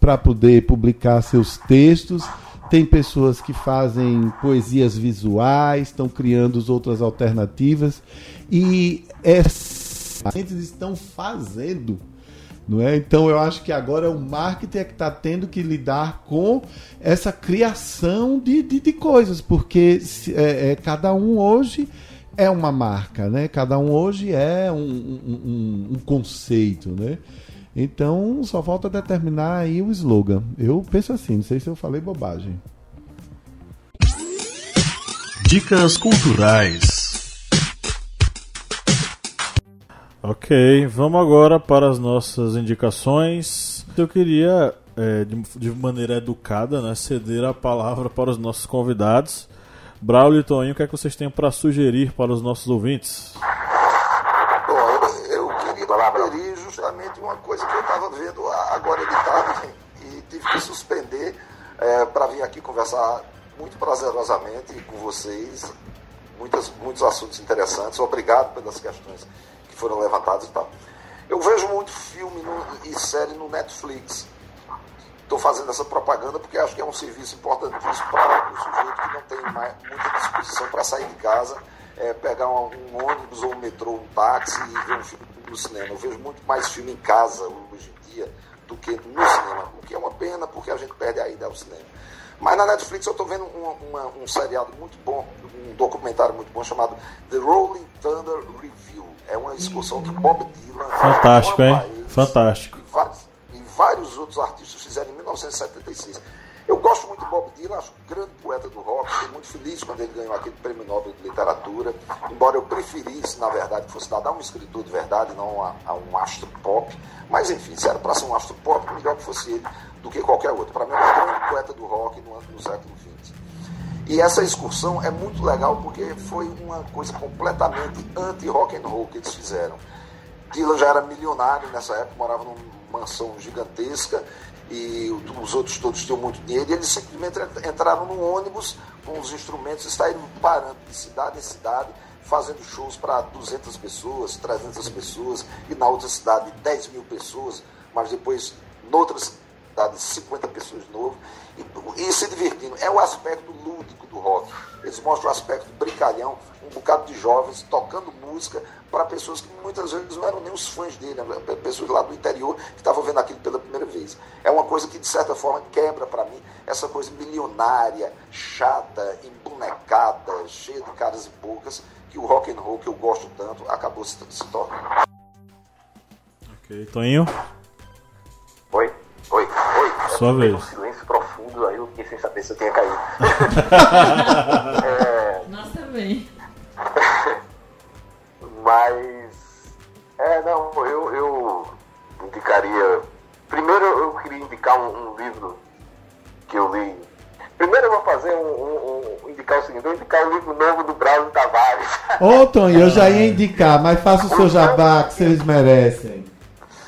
para poder publicar seus textos. Tem pessoas que fazem poesias visuais, estão criando outras alternativas e essas estão fazendo não é? Então eu acho que agora o marketing é que está tendo que lidar com essa criação de, de, de coisas, porque é, é, cada um hoje é uma marca, né? Cada um hoje é um, um, um, conceito, né? Então só falta determinar aí o slogan. Eu penso assim, não sei se eu falei bobagem.
Dicas culturais.
Ok, vamos agora para as nossas indicações. Eu queria, é, de, de, maneira educada, né, ceder a palavra para os nossos convidados. Braulio e Toninho, o que é que vocês têm para sugerir para os nossos ouvintes?
Bom, eu, queria sugerir justamente uma coisa que eu estava vendo agora de tarde e tive que suspender é, para vir aqui conversar muito prazerosamente com vocês. Muitas, muitos assuntos interessantes. Obrigado pelas questões foram levantados e tal. Eu vejo muito filme no, e série no Netflix. Estou fazendo essa propaganda porque acho que é um serviço importantíssimo para o sujeito que não tem mais, muita disposição para sair de casa, é, pegar um, um, ônibus ou um metrô, um táxi e ver um filme no cinema. Eu vejo muito mais filme em casa hoje em dia do que no cinema, o que é uma pena porque a gente perde a ida ao cinema. Mas na Netflix eu estou vendo uma, uma, um seriado muito bom, um documentário muito bom chamado The Rolling Thunder Review. É uma excursão que Bob Dylan.
Fantástico, hein? Fantástico.
E vários, vários outros artistas fizeram em 1976. Eu gosto muito de Bob Dylan, acho um grande poeta do rock, fiquei muito feliz quando ele ganhou aquele prêmio Nobel de Literatura, embora eu preferisse, na verdade, que fosse dado a um escritor de verdade, não a, a um astro pop. Mas enfim, se era para ser um astro pop, melhor que fosse ele do que qualquer outro. Para mim, é um grande poeta do rock no, no século XX. E essa excursão é muito legal porque foi uma coisa completamente anti-rock and roll que eles fizeram. Dylan já era milionário nessa época, morava numa mansão gigantesca e os outros todos tinham muito dinheiro e eles simplesmente entraram no ônibus com os instrumentos e saíram parando de cidade em cidade fazendo shows para 200 pessoas, 300 pessoas e na outra cidade 10 mil pessoas mas depois, noutras cidades, 50 pessoas de novo, e, e se divertindo. É o aspecto lúdico do rock. Eles mostram o aspecto brincalhão, um bocado de jovens tocando música para pessoas que muitas vezes não eram nem os fãs dele, né? pessoas lá do interior que estavam vendo aquilo pela primeira vez. É uma coisa que, de certa forma, quebra para mim essa coisa milionária, chata, embonecada, cheia de caras e bocas, que o rock and roll, que eu gosto tanto, acabou se, se tornando.
Ok, Toninho?
Oi, oi, oi.
Sua
Eu
vez.
Um silêncio profundo, aí eu fiquei sem saber se eu tinha caído. é,
Nós também.
Mas. É, não, eu, eu indicaria. Primeiro eu queria indicar um, um livro que eu li. Primeiro eu vou fazer um, um- um- indicar o seguinte, eu vou indicar o livro novo do Braulio Tavares.
Ô, Tony, eu já ia indicar, mas faça o seu jabá que vocês merecem.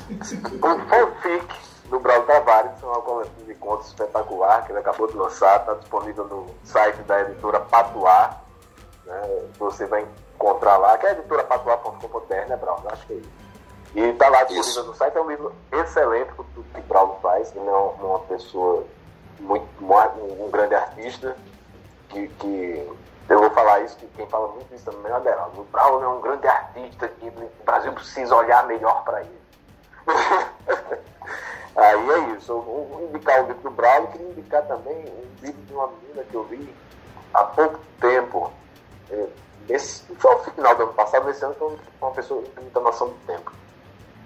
um fanfic do Braulio Tavares, é uma coleção de contos espetacular que ele acabou de lançar, está disponível no site da editora Patuá. Né? Você vai encontrar lá, que é editorapatuá.com.br, né, Braulio? Acho que é isso. E está lá disponível
Isso.
no site, é um livro excelente por tudo que Braulio faz. Ele é uma, pessoa muito, um, um grande artista, que, que eu vou falar isso, que quem fala muito isso também é o Aderaldo. O Braulio é um grande artista que o Brasil precisa olhar melhor para ele. Aí é isso. Eu vou indicar o livro do Braulio, queria indicar também um livro de uma menina que eu vi há pouco tempo. É, Esse, foi ao final do ano passado, esse ano eu uma pessoa que tem muita noção do tempo.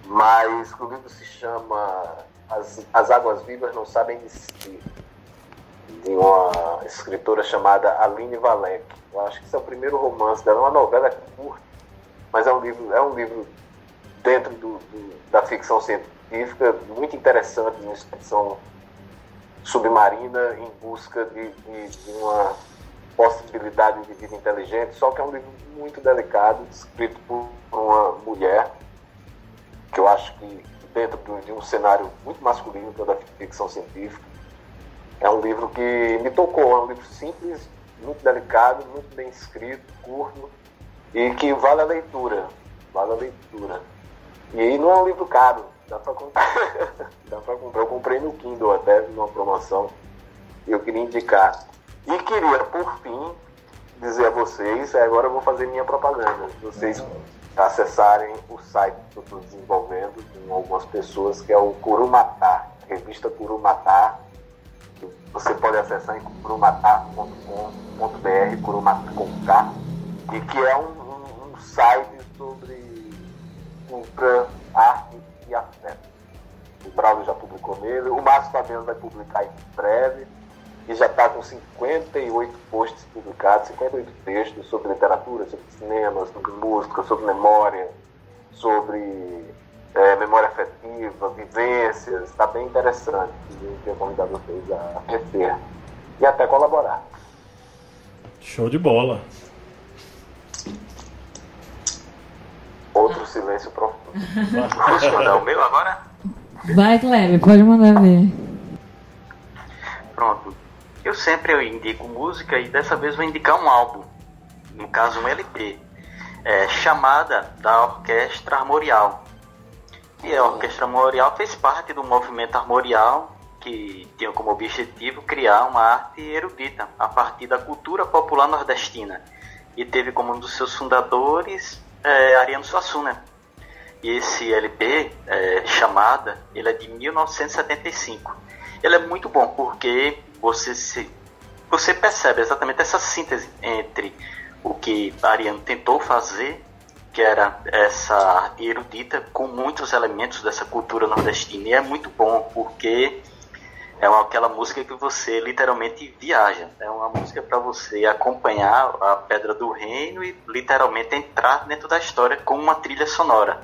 Mas o livro se chama As, As Águas Vivas Não Sabem Desistir, de uma escritora chamada Aline Valek. Eu acho que esse é o primeiro romance dela, é uma novela curta, mas é um livro, é um livro dentro do, do- da ficção científica muito interessante, uma expedição submarina em busca de, de- de uma possibilidade de vida inteligente, só que é um livro muito delicado, escrito por uma mulher, que eu acho que dentro de um cenário muito masculino, da ficção científica, é um livro que me tocou, é um livro simples, muito delicado, muito bem escrito, curto, e que vale a leitura, vale a leitura. E não é um livro caro, dá pra comprar. dá pra comprar. Eu comprei no Kindle até numa promoção. E eu queria indicar. E queria, por fim, dizer a vocês, agora eu vou fazer minha propaganda. Vocês acessarem o site que eu estou desenvolvendo com algumas pessoas, que é o Curumatá, revista Curumatá. Você pode acessar em curumatá.com.br, Curumatá com K, e que é um, um- um site sobre cultura, arte e afeto. O Braulio já publicou nele, o Márcio Fabiano vai publicar em breve e já está com 58 posts publicados, 58 textos sobre literatura, sobre cinema, sobre música, sobre memória, sobre é, memória afetiva, vivências. Está bem interessante. Eu queria convidar vocês a conhecer e até colaborar.
Show de bola.
Outro silêncio profundo.
Posso mandar o meu agora?
Vai, Kleber, pode mandar ver.
Pronto. Eu sempre eu indico música e dessa vez vou indicar um álbum. No caso, um LP. É, chamada da Orquestra Armorial. E a Orquestra Armorial fez parte do movimento armorial que tinha como objetivo criar uma arte erudita a partir da cultura popular nordestina. E teve como um dos seus fundadores é, Ariano Suassuna. E esse LP, é, chamada, ele é de 1975. Ele é muito bom porque você se, você percebe exatamente essa síntese entre o que Ariano tentou fazer, que era essa arte erudita com muitos elementos dessa cultura nordestina. E é muito bom porque é uma- aquela música que você literalmente viaja. É uma música para você acompanhar a Pedra do Reino e literalmente entrar dentro da história com uma trilha sonora.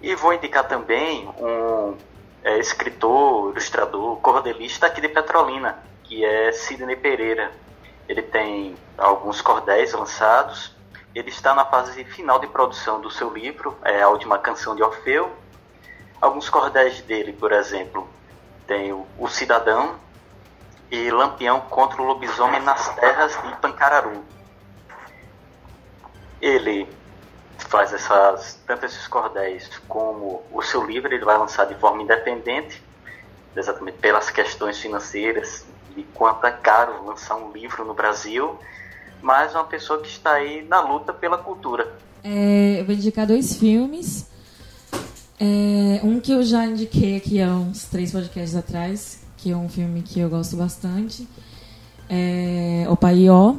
E vou indicar também um é, escritor, ilustrador, cordelista aqui de Petrolina, que é Sidney Pereira. Ele tem alguns cordéis lançados. Ele está na fase final de produção do seu livro, é a última canção de Orfeu. Alguns cordéis dele, por exemplo, tem o, o Cidadão e Lampião contra o Lobisomem nas Terras de Pancararu. Ele faz essas, tanto esses cordéis como o seu livro, ele vai lançar de forma independente, exatamente pelas questões financeiras, de quanto é caro lançar um livro no Brasil, mas uma pessoa que está aí na luta pela cultura.
É, eu vou indicar dois filmes. É, um que eu já indiquei aqui há uns três podcasts atrás, que é um filme que eu gosto bastante, é O Paió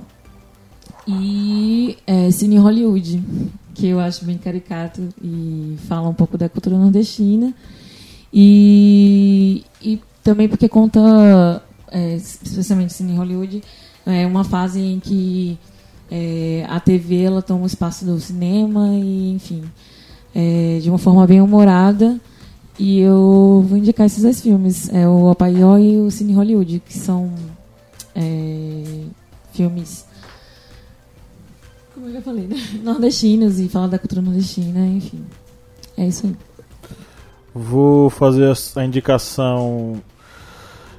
e é, Cine Hollywood, que eu acho bem caricato e fala um pouco da cultura nordestina. E, e também porque conta, é, especialmente Cine Hollywood, é uma fase em que é, a TV ela toma o espaço do cinema e, enfim, é, de uma forma bem humorada. E eu vou indicar esses dois filmes, é o Apaió e o Cine Hollywood, que são é, filmes, como eu já falei, né? nordestinos e falam da cultura nordestina, enfim. É isso aí.
Vou fazer a indicação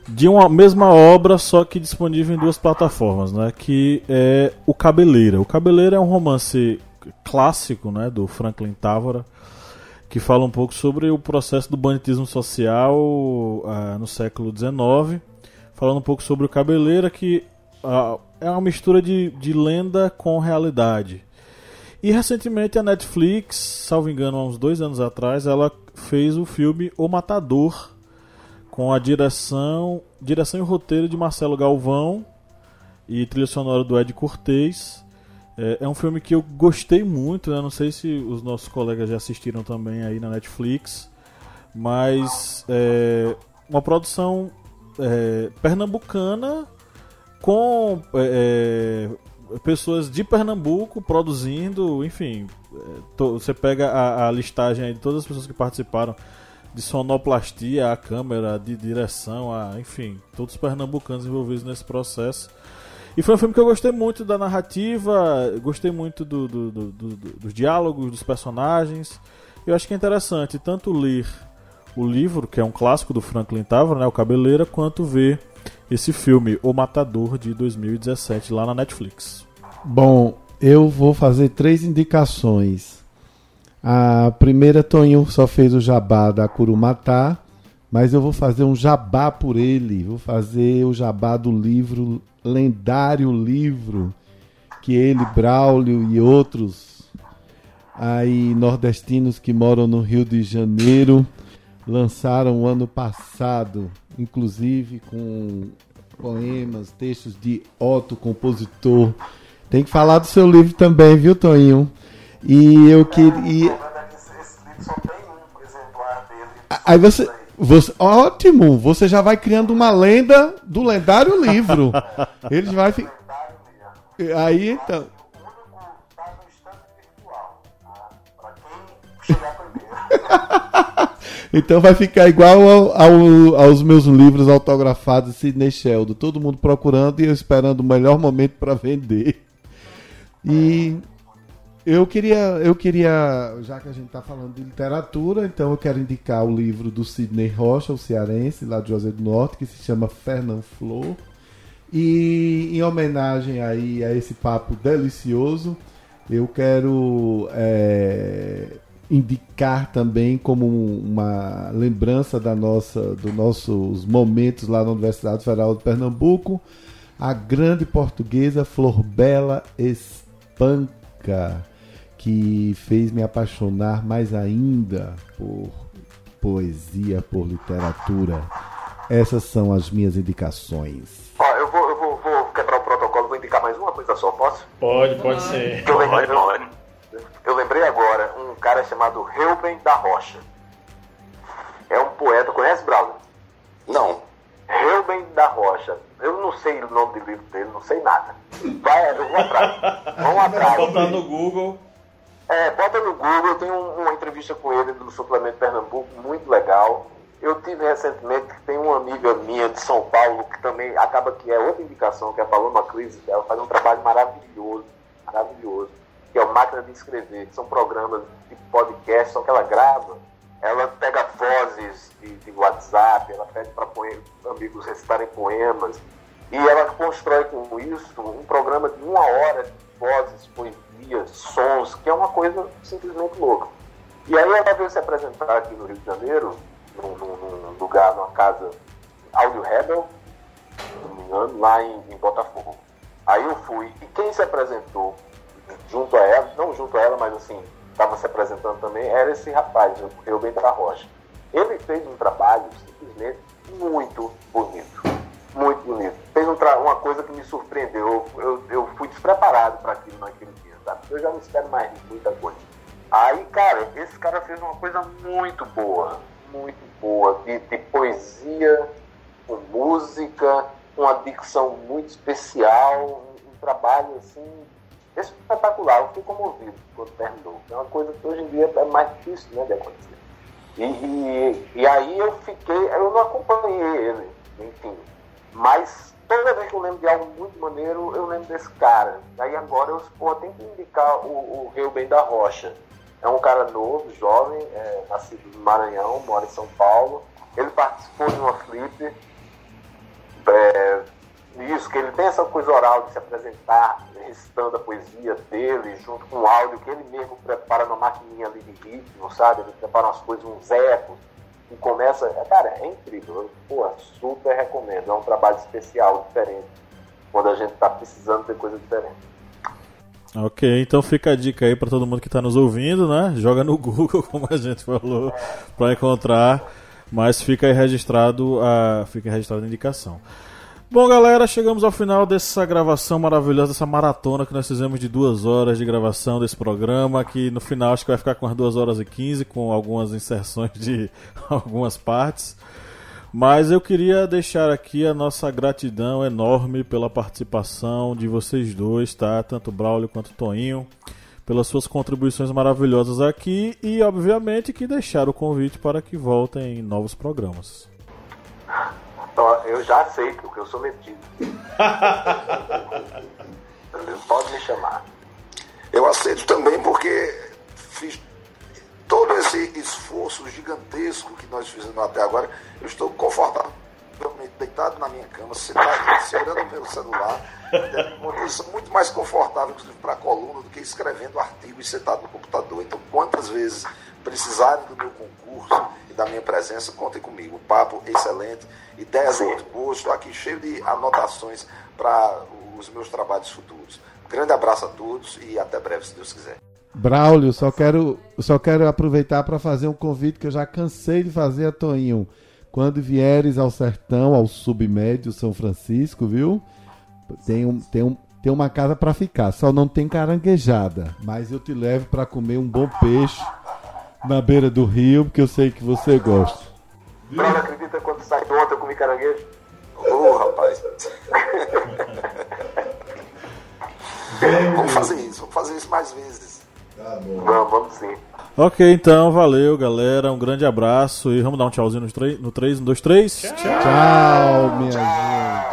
de uma mesma obra, só que disponível em duas plataformas, né? Que é o Cabeleira. O Cabeleira é um romance clássico, né? Do Franklin Távora, que fala um pouco sobre o processo do banditismo social uh, no século XIX, falando um pouco sobre o Cabeleira, que uh, é uma mistura de, de lenda com realidade. E recentemente a Netflix, salvo engano, há uns dois anos atrás, ela fez o filme O Matador, com a direção, direção e roteiro de Marcelo Galvão e trilha sonora do Ed Cortez. É, é um filme que eu gostei muito, né? não sei se os nossos colegas já assistiram também aí na Netflix, mas é uma produção é, pernambucana com é, é pessoas de Pernambuco produzindo, enfim, é, to, você pega a, a listagem de todas as pessoas que participaram de sonoplastia, a câmera, de direção, a, enfim, todos os pernambucanos envolvidos nesse processo. E foi um filme que eu gostei muito da narrativa, gostei muito do, do, do, dos diálogos, dos personagens. Eu acho que é interessante tanto ler o livro, que é um clássico do Franklin Távora, né, o Cabeleira, quanto ver esse filme, O Matador, de 2017, lá na Netflix.
Bom, eu vou fazer três indicações. A primeira, Toninho só fez o jabá da Curumatá, mas eu vou fazer um jabá por ele. Vou fazer o jabá do livro, lendário livro, que ele, Braulio e outros aí nordestinos que moram no Rio de Janeiro lançaram ano passado, inclusive com poemas, textos de Otto, compositor. Tem que falar do seu livro também, viu, Toninho? E eu queria. Aí você, você. Ótimo! Você já vai criando uma lenda do lendário livro. Ele vai ficar. Aí então. então vai ficar igual ao, ao, aos meus livros autografados Sidney Sheldon. Todo mundo procurando e eu esperando o melhor momento para vender. E eu queria, eu queria, já que a gente está falando de literatura, então eu quero indicar o livro do Sidney Rocha, o cearense, lá de José do Norte, que se chama Fernand Flor. E em homenagem aí a esse papo delicioso, eu quero é, indicar também como uma lembrança da nossa, dos nossos momentos lá na Universidade Federal de Pernambuco, a grande portuguesa Flor Bela Espanca que fez me apaixonar mais ainda por poesia, por literatura. Essas são as minhas indicações.
Ó, eu, vou, eu vou, vou, quebrar o protocolo, vou indicar mais uma coisa só, posso?
Pode, pode ser.
Eu lembrei, eu, eu lembrei agora um cara chamado Reuben da Rocha. É um poeta, conhece, Bravo?
Não.
Reuben da Rocha. Eu não sei o nome do livro dele, não sei nada. Vai, eu vou atrás. Vamos atrás.
Botar no Google.
É, bota no Google, eu tenho uma entrevista com ele do Suplemento Pernambuco, muito legal. Eu tive recentemente, tem uma amiga minha de São Paulo, que também acaba que é outra indicação, que é a Paloma Cris, ela faz um trabalho maravilhoso, maravilhoso, que é o Máquina de Escrever, que são programas de podcast, só que ela grava, ela pega vozes de, de WhatsApp, ela pede para amigos recitarem poemas, e ela constrói com isso um programa de uma hora de vozes, poesia, sons, que é uma coisa simplesmente louca. E aí ela veio se apresentar aqui no Rio de Janeiro, num, num, num lugar, numa casa, Audio Rebel, lá em, em Botafogo. Aí eu fui, e quem se apresentou junto a ela, não junto a ela, mas assim, estava se apresentando também, era esse rapaz, o Reuben da Rocha. Ele fez um trabalho simplesmente muito bonito. Muito bonito. Fez um uma coisa que me surpreendeu. Eu, eu, eu fui despreparado para aquilo naquele dia, sabe? Eu já não espero mais muita coisa. Aí, cara, esse cara fez uma coisa muito boa. Muito boa. De, de poesia, com música, uma dicção muito especial. Um, um trabalho, assim, espetacular. Eu fiquei comovido quando terminou. É uma coisa que hoje em dia é mais difícil né, de acontecer. E, e, e, aí eu fiquei, eu não acompanhei ele, enfim. Mas toda vez que eu lembro de algo muito maneiro, eu lembro desse cara. Aí agora eu pô, tenho que indicar o, o Rio Bem da Rocha. É um cara novo, jovem, é, nascido no Maranhão, mora em São Paulo. Ele participou de uma flip. É, isso, que ele tem essa coisa oral de se apresentar recitando a poesia dele, junto com o áudio que ele mesmo prepara na maquininha ali de ritmo, sabe? Ele prepara umas coisas, uns ecos, e começa. É, cara, é incrível. Pô, super recomendo. É um trabalho especial, diferente, quando a gente está precisando ter coisa diferente.
Ok, então fica a dica aí para todo mundo que está nos ouvindo, né? Joga no Google, como a gente falou, para encontrar. Mas fica registrado a, fica registrado a indicação. Bom, galera, chegamos ao final dessa gravação maravilhosa, dessa maratona que nós fizemos de duas horas de gravação desse programa, que no final acho que vai ficar com as duas horas e quinze, com algumas inserções de algumas partes. Mas eu queria deixar aqui a nossa gratidão enorme pela participação de vocês dois, tá? Tanto Braulio quanto Toinho, pelas suas contribuições maravilhosas aqui e, obviamente, que deixaram o convite para que voltem em novos programas.
Eu já aceito, porque eu sou metido. Pode me chamar.
Eu aceito também porque fiz todo esse esforço gigantesco que nós fizemos até agora. Eu estou confortavelmente deitado na minha cama, sentado, segurando o meu celular. Uma posição muito mais confortável, inclusive, para a coluna do que escrevendo artigos sentado no computador. Então, quantas vezes precisarem do meu concurso e da minha presença, contem comigo. Papo excelente, ideias muito boas. Estou aqui cheio de anotações para os meus trabalhos futuros. grande abraço a todos e até breve, se Deus quiser.
Braulio, só quero, só quero aproveitar para fazer um convite que eu já cansei de fazer a Toinho. Quando vieres ao sertão, ao submédio São Francisco, viu? Tem, um, tem, um, tem uma casa para ficar, só não tem caranguejada. Mas eu te levo para comer um bom peixe na beira do rio, porque eu sei que você gosta.
Bruno, acredita quando sai do ontem eu comi caranguejo?
Ô, oh, rapaz. vamos fazer isso, vamos fazer isso mais vezes.
Tá bom. Vamos, vamos sim.
Ok, então, valeu, galera. Um grande abraço e vamos dar um tchauzinho no 3, no 3 1, 2, 3.
Tchau, Tchau minha gente.